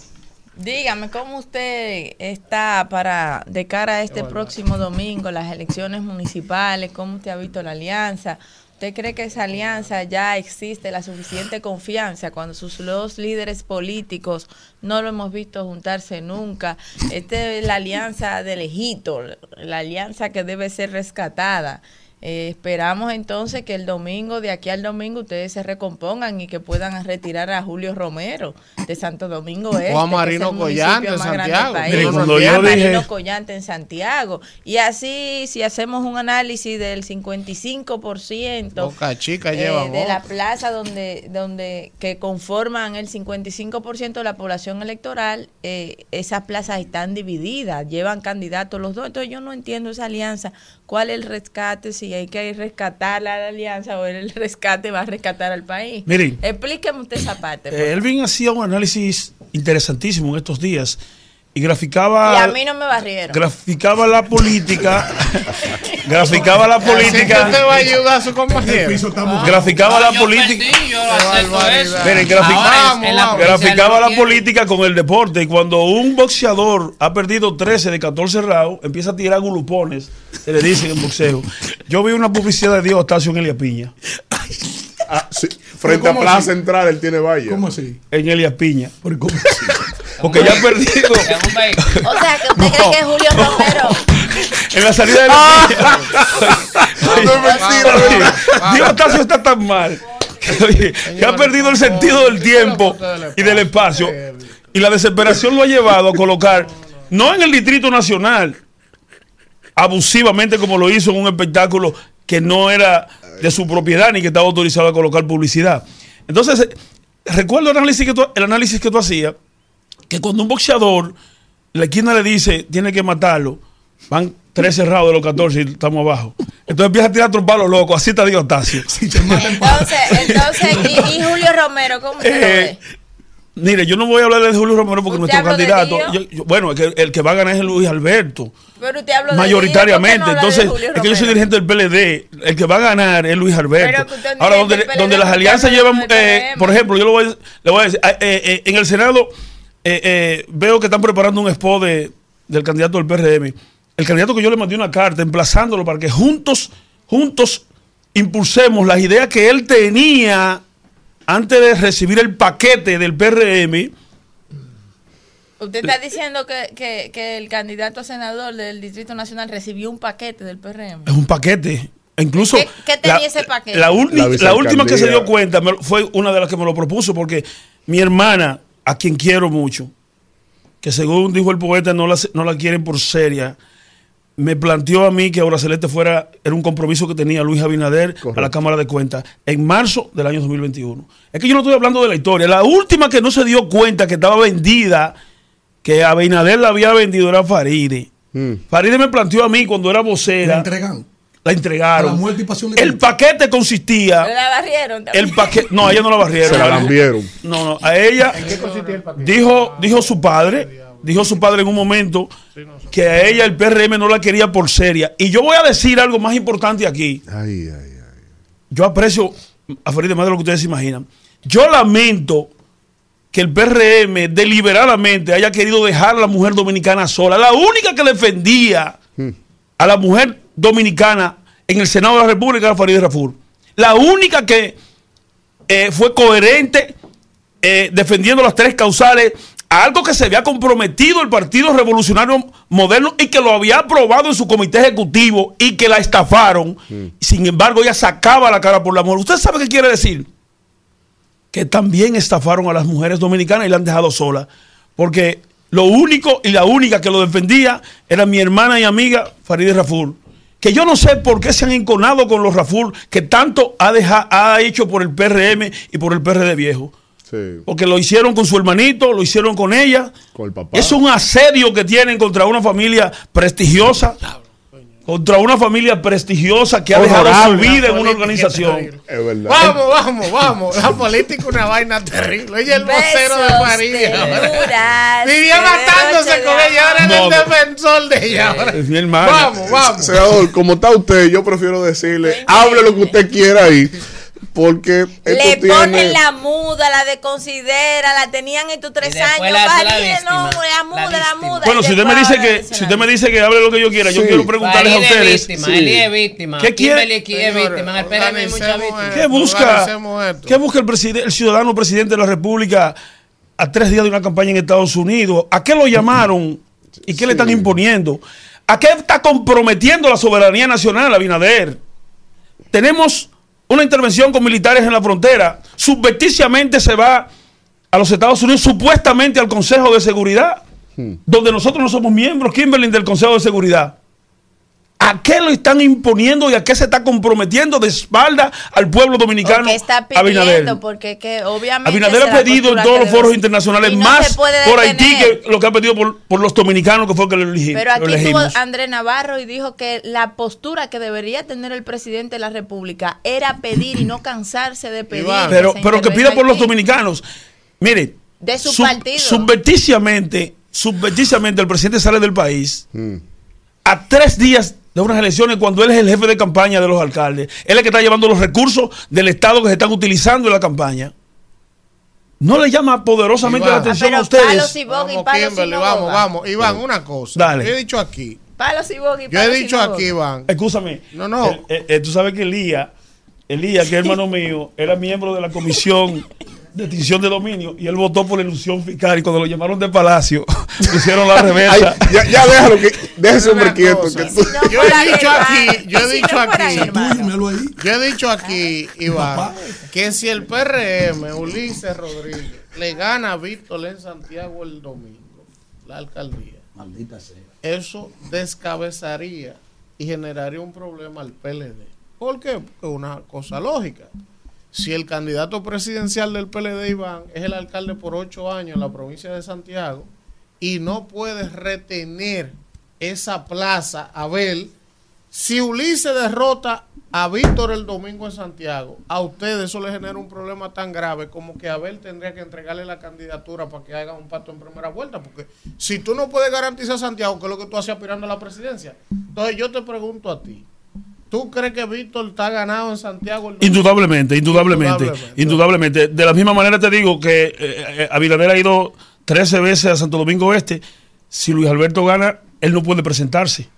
dígame cómo usted está para de cara a este próximo domingo, las elecciones municipales, cómo usted ha visto la alianza. ¿Usted cree que esa alianza ya existe la suficiente confianza cuando sus dos líderes políticos no lo hemos visto juntarse nunca? Esta es la alianza de lejito, la alianza que debe ser rescatada. Eh, esperamos entonces que el domingo, de aquí al domingo, ustedes se recompongan y que puedan retirar a Julio Romero de Santo Domingo Este. O a que es el Marino Collante en Santiago. país. Mire, cuando A yo Marino dije- Collante en Santiago. Y así, si hacemos un análisis del 55% Boca Chica eh, lleva de la plaza donde, donde que conforman el 55% de la población electoral, eh, esas plazas están divididas, llevan candidatos los dos. Entonces yo no entiendo esa alianza, cuál es el rescate, si hay que rescatar a la alianza o el rescate va a rescatar al país. Miren. Explíqueme usted esa parte. Eh, Elvin hacía un análisis interesantísimo en estos días y graficaba Y a mí no me barrieron. graficaba la política (laughs) graficaba la Así política usted va a ayudar a su compañero. graficaba la política Miren, graficaba la política con el deporte y cuando un boxeador ha perdido 13 de 14 rounds, empieza a tirar gulupones, se le dicen en boxeo. Yo vi una publicidad de Dios Octavio en Elia Piña. Ah, sí. Frente a ¿Cómo Plaza así? Central, él tiene valla. ¿Cómo así? En Elias Piña. Porque ya ha perdido. O sea, que usted cree que es Julio Romero. En la salida de la oye, Dios Octavio está tan mal. que, oye, que ha perdido el sentido del tiempo y del espacio. Y la desesperación lo ha llevado a colocar, no en el Distrito Nacional, abusivamente como lo hizo en un espectáculo que no era de su propiedad ni que estaba autorizado a colocar publicidad. Entonces, eh, recuerdo el análisis que tú, el análisis que tú hacías, que cuando un boxeador, la esquina le dice, tiene que matarlo, van 13 cerrados de los 14 y estamos abajo. Entonces empieza a tirar trompalos locos, así está Dios Octavio. (laughs) Entonces, entonces y, y Julio Romero, ¿cómo lo Eh, ve? Mire, yo no voy a hablar de Julio Romero porque ¿Usted nuestro de candidato, Dio? yo- yo- bueno, es que el que va a ganar es Luis Alberto, Pero usted habló de mayoritariamente. Dio, ¿por qué no habla de Entonces, Julio es que yo soy dirigente del PLD, el que va a ganar es Luis Alberto. Ahora, donde, donde las alianzas llevan, eh, por ejemplo, yo le voy, a- le voy a decir, ah, eh, eh, en el Senado eh, eh, veo que están preparando un expo de, del candidato del PRM. El candidato que yo le mandé una carta emplazándolo para que juntos, juntos impulsemos las ideas que él tenía antes de recibir el paquete del PRM. Usted está diciendo que, que, que el candidato a senador del Distrito Nacional recibió un paquete del PRM. Es un paquete. Incluso ¿Qué- qué tenía ese paquete? La, La la última que se dio cuenta me fue una de las que me lo propuso porque mi hermana, a quien quiero mucho, que según dijo el poeta no la, no la quieren por seria, me planteó a mí que Aura Celeste fuera, era un compromiso que tenía Luis Abinader a la Cámara de Cuentas en marzo del año 2021. Es que yo no estoy hablando de la historia. La última que no se dio cuenta que estaba vendida, que Abinader la había vendido, era Faride. Faride me planteó a mí cuando era vocera. La entregan. La entregaron. A la muerte y pasión de El paquete consistía. La barrieron también. El paquete. No, a ella no la barrieron. Se la lambieron. No, no. A ella. Dijo, dijo su padre. Dijo su padre en un momento que a ella el PRM no la quería por seria. Y yo voy a decir algo más importante aquí. Ay, ay, ay. Yo aprecio a Farideh más de lo que ustedes se imaginan. Yo lamento que el PRM deliberadamente haya querido dejar a la mujer dominicana sola. La única que defendía a la mujer dominicana en el Senado de la República era Farideh Raful. La única que eh, fue coherente eh, defendiendo las tres causales algo que se había comprometido el Partido Revolucionario Moderno y que lo había aprobado en su comité ejecutivo y que la estafaron. Sin embargo, ella sacaba la cara por la mujer. ¿Usted sabe qué quiere decir? Que también estafaron a las mujeres dominicanas y la han dejado sola. Porque lo único y la única que lo defendía era mi hermana y amiga Farideh Raful. Que yo no sé por qué se han enconado con los Raful que tanto ha, deja- ha hecho por el PRM y por el PRD viejo. Porque lo hicieron con su hermanito, lo hicieron con ella. Con el papá. Es un asedio que tienen contra una familia prestigiosa. Contra una familia prestigiosa que ha dejado su vida en una organización. Es verdad. Vamos, vamos, vamos. La política es una vaina terrible. Ella es el vocero de ternuras, Vivía matándose con ella. Ahora No, es el no. defensor de ella. ahora. Es mi hermana. Vamos, vamos. Senador, como está usted, yo prefiero decirle, hable lo que usted quiera ahí, porque Le tiene... ponen la muda, la desconsidera, la tenían estos tres años. la hace la Farideh, víctima, no, la muda, la, muda. Bueno, si usted me dice que si usted me dice que hable lo que yo quiera, yo quiero preguntarles a ustedes. víctima, Sí. Es víctima. ¿Qué quiere- es víctima. En el PRM. ¿Qué busca, ¿qué busca el, preside- el ciudadano presidente de la República a tres días de una campaña en Estados Unidos? ¿A qué lo llamaron y qué le están imponiendo? ¿A qué está comprometiendo la soberanía nacional, Abinader? Tenemos una intervención con militares en la frontera. Subverticiamente se va a los Estados Unidos, supuestamente al Consejo de Seguridad, donde nosotros no somos miembros, Kimberly, del Consejo de Seguridad. ¿A qué lo están imponiendo y a qué se está comprometiendo de espalda al pueblo dominicano? Porque está Abinader. pidiendo, porque que obviamente. Abinader ha pedido en todos los foros internacionales no más por Haití que lo que ha pedido por, por los dominicanos, que fue que lo elegi- Pero aquí estuvo. Andrés Navarro y dijo que la postura que debería tener el presidente de la República era pedir y no cansarse de pedir. pero, pero que pida por los dominicanos. Mire, De su sub- partido. subverticiamente, subverticiamente el presidente sale del país a tres días de unas elecciones cuando él es el jefe de campaña de los alcaldes. Él es el que está llevando los recursos del Estado que se están utilizando en la campaña. No le llama poderosamente Iván. la atención Ah, a palos ustedes. y Vamos, palos y Kimberly, no vamos, vamos. Iván, una cosa. Dale. Yo he dicho aquí. Palos y boga y Yo he palos dicho aquí. Iván. Escúchame. No, no. Eh, eh, eh, tú sabes que Elías, Elías, que es hermano mío, era miembro de la comisión (laughs) de extinción de dominio y él votó por la ilusión fiscal y cuando lo llamaron de Palacio (laughs) pusieron la reversa. Ay, ya, ya (laughs) déjalo, que, deje ese hombre quieto. cosa. que tú- Yo he dicho aquí, yo he Si dicho no aquí, yo he dicho aquí, Iván, que si el PRM, Ulises Rodríguez, le gana a Víctor en Santiago el domingo, la alcaldía, Maldita sea. eso descabezaría y generaría un problema al PLD. ¿Por qué? Porque es una cosa lógica. Si el candidato presidencial del PLD, Iván, es el alcalde por ocho años en la provincia de Santiago y no puede retener esa plaza, Abel, si Ulises derrota a Víctor el domingo en Santiago, a ustedes eso les genera un problema tan grave como que Abel tendría que entregarle la candidatura para que haga un pacto en primera vuelta. Porque si tú no puedes garantizar a Santiago, que es lo que tú haces aspirando a la presidencia, entonces yo te pregunto a ti, ¿tú crees que Víctor está ganado en Santiago? Indudablemente, indudablemente, Indudablemente. indudablemente. De la misma manera te digo que eh, eh, Abinader ha ido 13 veces a Santo Domingo Este. Si Luis Alberto gana, él no puede presentarse.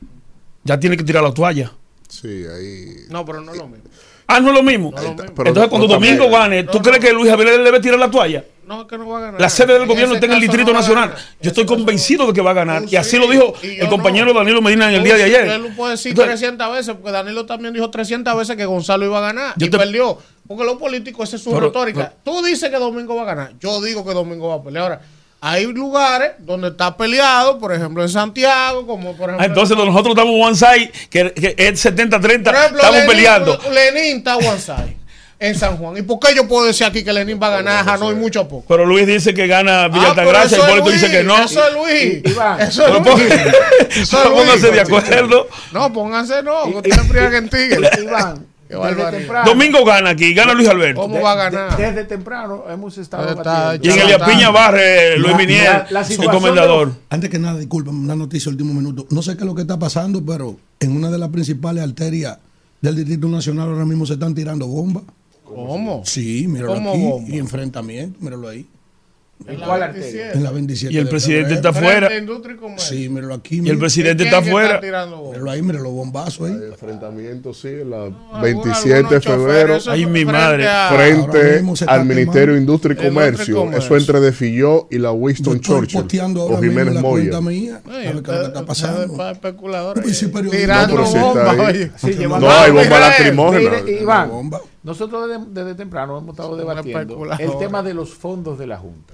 Ya tiene que tirar la toalla. Sí, ahí. No, pero no es lo mismo. Ah, no es lo mismo. No es lo mismo. Pero Entonces, cuando no Domingo gane, ¿tú crees que Luis Abinader debe tirar la toalla? No, es que no va a ganar. La sede del En gobierno está en el Distrito no Nacional. Yo estoy convencido de que va a ganar. Y así sí, lo dijo el compañero no. Danilo Medina en el día de ayer. Él lo puede decir Entonces, 300 veces, porque Danilo también dijo 300 veces que Gonzalo iba a ganar Yo y te- perdió. Porque los políticos, esa es su Pero- retórica. Tú dices que Domingo va a ganar. Yo digo que Domingo va a pelear. Ahora, hay lugares donde está peleado, por ejemplo en Santiago, como por ejemplo. ah, entonces nosotros estamos one side, que, que es 70-30, por ejemplo, estamos Lenin- peleando. Lenin está one side en San Juan. ¿Y por qué yo puedo decir aquí que Lenin va a ganar a Hanoi mucho a poco? Pero Luis dice que gana Villa Ah, pero Altagracia y eso es Hipólito dice Luis, que no. Eso es Luis. Iván, Eso es Luis. pon- Eso es pero pónganse Luis. de acuerdo. No, pónganse no, ustedes friegan en Tigre. Iván, Domingo gana aquí, gana Luis Alberto. ¿Cómo de- va a de- ganar? desde temprano hemos estado Está. Y en el Piña barre Luis Minier, situación comendador. Antes que nada, disculpen, una noticia último minuto. No sé qué es lo que está pasando, pero en una de las principales arterias del Distrito Nacional ahora mismo se están tirando bombas. ¿Cómo? Sí, míralo ¿Cómo aquí. bomba? Y enfrentamiento, míralo ahí. ¿En cuál la arteria? 27? En la 27. Y el de presidente febrero. está fuera. Frente a Industria y Comercio. Sí, míralo aquí. Y el presidente ¿Quién está que fuera. tirando bomba? Míralo ahí, míralo, bombazo ahí. Enfrentamiento, sí, la algunos 27 de febrero. fue mi frente madre. Frente al Ministerio de Industria y Comercio. Comercio. Eso entre de Filló y la Winston Churchill. O Jiménez Moya. mía. Ay, que está pasando. pero- Tirando No, sí ahí. oye. Sí, No, hay bomba lacrimógena. Iván, bomba. nosotros desde, desde temprano hemos estado debatiendo el tema de los fondos de la Junta.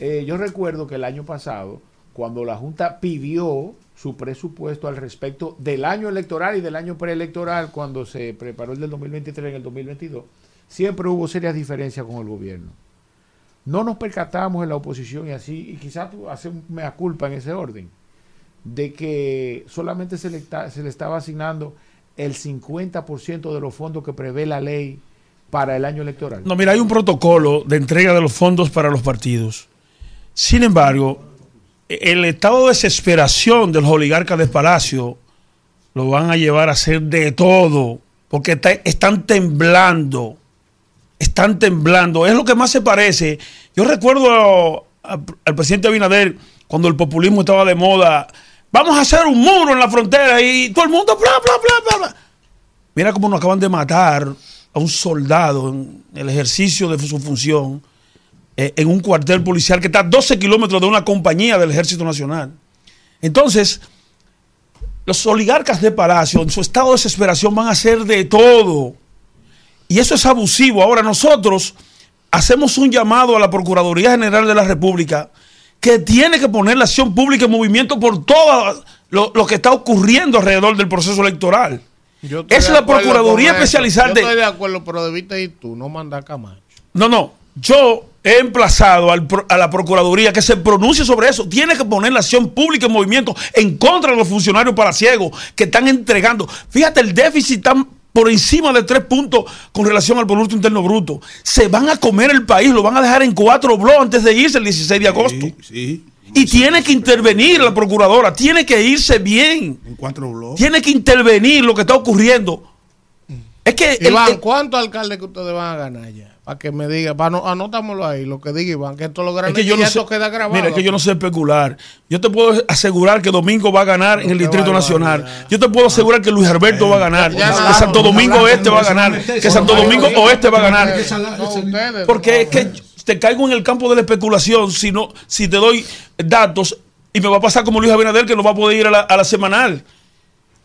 Eh, yo recuerdo que el año pasado, cuando la Junta pidió su presupuesto al respecto del año electoral y del año preelectoral, cuando se preparó el del 2023 en el 2022, siempre hubo serias diferencias con el gobierno. No nos percatamos en la oposición y así, y quizás hace un mea culpa en ese orden, de que solamente se le, se le estaba asignando el 50% de los fondos que prevé la ley para el año electoral. No, mira, hay un protocolo de entrega de los fondos para los partidos. Sin embargo, el estado de desesperación de los oligarcas de Palacio lo van a llevar a hacer de todo, porque está- están temblando, están temblando. Es lo que más se parece. Yo recuerdo al presidente Abinader cuando el populismo estaba de moda. Vamos a hacer un muro en la frontera y todo el mundo bla, bla, bla, bla. Mira cómo nos acaban de matar a un soldado en el ejercicio de su función eh, en un cuartel policial que está a 12 kilómetros de una compañía del Ejército Nacional. Entonces, los oligarcas de Palacio, en su estado de desesperación, van a hacer de todo. Y eso es abusivo. Ahora nosotros hacemos un llamado a la Procuraduría General de la República que tiene que poner la acción pública en movimiento por todo lo, lo que está ocurriendo alrededor del proceso electoral. Es la Procuraduría. Especializada Yo estoy de acuerdo, pero debiste ir tú, no mandar Camacho. No, no. Yo he emplazado al pro- a la Procuraduría que se pronuncie sobre eso. Tiene que poner la acción pública en movimiento en contra de los funcionarios palaciegos que están entregando. Fíjate, el déficit está por encima de tres puntos con relación al Producto Interno Bruto. Se van a comer el país, lo van a dejar en cuatro blogs antes de irse el 16 de agosto. Sí, Y tiene que intervenir la Procuradora, tiene que irse bien. en cuatro bloques. Tiene que intervenir lo que está ocurriendo. Es que el- Iván, el- ¿cuántos alcaldes que ustedes van a ganar ya? Para que me diga, para no, anótamelo ahí, lo que diga Iván, que esto lo Es que yo no sé, queda grabado. mira, es que yo no sé especular. Yo te puedo asegurar que Domingo va a ganar en el Distrito Nacional. Yo te puedo asegurar que Luis Alberto va a ganar. ya que Santo Domingo no, Este no, va a ganar. Que Santo Domingo Oeste va a ganar. Porque es que te caigo en el campo de la especulación si, no, si te doy datos y me va a pasar como Luis Abinader que no va a poder ir a la, a la semanal.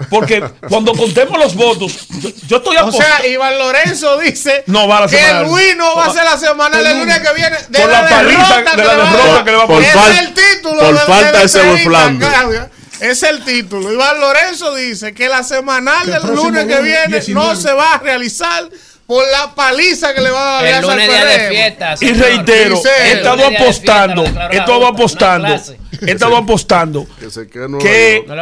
Porque cuando contemos los votos, yo, estoy O apostando. sea, Iván Lorenzo dice No va a la que. Luis no va a hacer la semanal el lunes que viene. De Por la paliza- de la le va a derrota dar. que le va a Por Ese fal- es el título. por de- falta de. Claudia. Es el título. Iván Lorenzo dice que la semanal del lunes que viene 19. no se va a realizar por la paliza que le va a dar El al lunes día de PRM. fiesta. Y reitero, he estado apostando, he la estado apostando, (laughs) he estado apostando Que se quede. No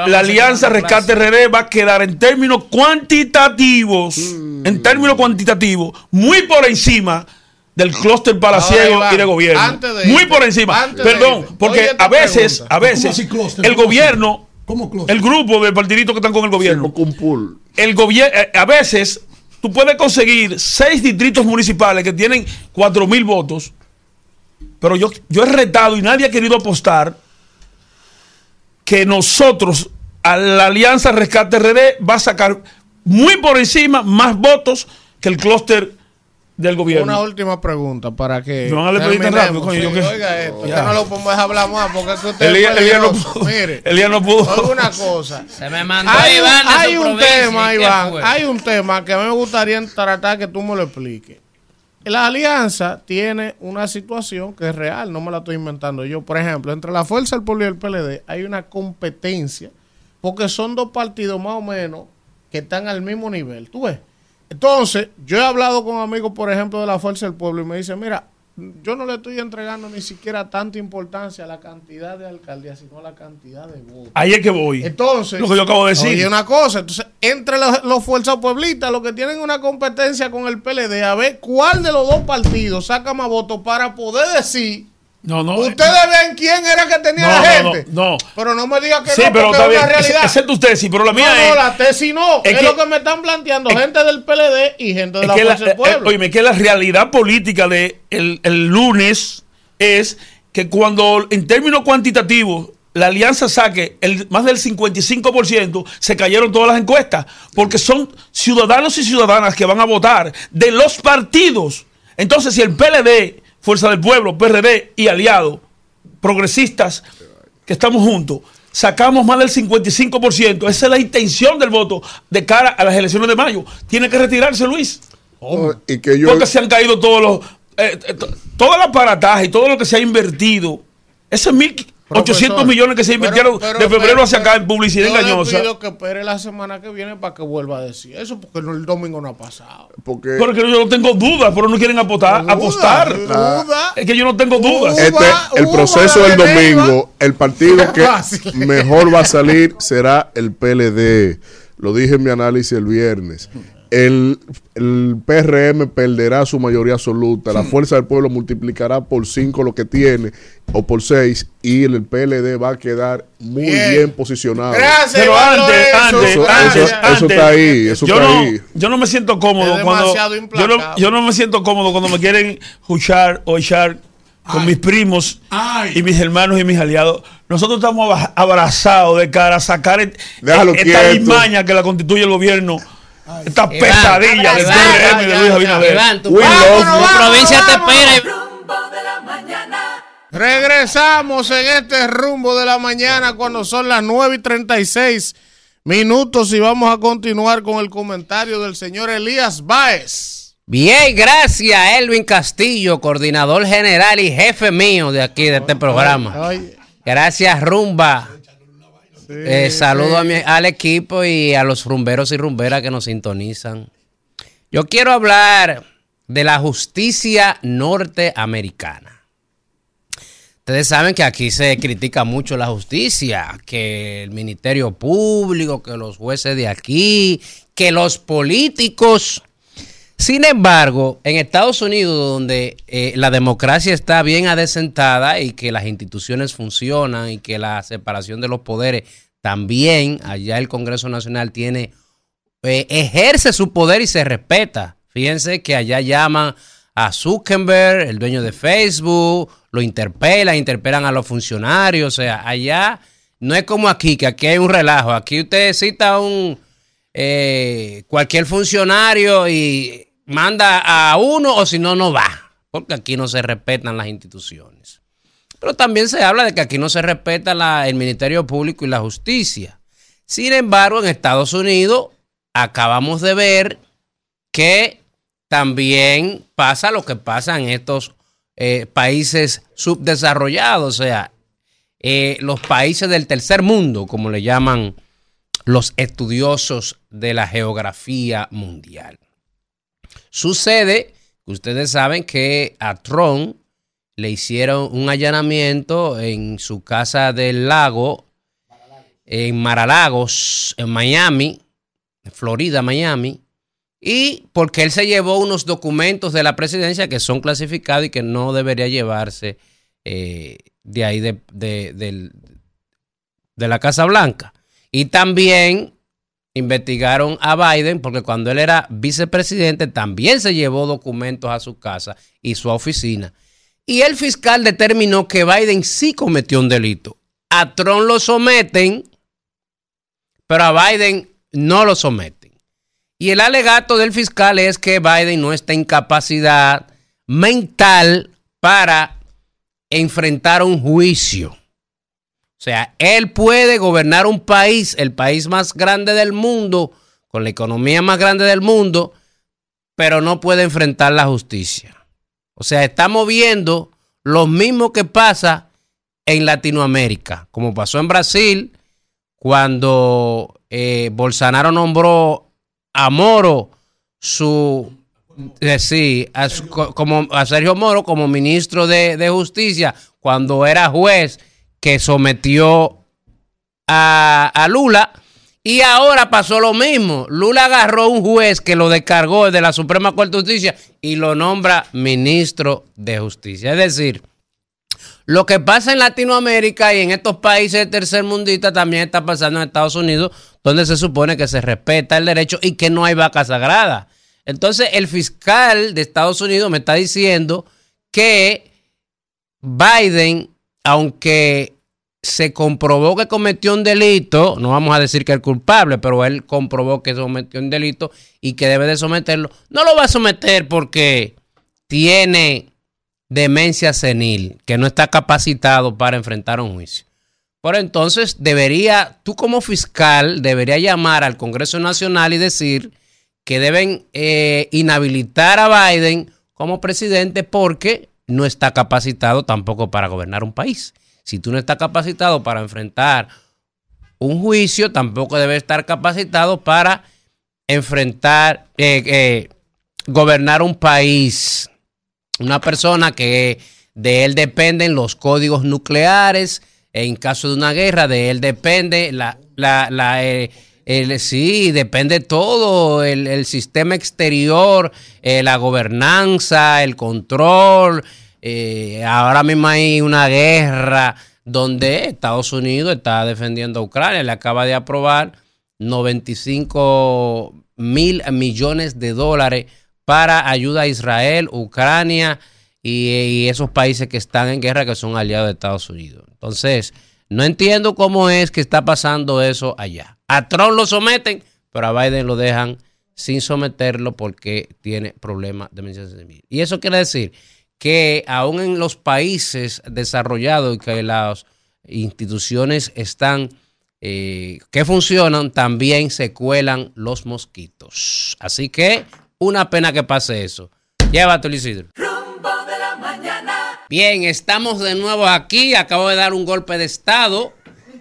la alianza Rescate. RD va a quedar en términos cuantitativos, en términos cuantitativos, muy por encima del clúster palaciego y de gobierno. antes de muy irte, por encima. Perdón, porque a veces, pregunta. a veces, el ¿Cómo gobierno, el grupo de partidito que están con el gobierno, Con un pool. el gobierno, a veces tú puedes conseguir seis distritos municipales que tienen cuatro mil votos, pero yo, yo he retado y nadie ha querido apostar que nosotros, a la Alianza Rescate RD, va a sacar muy por encima más votos que el clúster del gobierno. Una última pregunta para que. Pedita terminemos. rápido, coño, Sí, yo Oiga esto, Ya. que no lo podemos dejar hablar más porque es que usted Elías- no pudo. Mire, Elías no pudo. una (laughs) cosa. Se me mandó Hay, un- Iván hay un tema, ¿y qué Iván, hay un tema que a mí me gustaría tratar que tú me lo expliques. La alianza tiene una situación que es real, no me la estoy inventando yo. Por ejemplo, entre la Fuerza del Pueblo y el PLD hay una competencia, porque son dos partidos más o menos que están al mismo nivel. ¿Tú ves? Entonces, yo he hablado con amigos, por ejemplo, de la Fuerza del Pueblo y me dicen, mira, yo no le estoy entregando ni siquiera tanta importancia a la cantidad de alcaldías, sino a la cantidad de votos. Ahí es que voy. Entonces, lo que yo acabo de decir. Oye, una cosa, entonces, entre los, los fuerzas pueblistas, los que tienen una competencia con el PLD, a ver cuál de los dos partidos saca más votos para poder decir No, no. Ustedes ven quién era que tenía No, la gente. no, no. Pero no me diga que Sí, no, pero está es bien. realidad. Esa es tu tesis, pero la mía no, es. no, la tesis no. es Es, que- lo que me están planteando gente del PLD y gente de Es la que la, Fuerza del eh, Pueblo. oíme, que la realidad política de el, el lunes es que cuando en términos cuantitativos la alianza saque el, más del 55%, se cayeron todas las encuestas, porque son ciudadanos y ciudadanas que van a votar de los partidos. Entonces, si el PLD, Fuerza del Pueblo, PRD y aliados progresistas que estamos juntos, sacamos más del 55%. Esa es la intención del voto de cara a las elecciones de mayo. Tiene que retirarse Luis. Oh, y que yo... Porque se han caído todos los... Eh, eh, todo el aparataje, todo lo que se ha invertido. Ese mil, 800 pues, millones que se invirtieron de febrero hacia acá en publicidad engañosa. Yo pido que espere la semana que viene para que vuelva a decir eso, porque el domingo no ha pasado. Porque, porque yo no tengo dudas, pero no quieren apostar. Apostar. Es que yo no tengo dudas. Este, el proceso del domingo, el partido que mejor va a salir será el PLD. Lo dije en mi análisis el viernes. El, el PRM perderá su mayoría absoluta. La Fuerza del Pueblo multiplicará por 5 lo que tiene o por 6 y el PLD va a quedar muy bien, Bien. posicionado. Gracias, Pero antes, Lorenzo. antes, Eso- antes, eso- eso antes, está ahí, eso yo está no, ahí. Yo no me siento cómodo cuando. Yo no, yo no me siento cómodo cuando me quieren escuchar o echar con mis primos y mis hermanos y mis aliados. Nosotros estamos abrazados de cara a sacar esta limaña que la constituye el gobierno. Esta Iván, pesadilla del Iván, PRM de Luis Abinader. Iván, tu, tu you. provincia te espera. Regresamos en este rumbo de la mañana cuando son las 9 y 36 minutos y vamos a continuar con el comentario del señor Elías Báez. Bien, gracias, Elvin Castillo, coordinador general y jefe mío de aquí, de este programa. Ay, Gracias, Rumba. Eh, saludo a mi- al equipo y a los rumberos y rumberas que nos sintonizan. Yo quiero hablar de la justicia norteamericana. Ustedes saben que aquí se critica mucho la justicia, que el Ministerio Público, que los jueces de aquí, que los políticos. Sin embargo, en Estados Unidos, donde eh, la democracia está bien adecentada y que las instituciones funcionan y que la separación de los poderes también, allá el Congreso Nacional tiene, eh, ejerce su poder y se respeta. Fíjense que allá llaman a Zuckerberg, el dueño de Facebook, lo interpelan, interpelan a los funcionarios, o sea, allá no es como aquí, que aquí hay un relajo. Aquí usted cita un eh, cualquier funcionario y manda a uno o si no, no va, porque aquí no se respetan las instituciones. Pero también se habla de que aquí no se respeta el Ministerio Público y la justicia. Sin embargo, en Estados Unidos acabamos de ver que también pasa lo que pasa en estos eh, países subdesarrollados, o sea, eh, los países del tercer mundo, como le llaman los estudiosos de la geografía mundial. Sucede que ustedes saben que a Trump le hicieron un allanamiento en su casa del lago, en Maralagos, en Miami, Florida, Miami, y porque él se llevó unos documentos de la presidencia que son clasificados y que no debería llevarse eh, de ahí de, de la Casa Blanca. Y también investigaron a Biden porque cuando él era vicepresidente también se llevó documentos a su casa y su oficina. Y el fiscal determinó que Biden sí cometió un delito. A Trump lo someten, pero a Biden no lo someten. Y el alegato del fiscal es que Biden no está en capacidad mental para enfrentar un juicio. O sea, él puede gobernar un país, el país más grande del mundo, con la economía más grande del mundo, pero no puede enfrentar la justicia. O sea, estamos viendo lo mismo que pasa en Latinoamérica, como pasó en Brasil, cuando eh, Bolsonaro nombró a Moro su eh, sí, a, como, Sergio Moro como ministro de Justicia cuando era juez que sometió a, a Lula. Y ahora pasó lo mismo. Lula agarró un juez que lo descargó de la Suprema Corte de Justicia y lo nombra ministro de Justicia. Es decir, Lo que pasa en Latinoamérica y en estos países tercermundistas también está pasando en Estados Unidos, donde se supone que se respeta el derecho y que no hay vaca sagrada. Entonces, el fiscal de Estados Unidos me está diciendo que Biden, aunque se comprobó que cometió un delito, no vamos a decir que es culpable, pero él comprobó que cometió un delito y que debe de someterlo, no lo va a someter porque tiene demencia senil, que no está capacitado para enfrentar un juicio. Por entonces, debería, tú como fiscal, debería llamar al Congreso Nacional y decir que deben eh, inhabilitar a Biden como presidente porque no está capacitado tampoco para gobernar un país. Si tú no estás capacitado para enfrentar un juicio, tampoco debe estar capacitado para enfrentar, eh, eh, gobernar un país. Una persona que de él dependen los códigos nucleares, en caso de una guerra, de él depende la, la, la eh, el, sí, depende todo, el, sistema exterior, eh, la gobernanza, el control. Eh, ahora mismo hay una guerra donde Estados Unidos está defendiendo a Ucrania. Le acaba de aprobar 95 mil millones de dólares para ayuda a Israel, Ucrania y, y esos países que están en guerra que son aliados de Estados Unidos. Entonces, no entiendo cómo es que está pasando eso allá. A Trump lo someten, pero a Biden lo dejan sin someterlo porque tiene problemas de senil. Y eso quiere decir que aún en los países desarrollados y que las instituciones están eh, que funcionan, también se cuelan los mosquitos. Así que una pena que pase eso. Llévate, Isidro. Rumbo de la mañana. Bien, estamos de nuevo aquí. Acabo de dar un golpe de estado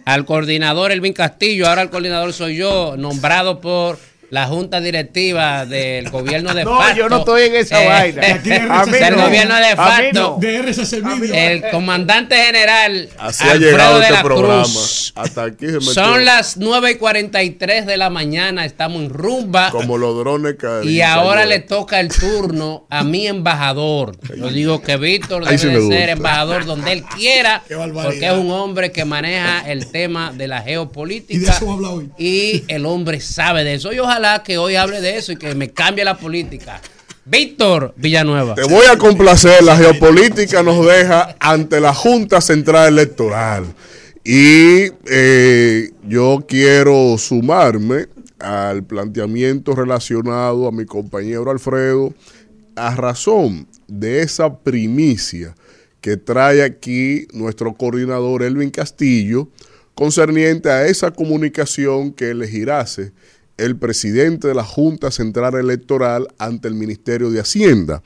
al coordinador Elvin Castillo. Ahora el coordinador soy yo, nombrado por la junta directiva del gobierno de (laughs) No, facto. yo no estoy en esa Eh, vaina. (laughs) A mí el no. gobierno de facto. no. El comandante general Así ha Alfredo llegado de este la programa. Cruz. Hasta aquí se metió Son las 9 y 43 de la mañana, estamos en rumba. como los drones caen. Y ahora le toca el turno a mi embajador. Yo digo que Víctor debe sí de ser embajador donde él quiera, porque es un hombre que maneja el tema de la Y de geopolítica eso vamos a hablar hoy. y el hombre sabe de eso. Y ojalá que hoy hable de eso y que me cambie la política. Víctor Villanueva. Te voy a complacer, la geopolítica nos deja ante la Junta Central Electoral. Y eh, yo quiero sumarme al planteamiento relacionado a mi compañero Alfredo a razón de esa primicia que trae aquí nuestro coordinador Elvin Castillo concerniente a esa comunicación que elegirase el presidente de la Junta Central Electoral ante el Ministerio de Hacienda.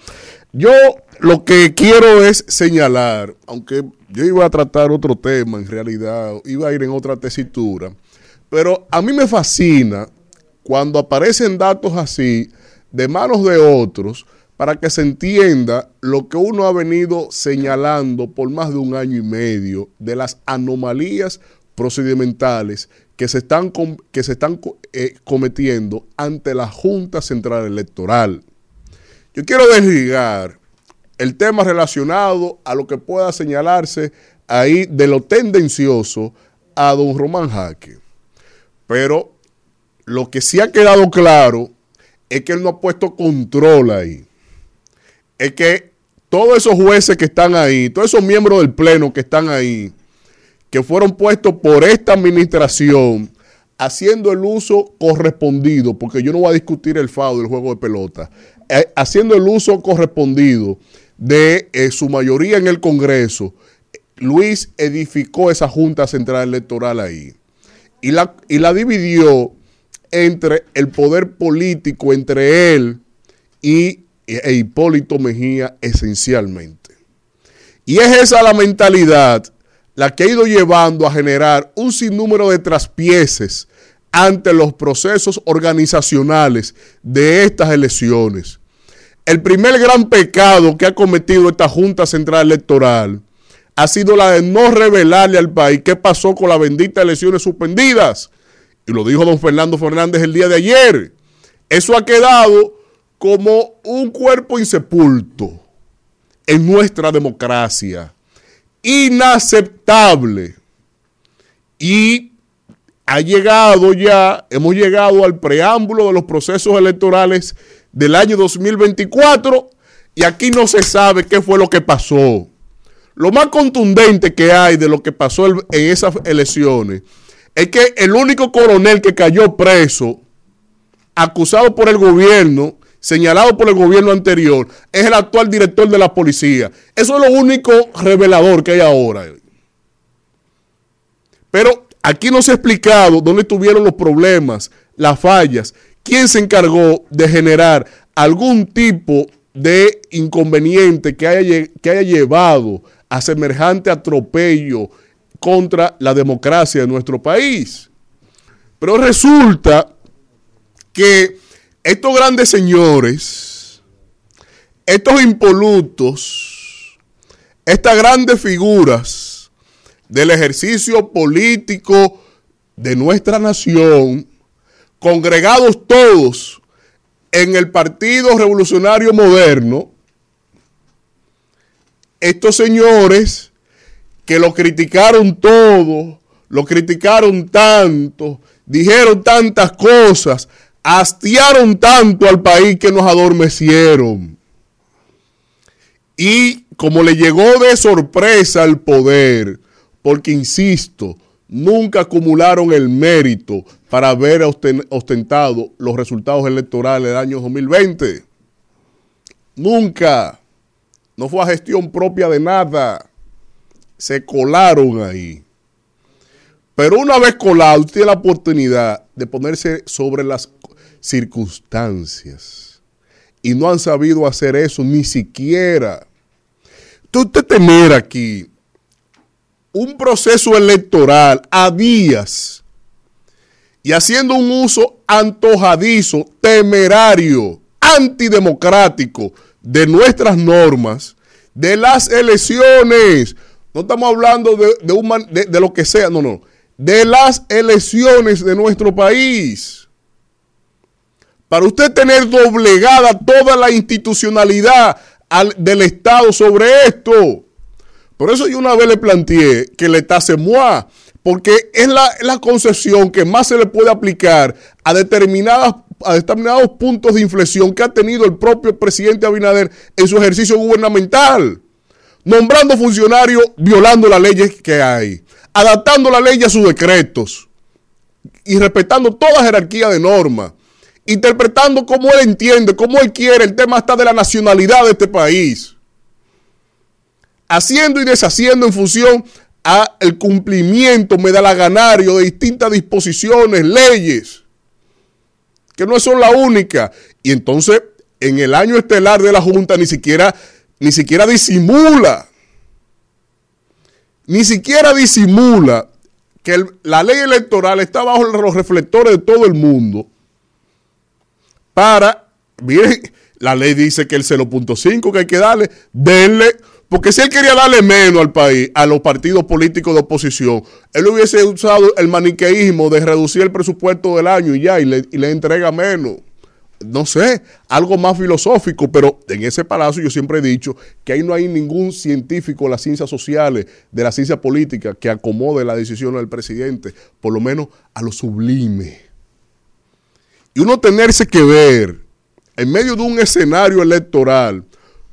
Yo lo que quiero es señalar, aunque yo iba a tratar otro tema en realidad, iba a ir en otra tesitura, pero a mí me fascina cuando aparecen datos así de manos de otros para que se entienda lo que uno ha venido señalando por más de un año y medio de las anomalías procedimentales que se están, que se están eh, cometiendo ante la Junta Central Electoral. Yo quiero desligar el tema relacionado a lo que pueda señalarse ahí de lo tendencioso a don Román Jaque. Pero lo que sí ha quedado claro es que él no ha puesto control ahí. Es que todos esos jueces que están ahí, todos esos miembros del Pleno que están ahí, que fueron puestos por esta administración, haciendo el uso correspondido, porque yo no voy a discutir el FAO del juego de pelota, eh, haciendo el uso correspondido de eh, su mayoría en el Congreso, Luis edificó esa Junta Central Electoral ahí y la, y la dividió entre el poder político, entre él y e Hipólito Mejía esencialmente. Y es esa la mentalidad la que ha ido llevando a generar un sinnúmero de traspieces ante los procesos organizacionales de estas elecciones. El primer gran pecado que ha cometido esta Junta Central Electoral ha sido la de no revelarle al país qué pasó con las benditas elecciones suspendidas. Y lo dijo don Fernando Fernández el día de ayer. Eso ha quedado como un cuerpo insepulto en nuestra democracia. Inaceptable. Y ha llegado ya, hemos llegado al preámbulo de los procesos electorales del año 2024 y aquí no se sabe qué fue lo que pasó. Lo más contundente que hay de lo que pasó en esas elecciones es que el único coronel que cayó preso, acusado por el gobierno, señalado por el gobierno anterior, es el actual director de la policía. Eso es lo único revelador que hay ahora. Pero aquí no se ha explicado dónde tuvieron los problemas, las fallas, quién se encargó de generar algún tipo de inconveniente que haya, que haya llevado a semejante atropello contra la democracia de nuestro país. Pero resulta que estos grandes señores, estos impolutos, estas grandes figuras del ejercicio político de nuestra nación, congregados todos en el Partido Revolucionario Moderno, estos señores que lo criticaron todo, lo criticaron tanto, dijeron tantas cosas, hastiaron tanto al país que nos adormecieron. Y como le llegó de sorpresa el poder, porque insisto, nunca acumularon el mérito para haber ostentado los resultados electorales del año 2020. Nunca. No fue a gestión propia de nada. Se colaron ahí. Pero una vez colado, usted tiene la oportunidad de ponerse sobre las circunstancias. Y no han sabido hacer eso ni siquiera. Entonces, usted tener aquí un proceso electoral a días y haciendo un uso antojadizo, temerario, antidemocrático de nuestras normas, de las elecciones. No estamos hablando de, de, lo que sea, no, no. De las elecciones de nuestro país. Para usted tener doblegada toda la institucionalidad del Estado sobre esto. Por eso yo una vez le planteé que le tase moi, porque es la, la, concepción que más se le puede aplicar a determinadas a determinados puntos de inflexión que ha tenido el propio presidente Abinader en su ejercicio gubernamental, nombrando funcionarios violando las leyes que hay, adaptando la ley a sus decretos y respetando toda jerarquía de normas, interpretando como él entiende, como él quiere, el tema está de la nacionalidad de este país, haciendo y deshaciendo en función a el cumplimiento medalaganario de distintas disposiciones, leyes que no son la única. Y entonces, en el año estelar de la Junta, ni siquiera, ni siquiera disimula, ni siquiera disimula que la ley electoral está bajo los reflectores de todo el mundo para, miren, la ley dice que el 0.5 que hay que darle, denle porque si él quería darle menos al país, a los partidos políticos de oposición, él hubiese usado el maniqueísmo de reducir el presupuesto del año y ya, y le, entrega menos. No sé, algo más filosófico, pero en ese palacio yo siempre he dicho que ahí no hay ningún científico de las ciencias sociales, de la ciencia política, que acomode la decisión del presidente, por lo menos a lo sublime. Y uno tenerse que ver en medio de un escenario electoral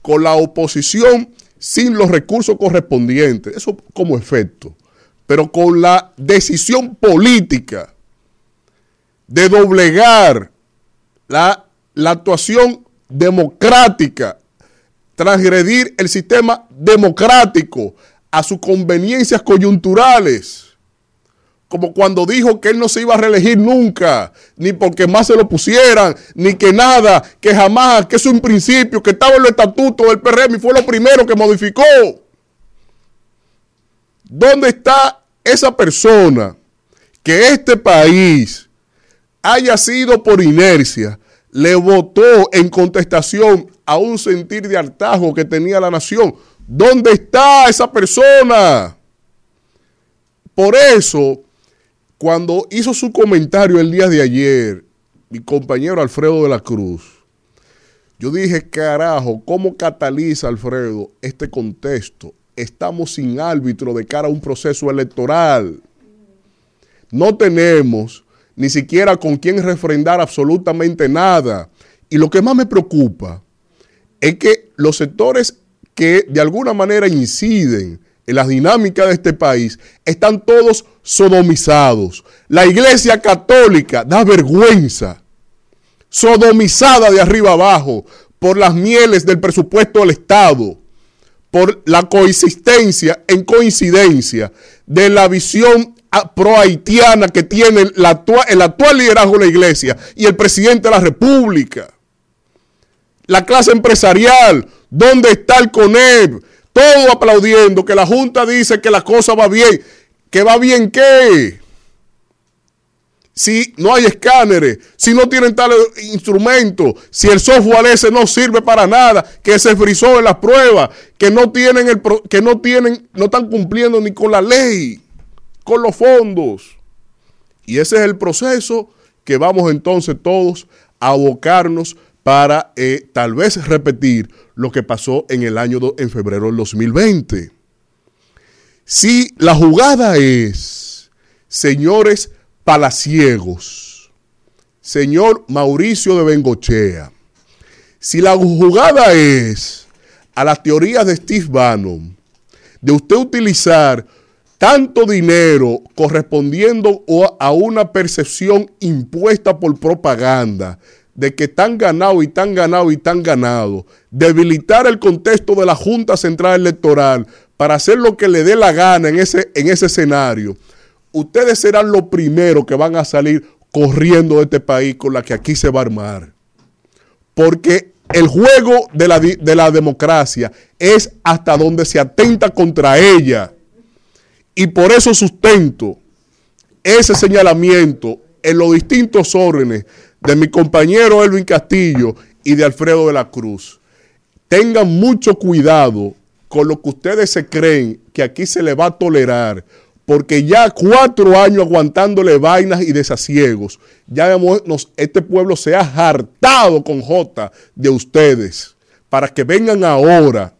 con la oposición sin los recursos correspondientes, eso como efecto, pero con la decisión política de doblegar la, la actuación democrática, transgredir el sistema democrático a sus conveniencias coyunturales como cuando dijo que él no se iba a reelegir nunca, ni porque más se lo pusieran, ni que nada, que jamás, que es un principio, que estaba en el estatuto del PRM y fue lo primero que modificó. ¿Dónde está esa persona que este país haya sido por inercia, le votó en contestación a un sentir de hartazgo que tenía la nación? ¿Dónde está esa persona? Por eso cuando hizo su comentario el día de ayer, mi compañero Alfredo de la Cruz, yo dije, carajo, ¿cómo cataliza Alfredo este contexto estamos sin árbitro de cara a un proceso electoral. No tenemos ni siquiera con quién refrendar absolutamente nada. Y lo que más me preocupa es que los sectores que de alguna manera inciden en las dinámicas de este país están todos sodomizados. La iglesia católica da vergüenza, sodomizada de arriba abajo por las mieles del presupuesto del Estado, por la coexistencia en coincidencia de la visión pro-haitiana que tiene la actua- el actual liderazgo de la iglesia y el presidente de la República. La clase empresarial, ¿dónde está el CONEP? Todo aplaudiendo que la Junta dice que la cosa va bien. ¿Que va bien qué? Si no hay escáneres, si no tienen tales instrumentos, si el software ese no sirve para nada, que se frizó en las pruebas, que no tienen el que no tienen, no están cumpliendo ni con la ley, con los fondos. Y ese es el proceso que vamos entonces todos a abocarnos para eh, tal vez repetir lo que pasó en el año en febrero del 2020. Si la jugada es, señores palaciegos, señor Mauricio de Bengochea, si la jugada es a las teorías de Steve Bannon, de usted utilizar tanto dinero correspondiendo a una percepción impuesta por propaganda de que tan ganado y tan ganado y tan ganado, debilitar el contexto de la Junta Central Electoral para hacer lo que le dé la gana en ese, en ese escenario, ustedes serán los primeros que van a salir corriendo de este país con la que aquí se va a armar. Porque el juego de la, de la democracia es hasta donde se atenta contra ella. Y por eso sustento ese señalamiento en los distintos órdenes de mi compañero Elvin Castillo y de Alfredo de la Cruz. Tengan mucho cuidado con lo que ustedes se creen que aquí se le va a tolerar, porque ya cuatro años aguantándole vainas y desasiegos, ya nos- este pueblo se ha hartado con J de ustedes, para que vengan ahora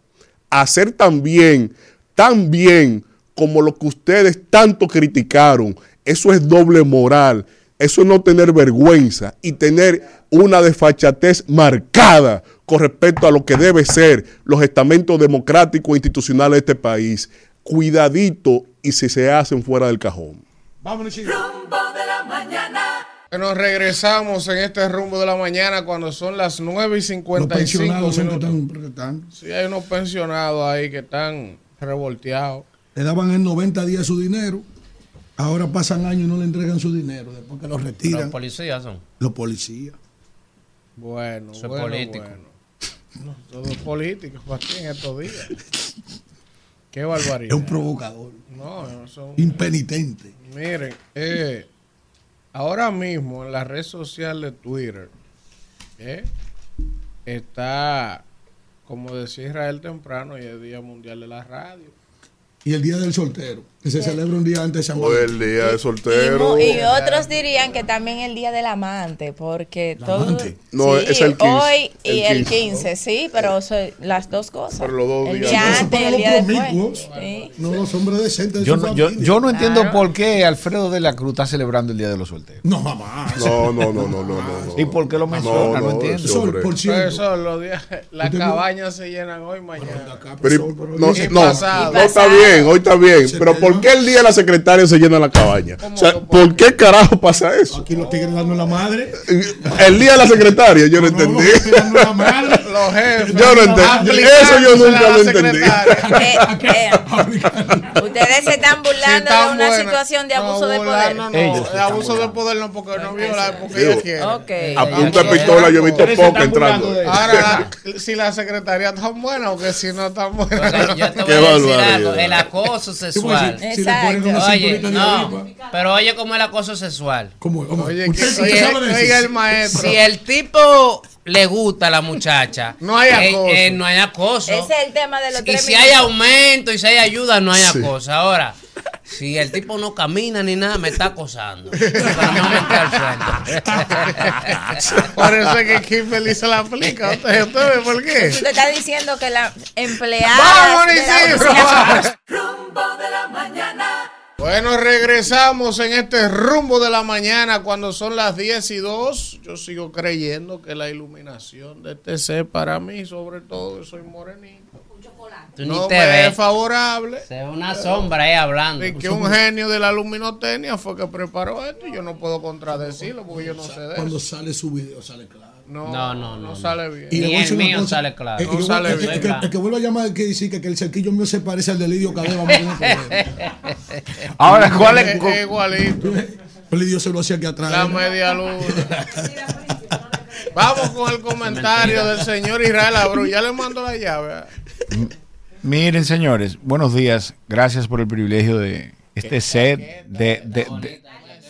a hacer también, tan bien como lo que ustedes tanto criticaron. Eso es doble moral, eso es no tener vergüenza y tener una desfachatez marcada con respecto a lo que debe ser los estamentos democráticos e institucionales de este país. Cuidadito y si se hacen fuera del cajón. Vámonos, Rumbo de la mañana. Nos regresamos en este rumbo de la mañana cuando son las 9 y Los 55 pensionados son que minutos. están. Sí, hay unos pensionados ahí que están revolteados. Le daban en 90 días su dinero. Ahora pasan años y no le entregan su dinero después que lo retiran. Los policías son. Los policías. Bueno, Eso es bueno, político. bueno. No, todo es político aquí en estos días. Qué barbaridad. Es un provocador. No, no son... Impenitente. Miren, eh, ahora mismo en la red social de Twitter eh, está, como decía Israel temprano, y el Día Mundial de la Radio. Y el día del soltero, que se celebra un día antes de San O el día de Y, soltero. y otros dirían que también el día del amante, porque todo. amante? No, Sí, es el 15, Hoy y el el 15. 15, sí, pero son las dos cosas. Pero los dos el días. día antes y para el día después. Sí. No los hombres decentes de Yo no, yo, no entiendo Claro. por qué Alfredo de la Cruz está celebrando el Día de los Solteros. No, mamá. No, no, no, no, no, no, no. ¿Y por qué lo menciona? No, no, entiendo. hombre. Por cierto, eso, los días, las cabañas se llenan hoy, mañana. Pero, no, no, no está bien, hoy está bien. Pero ¿por qué el día de la secretaria se llena la cabaña? O sea, ¿por qué carajo pasa eso? aquí los tigres dando la madre. El día de la secretaria, yo no entendí. (laughs) Los jefes. Yo no entendí. Eso yo nunca lo entendí. Eh, (laughs) eh, ustedes se están burlando de una buena. situación de No, abuso de poder. No, no, de abuso de poder no, porque no viola, porque ella quiere. Ok. A punta de pistola yo he visto burlando entrando. Ahora, la- si la secretaria es tan buena o que si no es tan buena. Yo te (laughs) voy Qué a decir barbaridad. algo. El acoso sexual. Si, si le ponen una Oye, cinturita de no, arriba. pero oye cómo es el acoso sexual. ¿Cómo? cómo? Oye, ¿Usted, que- usted oye, sabe de oiga eso? el maestro. Si el tipo le gusta a la muchacha, (laughs) No hay eh, acoso. eh, no hay acoso. Ese es el tema de los Y tres si hay aumento y si hay ayuda, no hay Sí. acoso. Ahora, Si el tipo no camina ni nada, me está acosando. Pero no me queda al frente. Parece que Kimberly se la aplica. ¿Usted, ve por qué? Usted está diciendo que la empleada. ¡Vamos, Isidro! Rumbo de la mañana. Bueno, regresamos en este rumbo de la mañana cuando son las 10 y 2. Yo sigo creyendo que la iluminación de este ser para mí, sobre todo, que soy morenito, Tú ni no te ves. es favorable. Se ve una sombra ahí hablando. Y que un genio de la luminotecnia fue que preparó esto y yo no puedo contradecirlo porque yo no sé de Cuando eso. sale su video sale claro. No, No, no, no. sale bien. a Ni el mío cosa. sale claro. El que, No yo- sale el- bien. el que- el que vuelva a llamar que dice que, que el cerquillo mío se parece al de Lidio problema. (laughs) Ahora, ¿cuál es? Es igualito. El Lidio se lo hacía aquí atrás. La media luna. Vamos con el (laughs) comentario del señor Israel Abreu. Ya le mando la llave. Miren, señores, buenos días. Gracias por el privilegio de este set de, de, de-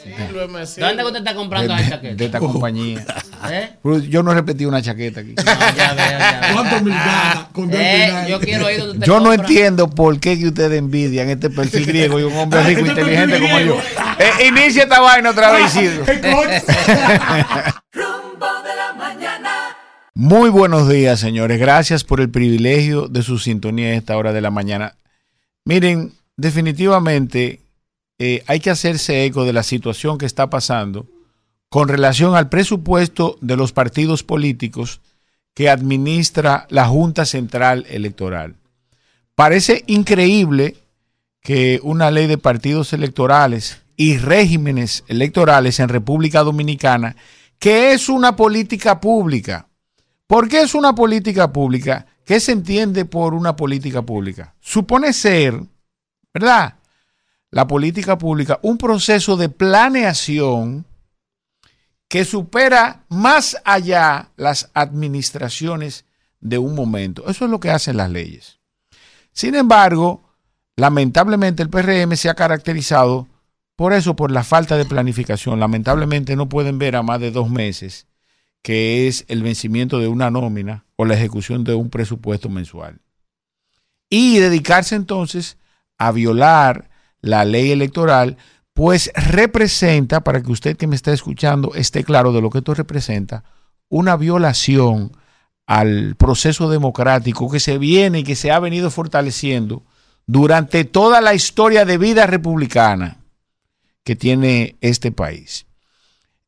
Sírveme, sírveme. ¿Dónde usted está comprando de- esa de- chaqueta? de esta compañía. ¿Eh? Yo no he repetido una chaqueta aquí. Ya veo, ya veo. ¿Cuánto Dios Eh, yo quiero ir donde usted Yo no compra. entiendo por qué que ustedes envidian este perfil griego y un hombre rico e Este inteligente perfil como yo. Eh, inicia esta vaina otra vez, Isidro. (laughs) Muy buenos días, señores. Gracias por el privilegio de su sintonía a esta hora de la mañana. Miren, definitivamente eh, hay que hacerse eco de la situación que está pasando con relación al presupuesto de los partidos políticos que administra la Junta Central Electoral. Parece increíble que una ley de partidos electorales y regímenes electorales en República Dominicana, que es una política pública, ¿Por qué es una política pública? ¿Qué se entiende por una política pública? Supone ser, ¿verdad? La política pública, un proceso de planeación que supera más allá las administraciones de un momento. Eso es lo que hacen las leyes. Sin embargo, lamentablemente el PRM se ha caracterizado por eso, por la falta de planificación. Lamentablemente no pueden ver a más de dos meses que es el vencimiento de una nómina o la ejecución de un presupuesto mensual. Y dedicarse entonces a violar la ley electoral, pues representa, para que usted que me está escuchando esté claro de lo que esto representa, una violación al proceso democrático que se viene y que se ha venido fortaleciendo durante toda la historia de vida republicana que tiene este país.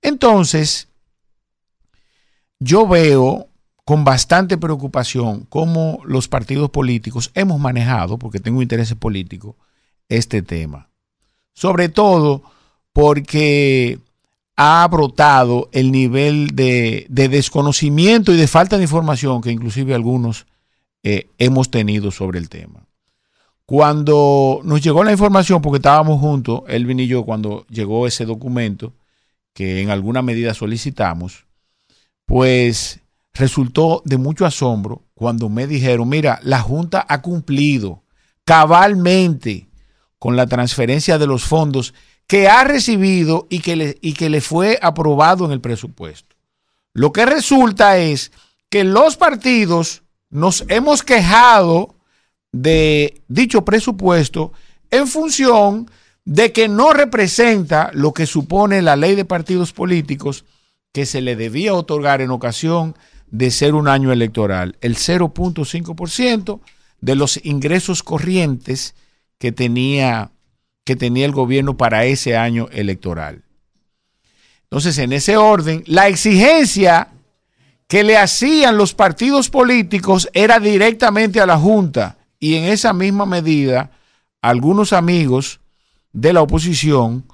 Entonces, yo veo con bastante preocupación cómo los partidos políticos hemos manejado, porque tengo intereses políticos, este tema. Sobre todo porque ha brotado el nivel de, de desconocimiento y de falta de información que inclusive algunos eh, hemos tenido sobre el tema. Cuando nos llegó la información, porque estábamos juntos, Elvin y yo, cuando llegó ese documento, que en alguna medida solicitamos, pues resultó de mucho asombro cuando me dijeron, mira, la Junta ha cumplido cabalmente con la transferencia de los fondos que ha recibido y que le, y que le fue aprobado en el presupuesto. Lo que resulta es que los partidos nos hemos quejado de dicho presupuesto en función de que no representa lo que supone la ley de partidos políticos que se le debía otorgar en ocasión de ser un año electoral, el 0.5% de los ingresos corrientes que tenía, que tenía el gobierno para ese año electoral. Entonces, en ese orden, la exigencia que le hacían los partidos políticos era directamente a la Junta y en esa misma medida algunos amigos de la oposición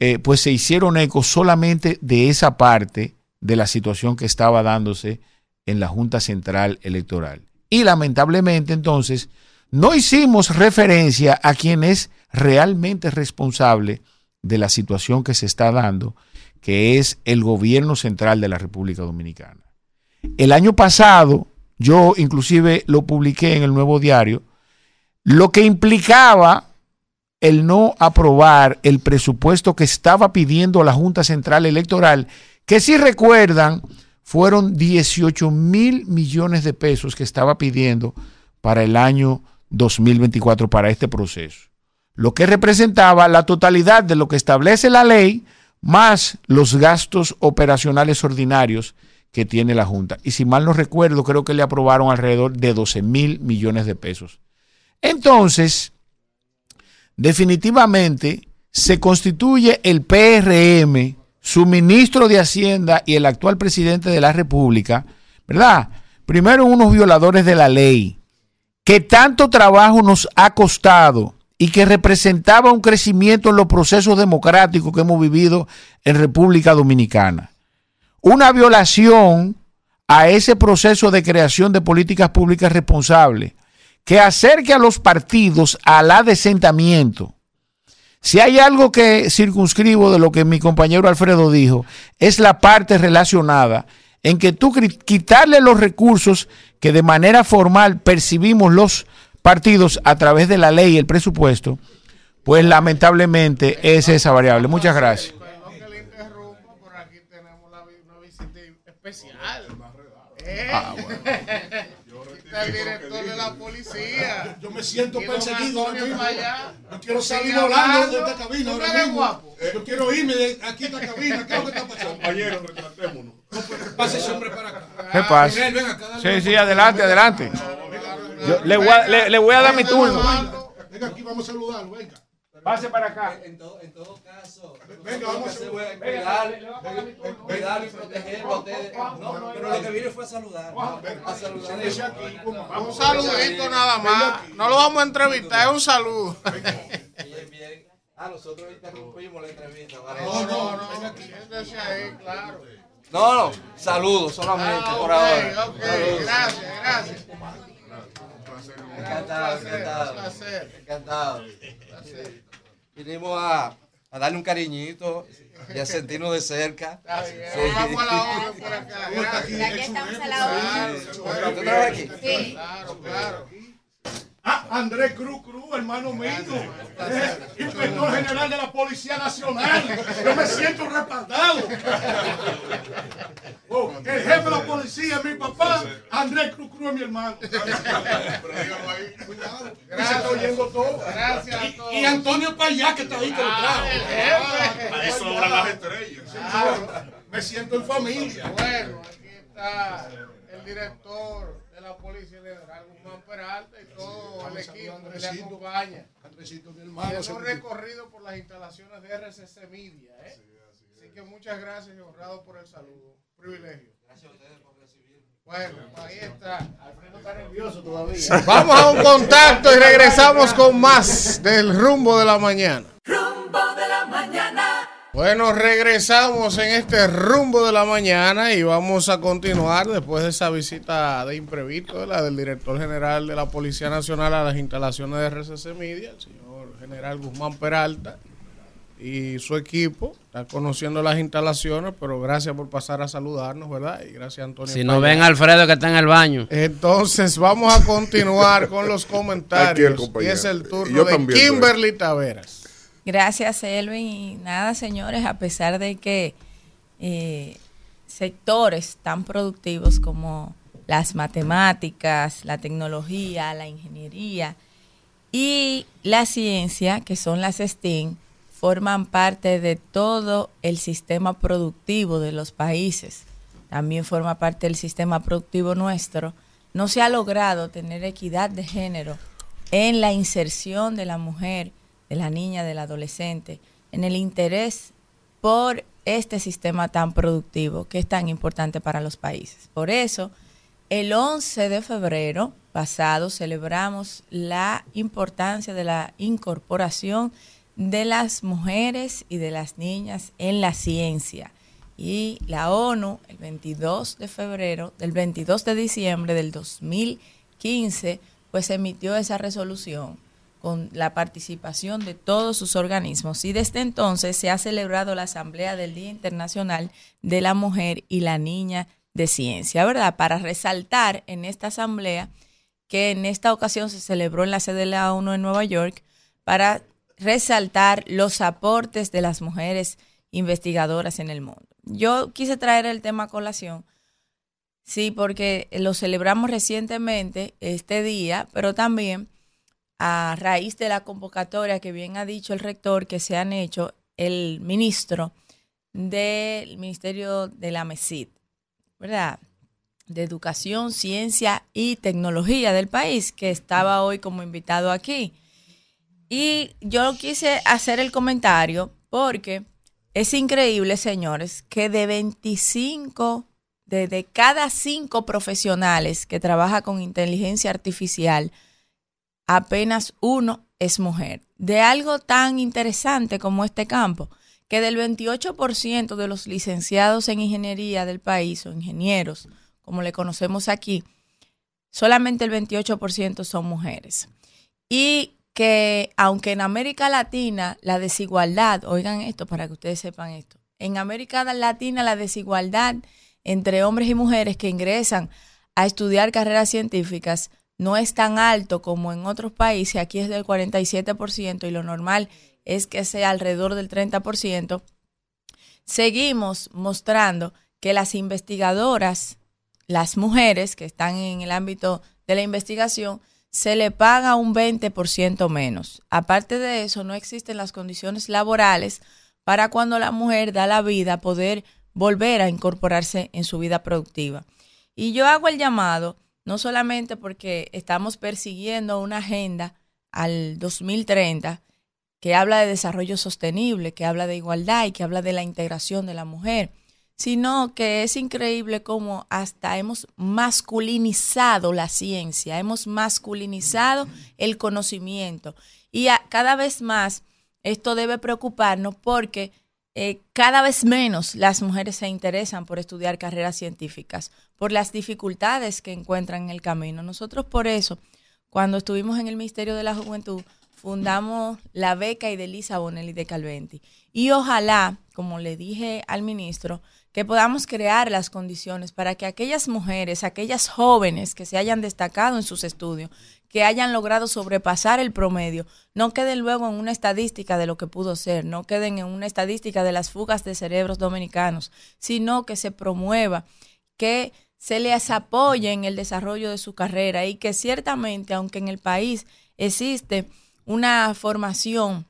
eh, pues se hicieron eco solamente de esa parte de la situación que estaba dándose en la Junta Central Electoral. Y lamentablemente entonces no hicimos referencia a quien es realmente responsable de la situación que se está dando, que es el gobierno central de la República Dominicana. El año pasado, yo inclusive lo publiqué en el nuevo diario, lo que implicaba el no aprobar el presupuesto que estaba pidiendo la Junta Central Electoral, que si recuerdan, fueron 18 mil millones de pesos que estaba pidiendo para el año 2024, para este proceso. lo que representaba la totalidad de lo que establece la ley más los gastos operacionales ordinarios que tiene la Junta. Y si mal no recuerdo, creo que le aprobaron alrededor de 12 mil millones de pesos. Entonces, definitivamente se constituye el PRM, su ministro de Hacienda y el actual presidente de la República, ¿verdad? Primero unos violadores de la ley, que tanto trabajo nos ha costado y que representaba un crecimiento en los procesos democráticos que hemos vivido en República Dominicana. Una violación a ese proceso de creación de políticas públicas responsables que acerque a los partidos al adesentamiento. Si hay algo que circunscribo de lo que mi compañero Alfredo dijo, es la parte relacionada en que tú quitarle los recursos que de manera formal percibimos los partidos a través de la ley y el presupuesto, pues lamentablemente es esa variable. Muchas gracias. especial. Ah, bueno. (laughs) El director de la policía. Yo me siento perseguido ahora mismo. Yo quiero salir volando de esta cabina ¿Tú ahora mismo. guapo? Yo quiero irme de aquí de esta cabina. ¿Qué es lo que está pasando? Compañeros, retratémonos. Pase ese hombre para acá. ¿Qué pasa? Miguel, ven acá, dale Sí, sí, adelante, adelante. Yo le, voy a, le, le voy a dar mi turno. Venga aquí, vamos a saludarlo. Venga. Pase para acá. En todo, en todo caso, Venga, vamos a saludar. cuidar, cuidar y protegerlo a ustedes. No, pero lo que vine fue a saludar. A saludar. Un saludito nada más. No lo vamos a entrevistar, es un saludo. Bien, bien. Ah, nosotros interrumpimos la entrevista. No, no, no. Siéntese ahí, claro. No, no, saludos solamente Ah, por ahora. ok, Saludos. gracias, gracias. Encantado, Un placer, encantado. un placer. Encantado. Vinimos a, a darle un cariñito y a sentirnos de cerca. Sí. Vamos a la hora por acá. Aquí estamos a la hora. ¿Tú trabajas aquí? Sí. Claro, claro. Ah, Andrés Cruz Cruz, hermano mío, eh, inspector general de la Policía Nacional. Yo me siento respaldado. Oh, el jefe de la policía es mi papá, Andrés Cruz Cruz es mi hermano. Cuidado, que se está oyendo todo. Y-. Y Antonio Payá, que está ahí que lo trajo. el jefe. Ahí sobran las estrellas. Me siento en familia. Bueno, aquí está el director de la Policía Federal, Guzmán Peralta, y todo el equipo que le acompaña. Andresito, mi Y hermano. hemos se- recorrido por las instalaciones de RCC Media. ¿eh? Así que muchas gracias y honrado por el saludo. Un privilegio. Gracias a ustedes por recibirme. Bueno, ahí está. Alfredo está nervioso todavía. Vamos a un contacto y regresamos con más del rumbo de la mañana. Rumbo de la mañana. Bueno, regresamos en este rumbo de la mañana y vamos a continuar después de esa visita de imprevisto la del director general de la Policía Nacional a las instalaciones de RCC Media, el señor general Guzmán Peralta y su equipo. Está conociendo las instalaciones, pero gracias por pasar a saludarnos, ¿verdad? Y gracias Antonio. Si no ven a Alfredo que está en el baño. Entonces vamos a continuar con los (laughs) Aquí el comentarios. Y es el turno yo de también, Kimberly Taveras. Gracias, Elvin. Y nada, señores, a pesar de que eh, sectores tan productivos como las matemáticas, la tecnología, la ingeniería y la ciencia, que son las STEAM, forman parte de todo el sistema productivo de los países. También forma parte del sistema productivo nuestro. No se ha logrado tener equidad de género en la inserción de la mujer, de la niña, del adolescente, en el interés por este sistema tan productivo que es tan importante para los países. Por eso, el 11 de febrero pasado celebramos la importancia de la incorporación de las mujeres y de las niñas en la ciencia. Y la ONU, el 22 de febrero, del 22 de diciembre del 2015, pues emitió esa resolución con la participación de todos sus organismos. Y desde entonces se ha celebrado la Asamblea del Día Internacional de la Mujer y la Niña de Ciencia, ¿verdad? Para resaltar en esta asamblea que en esta ocasión se celebró en la sede de la ONU en Nueva York, para resaltar los aportes de las mujeres investigadoras en el mundo. Yo quise traer el tema a colación, sí, porque lo celebramos recientemente este día, pero también a raíz de la convocatoria que bien ha dicho el rector que se han hecho el ministro del Ministerio de la MESID, ¿verdad? De Educación, Ciencia y Tecnología del país, que estaba hoy como invitado aquí. Y yo quise hacer el comentario porque es increíble, señores, que de 25, de, cada cinco profesionales que trabaja con inteligencia artificial, apenas uno es mujer. De algo tan interesante como este campo, que del 28% de los licenciados en ingeniería del país, o ingenieros, como le conocemos aquí, solamente el 28% son mujeres. Y que aunque en América Latina la desigualdad, oigan esto para que ustedes sepan esto, en América Latina la desigualdad entre hombres y mujeres que ingresan a estudiar carreras científicas no es tan alto como en otros países, aquí es del 47% y lo normal es que sea alrededor del 30%, seguimos mostrando que las investigadoras, las mujeres que están en el ámbito de la investigación, se le paga un 20% menos. Aparte de eso, no existen las condiciones laborales para cuando la mujer da la vida poder volver a incorporarse en su vida productiva. Y yo hago el llamado no solamente porque estamos persiguiendo una agenda al 2030 que habla de desarrollo sostenible, que habla de igualdad y que habla de la integración de la mujer, sino que es increíble cómo hasta hemos masculinizado la ciencia, hemos masculinizado el conocimiento. Y cada vez más esto debe preocuparnos porque eh, cada vez menos las mujeres se interesan por estudiar carreras científicas, por las dificultades que encuentran en el camino. Nosotros por eso, cuando estuvimos en el Ministerio de la Juventud, fundamos la beca y de Lisa Bonelli de Calventi. Y ojalá, como le dije al ministro, que podamos crear las condiciones para que aquellas mujeres, aquellas jóvenes que se hayan destacado en sus estudios, que hayan logrado sobrepasar el promedio, no queden luego en una estadística de lo que pudo ser, no queden en una estadística de las fugas de cerebros dominicanos, sino que se promueva, que se les apoye en el desarrollo de su carrera y que ciertamente, aunque en el país existe una formación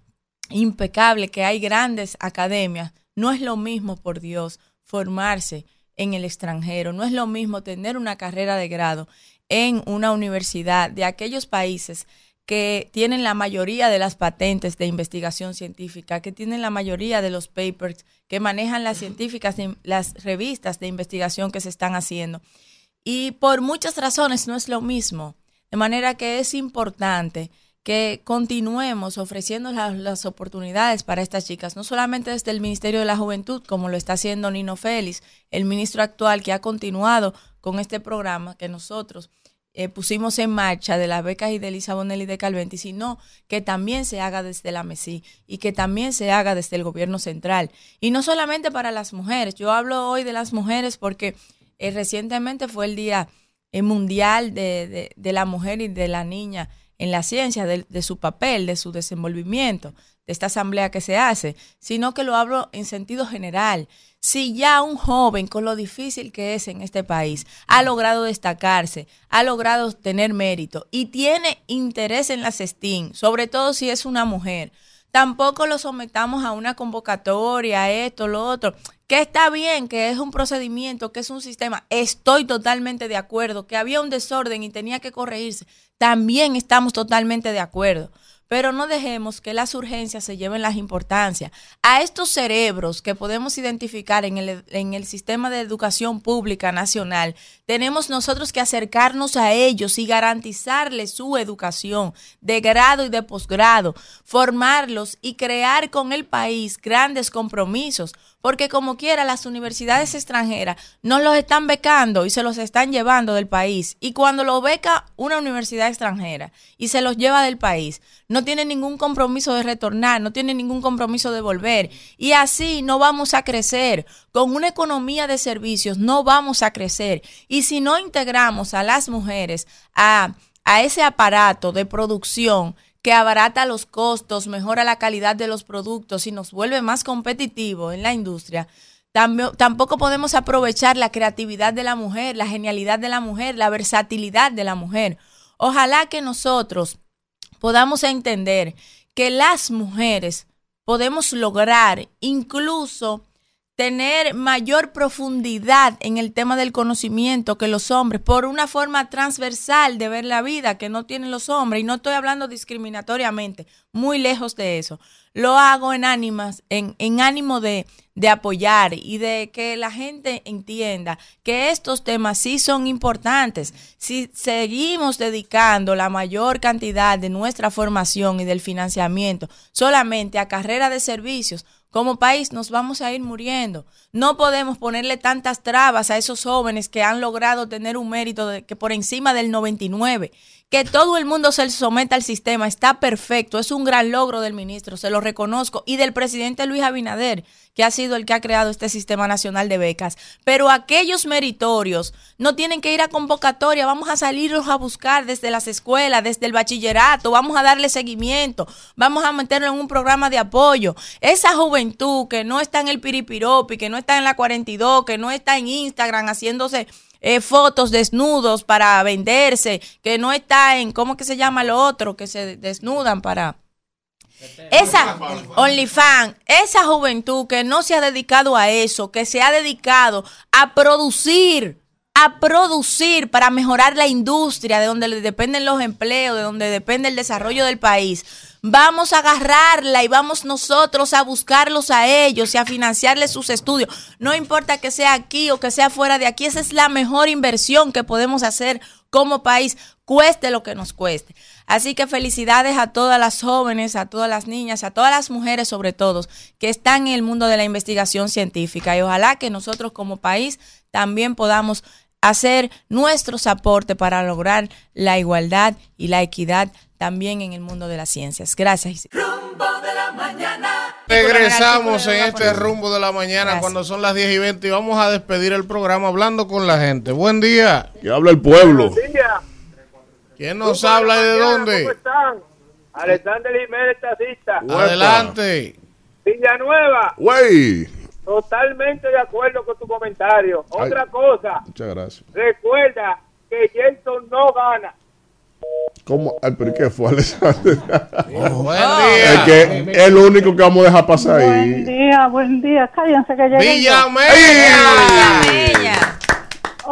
impecable, que hay grandes academias, no es lo mismo, por Dios, formarse en el extranjero, no es lo mismo tener una carrera de grado en una universidad de aquellos países que tienen la mayoría de las patentes de investigación científica, que tienen la mayoría de los papers, que manejan las científicas, las revistas de investigación que se están haciendo. Y por muchas razones no es lo mismo. De manera que es importante que continuemos ofreciendo las, oportunidades para estas chicas, no solamente desde el Ministerio de la Juventud, como lo está haciendo Nino Félix, el ministro actual que ha continuado con este programa que nosotros eh, pusimos en marcha de las becas y de Elisa Bonelli de Calventi, sino que también se haga desde la MESI y que también se haga desde el gobierno central. Y no solamente para las mujeres, yo hablo hoy de las mujeres porque eh, recientemente fue el Día eh, Mundial de, de la Mujer y de la Niña en la ciencia, de, su papel, de su desenvolvimiento, de esta asamblea que se hace, sino que lo hablo en sentido general. Si ya un joven, con lo difícil que es en este país, ha logrado destacarse, ha logrado tener mérito y tiene interés en la STEAM, sobre todo si es una mujer, tampoco lo sometamos a una convocatoria, esto, lo otro, que está bien, que es un procedimiento, que es un sistema. Estoy totalmente de acuerdo, que había un desorden y tenía que corregirse. También estamos totalmente de acuerdo pero no dejemos que las urgencias se lleven las importancias. A estos cerebros que podemos identificar en el, en el sistema de educación pública nacional, tenemos nosotros que acercarnos a ellos y garantizarles su educación de grado y de posgrado, formarlos y crear con el país grandes compromisos, porque como quiera las universidades extranjeras no los están becando y se los están llevando del país. Y cuando lo beca una universidad extranjera y se los lleva del país, no tiene ningún compromiso de retornar, no tiene ningún compromiso de volver. Y así no vamos a crecer. Con una economía de servicios no vamos a crecer. Y si no integramos a las mujeres a, a ese aparato de producción, que abarata los costos, mejora la calidad de los productos y nos vuelve más competitivo en la industria, tampoco podemos aprovechar la creatividad de la mujer, la genialidad de la mujer, la versatilidad de la mujer. Ojalá que nosotros podamos entender que las mujeres podemos lograr incluso tener mayor profundidad en el tema del conocimiento que los hombres por una forma transversal de ver la vida que no tienen los hombres y no estoy hablando discriminatoriamente, muy lejos de eso. Lo hago en ánimas, en, ánimo de, de apoyar y de que la gente entienda que estos temas sí son importantes. Si seguimos dedicando la mayor cantidad de nuestra formación y del financiamiento solamente a carrera de servicios, como país nos vamos a ir muriendo. No podemos ponerle tantas trabas a esos jóvenes que han logrado tener un mérito de, que por encima del 99. Que todo el mundo se someta al sistema está perfecto, es un gran logro del ministro, se lo reconozco, y del presidente Luis Abinader, que ha sido el que ha creado este sistema nacional de becas. Pero aquellos meritorios no tienen que ir a convocatoria, vamos a salirlos a buscar desde las escuelas, desde el bachillerato, vamos a darle seguimiento, vamos a meterlo en un programa de apoyo. Esa juventud que no está en el piripiropi, que no está en la 42, que no está en Instagram haciéndose eh, fotos desnudos para venderse, que no está en, ¿cómo que se llama lo otro? Que se desnudan para... Esa OnlyFans, esa juventud que no se ha dedicado a eso, que se ha dedicado a producir, a producir para mejorar la industria de donde dependen los empleos, de donde depende el desarrollo del país. Vamos a agarrarla y vamos nosotros a buscarlos a ellos y a financiarles sus estudios. No importa que sea aquí o que sea fuera de aquí, esa es la mejor inversión que podemos hacer como país, cueste lo que nos cueste. Así que felicidades a todas las jóvenes, a todas las niñas, a todas las mujeres sobre todo, que están en el mundo de la investigación científica. Y ojalá que nosotros como país también podamos hacer nuestros aportes para lograr la igualdad y la equidad también en el mundo de las ciencias. Gracias. Rumbo de la mañana. Regresamos en este rumbo de la mañana cuando son las 10 y 20 y vamos a despedir el programa hablando con la gente. Buen día. Que habla el pueblo. ¿Quién nos habla y de dónde? ¿Cómo están? Alexander Jiménez, taxista. Adelante. Villanueva, Güey. Totalmente de acuerdo con tu comentario. Ay. Otra cosa, Muchas gracias. recuerda que Jason no gana. ¿Cómo? Ay, pero ¿qué fue, Alexander? (laughs) Buen Es día. que es lo único que vamos a dejar pasar Buen ahí. día, buen día. Cállense que llegué. Villamella.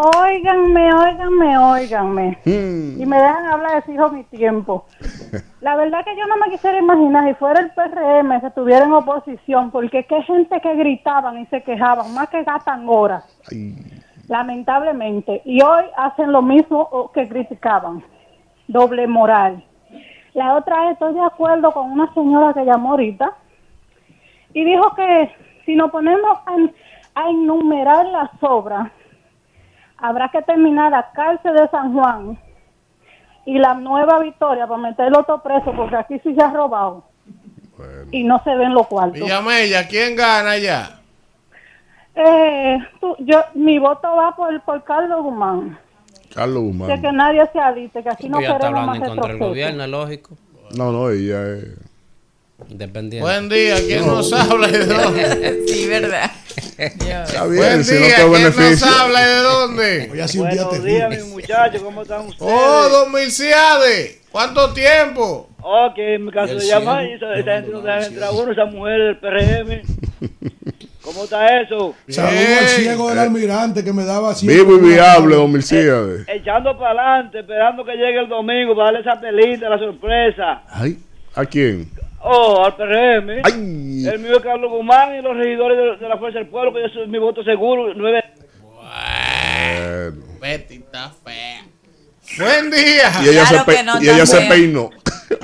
Óiganme, óiganme, óiganme. Hmm. Y me dejan hablar, exijo mi tiempo. (laughs) La verdad que yo no me quisiera imaginar si fuera el PRM que estuviera en oposición, porque qué gente que gritaban y se quejaban, más que gastan horas. Lamentablemente. Y hoy hacen lo mismo que criticaban. Doble moral. La otra es, estoy de acuerdo con una señora que llamó ahorita y dijo que si nos ponemos a, a enumerar las obras, habrá que terminar la cárcel de San Juan y la nueva Victoria para meter otro preso, porque aquí sí se ha robado. Y no se ven los cuartos. Villamella, ¿quién gana ya? Eh, tú- yo, mi voto va por, por Carlos Guzmán. Carlos De Guzmán. que nadie se adite, que aquí no Ella está queremos hablando más en contra del gobierno, es lógico. No, no, ella es. Independiente. Buen día, ¿quién nos (laughs) habla y de dónde? Sí, verdad. Está bien, Buen si no día, ¿quién beneficia. nos habla y de dónde? Buenos días, mis muchachos, ¿cómo están ustedes? Oh, don Milciade, ¿cuánto tiempo? Oh, que me caso El de llamar y esa, esa gente no deja entrar a uno, esa mujer del PRM. (laughs) ¿Cómo está eso? Saludo al ciego del almirante que me daba así. Vivo y viable, don Milcíades. Echando para adelante, esperando que llegue el domingo para darle esa pelita, la sorpresa. Ay, ¿a quién? Oh, al PRM. Ay. El mío es Carlos Guzmán y los regidores de, de la Fuerza del Pueblo, que eso es mi voto seguro. Nueve. Bueno. Betty está fea. Buen día. Y ella, se, pe- y ella se peinó.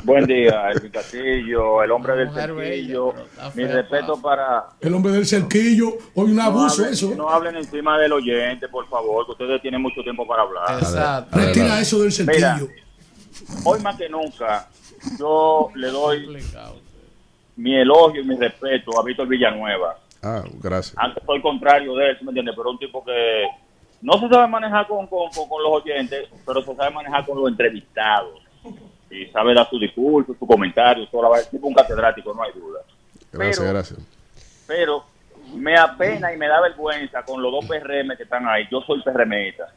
Buen día, Elvin Castillo, el hombre del cerquillo. Mi respeto para. El hombre del cerquillo. Hoy un abuso hablen, eso. No hablen encima del oyente, por favor, que ustedes tienen mucho tiempo para hablar. Exacto. Retira eso del Mira, cerquillo. hoy más que nunca, yo le doy mi elogio y mi respeto a Víctor Villanueva. Ah, gracias. Antes soy contrario de eso, ¿me entiendes? Pero un tipo que no se sabe manejar con, con, con- con los oyentes, pero se sabe manejar con los entrevistados. Y sabe dar su discurso, su comentario, toda la tipo un catedrático, no hay duda. Gracias, Pero- gracias. Pero me apena y me da vergüenza con los dos PRM que están ahí. Yo soy PRMista.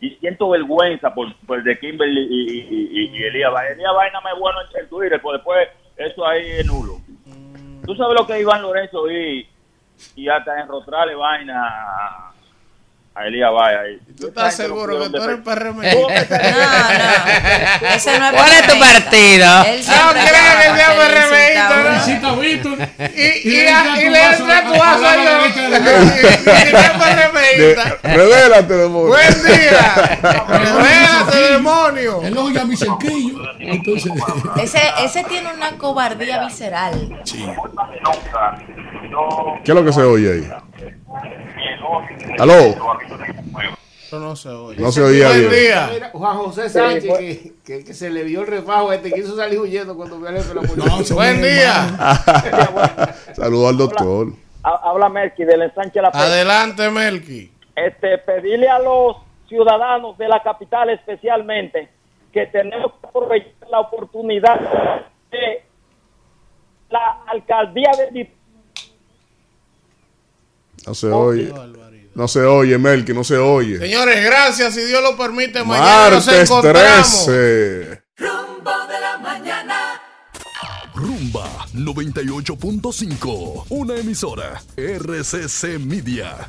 Y siento vergüenza por, por el de Kimberly y, y, y, y Elías Vaina. Elías Vaina me bueno en el Twitter, pues después eso ahí es nulo. Tú sabes lo que Iván Lorenzo y, y hasta en Rostrale Vaina a- Elías Vaina. ahí. ¿Tú estás seguro que tú eres PRM? Ese no es ¿Cuál es tu partido? No creas que sea PRMista, ¿no? Víctor. Y, y, le entra y tu le vaso entra a- tu vaso a a la yo. Y no es PRMista. (laughs) Revélate, demonio. Buen día. Revélate, demonio. Él oye a mi cerquillo. Entonces, Ese, ese tiene una cobardía visceral. ¿Qué es lo que se oye ahí? ¿Aló? Eso no se oye. No se oía Buen bien. Mira, Juan José Sánchez, que, que- que se le vio el refajo este, quiso salir huyendo cuando vio al jefe de la policía. Buen día. (laughs) Saludos al doctor. Ha- Habla Melqui del ensanche La Pena. Adelante, Melqui. Este, pedirle a los ciudadanos de la capital especialmente que tenemos que aprovechar la oportunidad de la alcaldía de No se oye. No se oye, Melqui, no se oye. Señores, gracias. Si Dios lo permite, mañana nos Martes encontramos. 13. Rumbo de la mañana. Rumba 98.5, una emisora RCC Media.